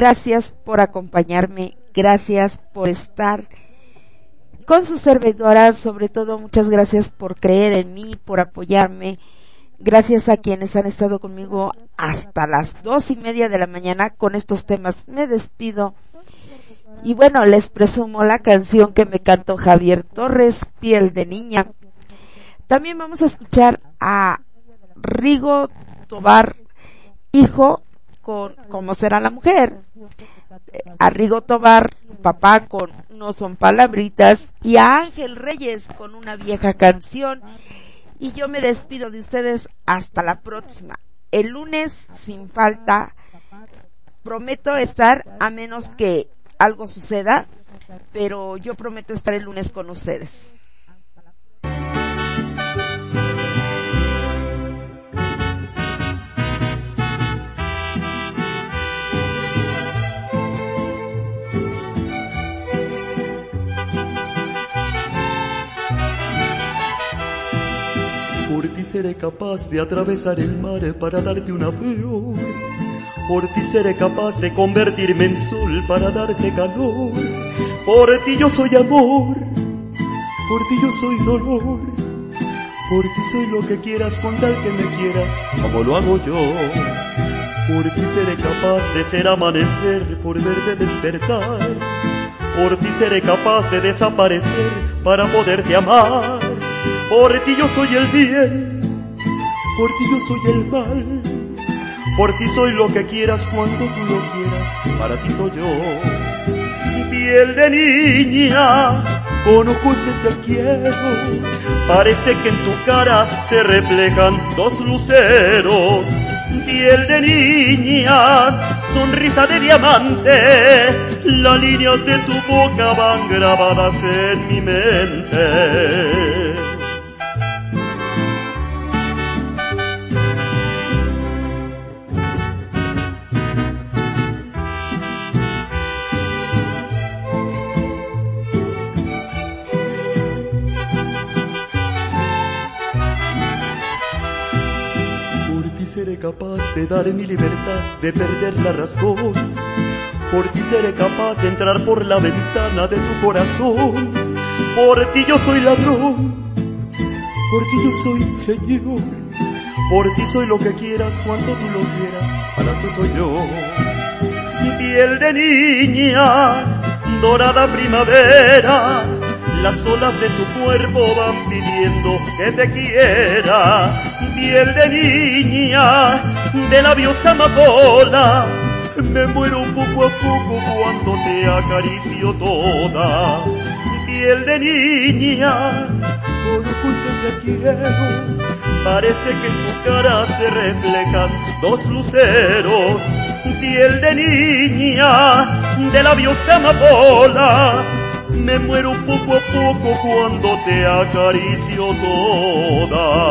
Speaker 2: Gracias por acompañarme, gracias por estar con su servidora, sobre todo muchas gracias por creer en mí, por apoyarme. Gracias a quienes han estado conmigo hasta las dos y media de la mañana con estos temas. Me despido. Y bueno, les presumo la canción que me cantó Javier Torres, Piel de Niña. También vamos a escuchar a Rigo Tobar, hijo con cómo será la mujer. Arrigo Tobar, papá con No son palabritas y a Ángel Reyes con una vieja canción. Y yo me despido de ustedes hasta la próxima. El lunes sin falta prometo estar a menos que algo suceda, pero yo prometo estar el lunes con ustedes.
Speaker 37: por ti seré capaz de atravesar el mar para darte una flor. Por ti seré capaz de convertirme en sol para darte calor.
Speaker 38: Por ti yo soy amor, por ti yo soy dolor. Por ti soy lo que quieras con tal que me quieras, como lo hago yo. Por ti seré capaz de ser amanecer, por verte despertar. Por ti seré capaz de desaparecer para poderte amar. Por ti yo soy el bien, por ti yo soy el mal. Por ti soy lo que quieras cuando tú lo quieras, para ti soy yo. Piel de niña, con ojos de te quiero, parece que en tu cara se reflejan dos luceros. Piel de niña, sonrisa de diamante, las líneas de tu boca van grabadas en mi mente. Seré capaz de dar mi libertad, de perder la razón. Por ti seré capaz de entrar por la ventana de tu corazón. Por ti yo soy ladrón, por ti yo soy señor. Por ti soy lo que quieras cuando tú lo quieras, para ti soy yo. Mi piel de niña, dorada primavera, las olas de tu cuerpo van pidiendo que te quiera. Piel de niña, de labios amapola, me muero poco a poco cuando te acaricio toda. Piel de niña, ojos de te quiero, parece que en tu cara se reflejan dos luceros. Piel de niña, de labios amapola, me muero poco a poco cuando te acaricio toda.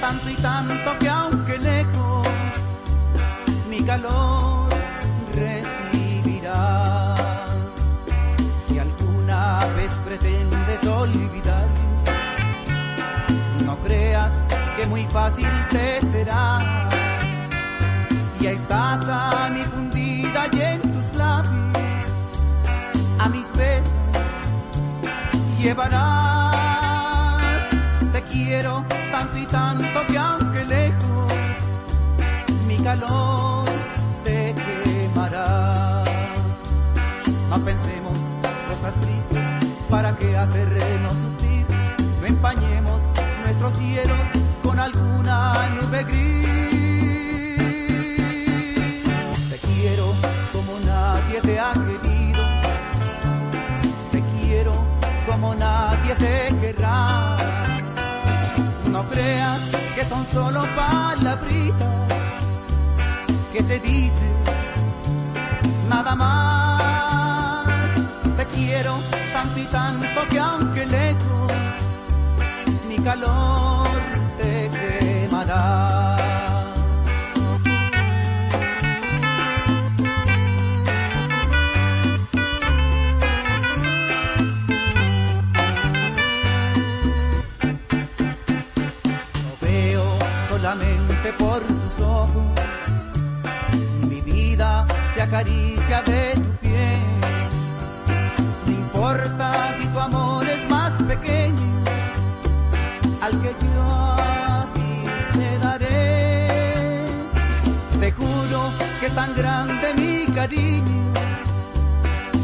Speaker 9: Tanto y tanto que aunque lejos mi calor recibirás. Si alguna vez pretendes olvidar, no creas que muy fácil te será. Ya estás a mi fundida y en tus labios a mis besos llevarás. Quiero tanto y tanto que aunque lejos mi calor te quemará. No pensemos cosas tristes para que hacernos sufrir. No empañemos nuestro cielo con alguna nube gris. Creas que son solo palabritas que se dicen nada más. Te quiero tanto y tanto que aunque lejos mi calor por tus ojos. Mi vida se acaricia de tu piel. No importa si tu amor es más pequeño al que yo a ti te daré. Te juro que es tan grande mi cariño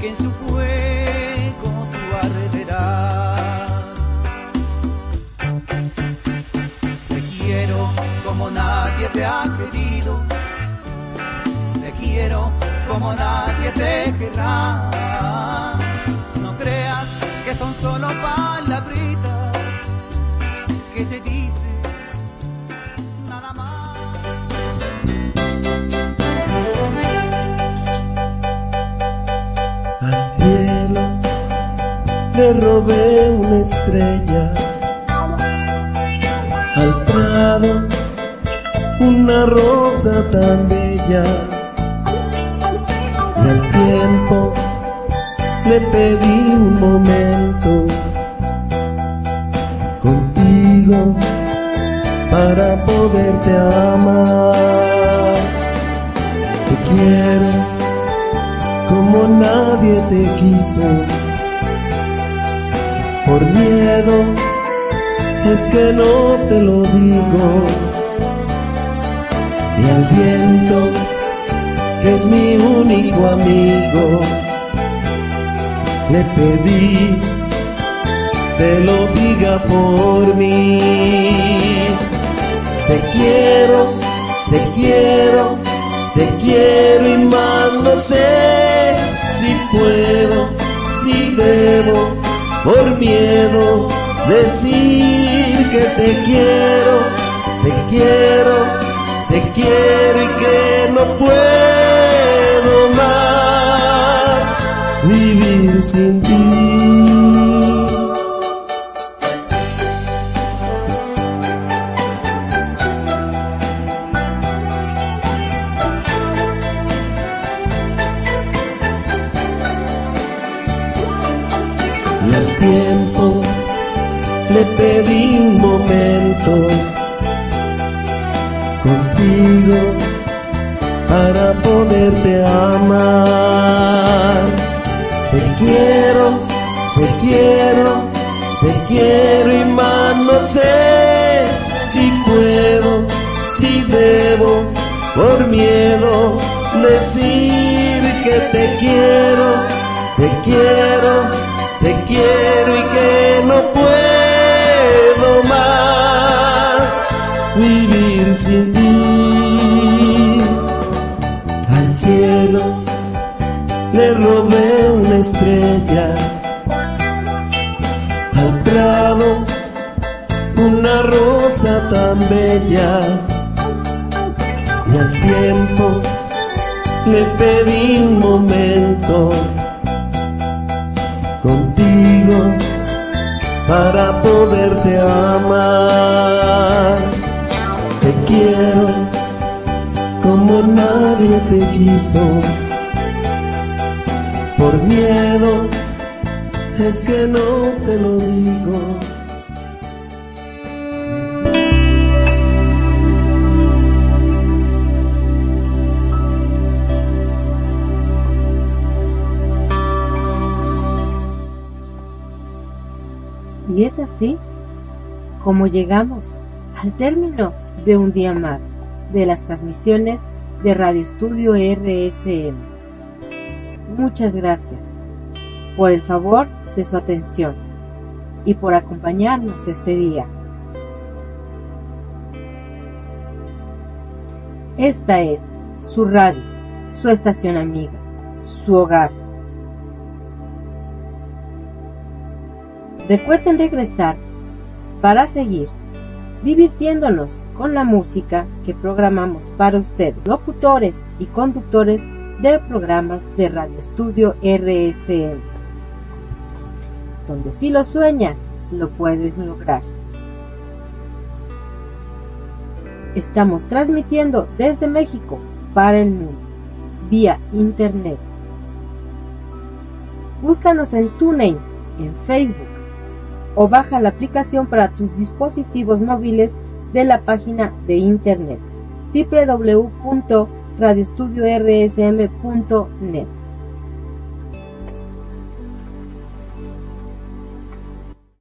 Speaker 9: que en su fuego como nadie te querrá. No creas que son solo palabritas que se dicen nada más.
Speaker 1: Al cielo le robé una estrella, al prado una rosa tan bella, le pedí un momento contigo para poderte amar. Te quiero como nadie te quiso. Por miedo es que no te lo digo. Y al viento, que es mi único amigo, le pedí te lo diga por mí. Te quiero, te quiero, te quiero y más no sé si puedo, si debo, por miedo decir que te quiero, te quiero, te quiero y que no puedo y al tiempo le pedí un momento contigo para poderte amar. Te quiero, te quiero, quiero y más no sé si puedo, si debo, por miedo decir que te quiero, te quiero, te quiero y que no puedo estrella, al prado una rosa tan bella y al tiempo le pedí un momento contigo para poderte amar. Te quiero como nadie te quiso. Es que no te lo digo.
Speaker 28: Y es así como llegamos al término de un día más de las transmisiones de Radio Estudio RSM. Muchas gracias por el favor de su atención y por acompañarnos este día. Esta es su radio, su estación amiga, su hogar. Recuerden regresar para seguir divirtiéndonos con la música que programamos para ustedes, locutores y conductores de programas de Radio Estudio RSM, donde si lo sueñas, lo puedes lograr. Estamos transmitiendo desde México para el mundo, vía internet. Búscanos en TuneIn, en Facebook, o baja la aplicación para tus dispositivos móviles de la página de internet www.radioestudiorsm.net.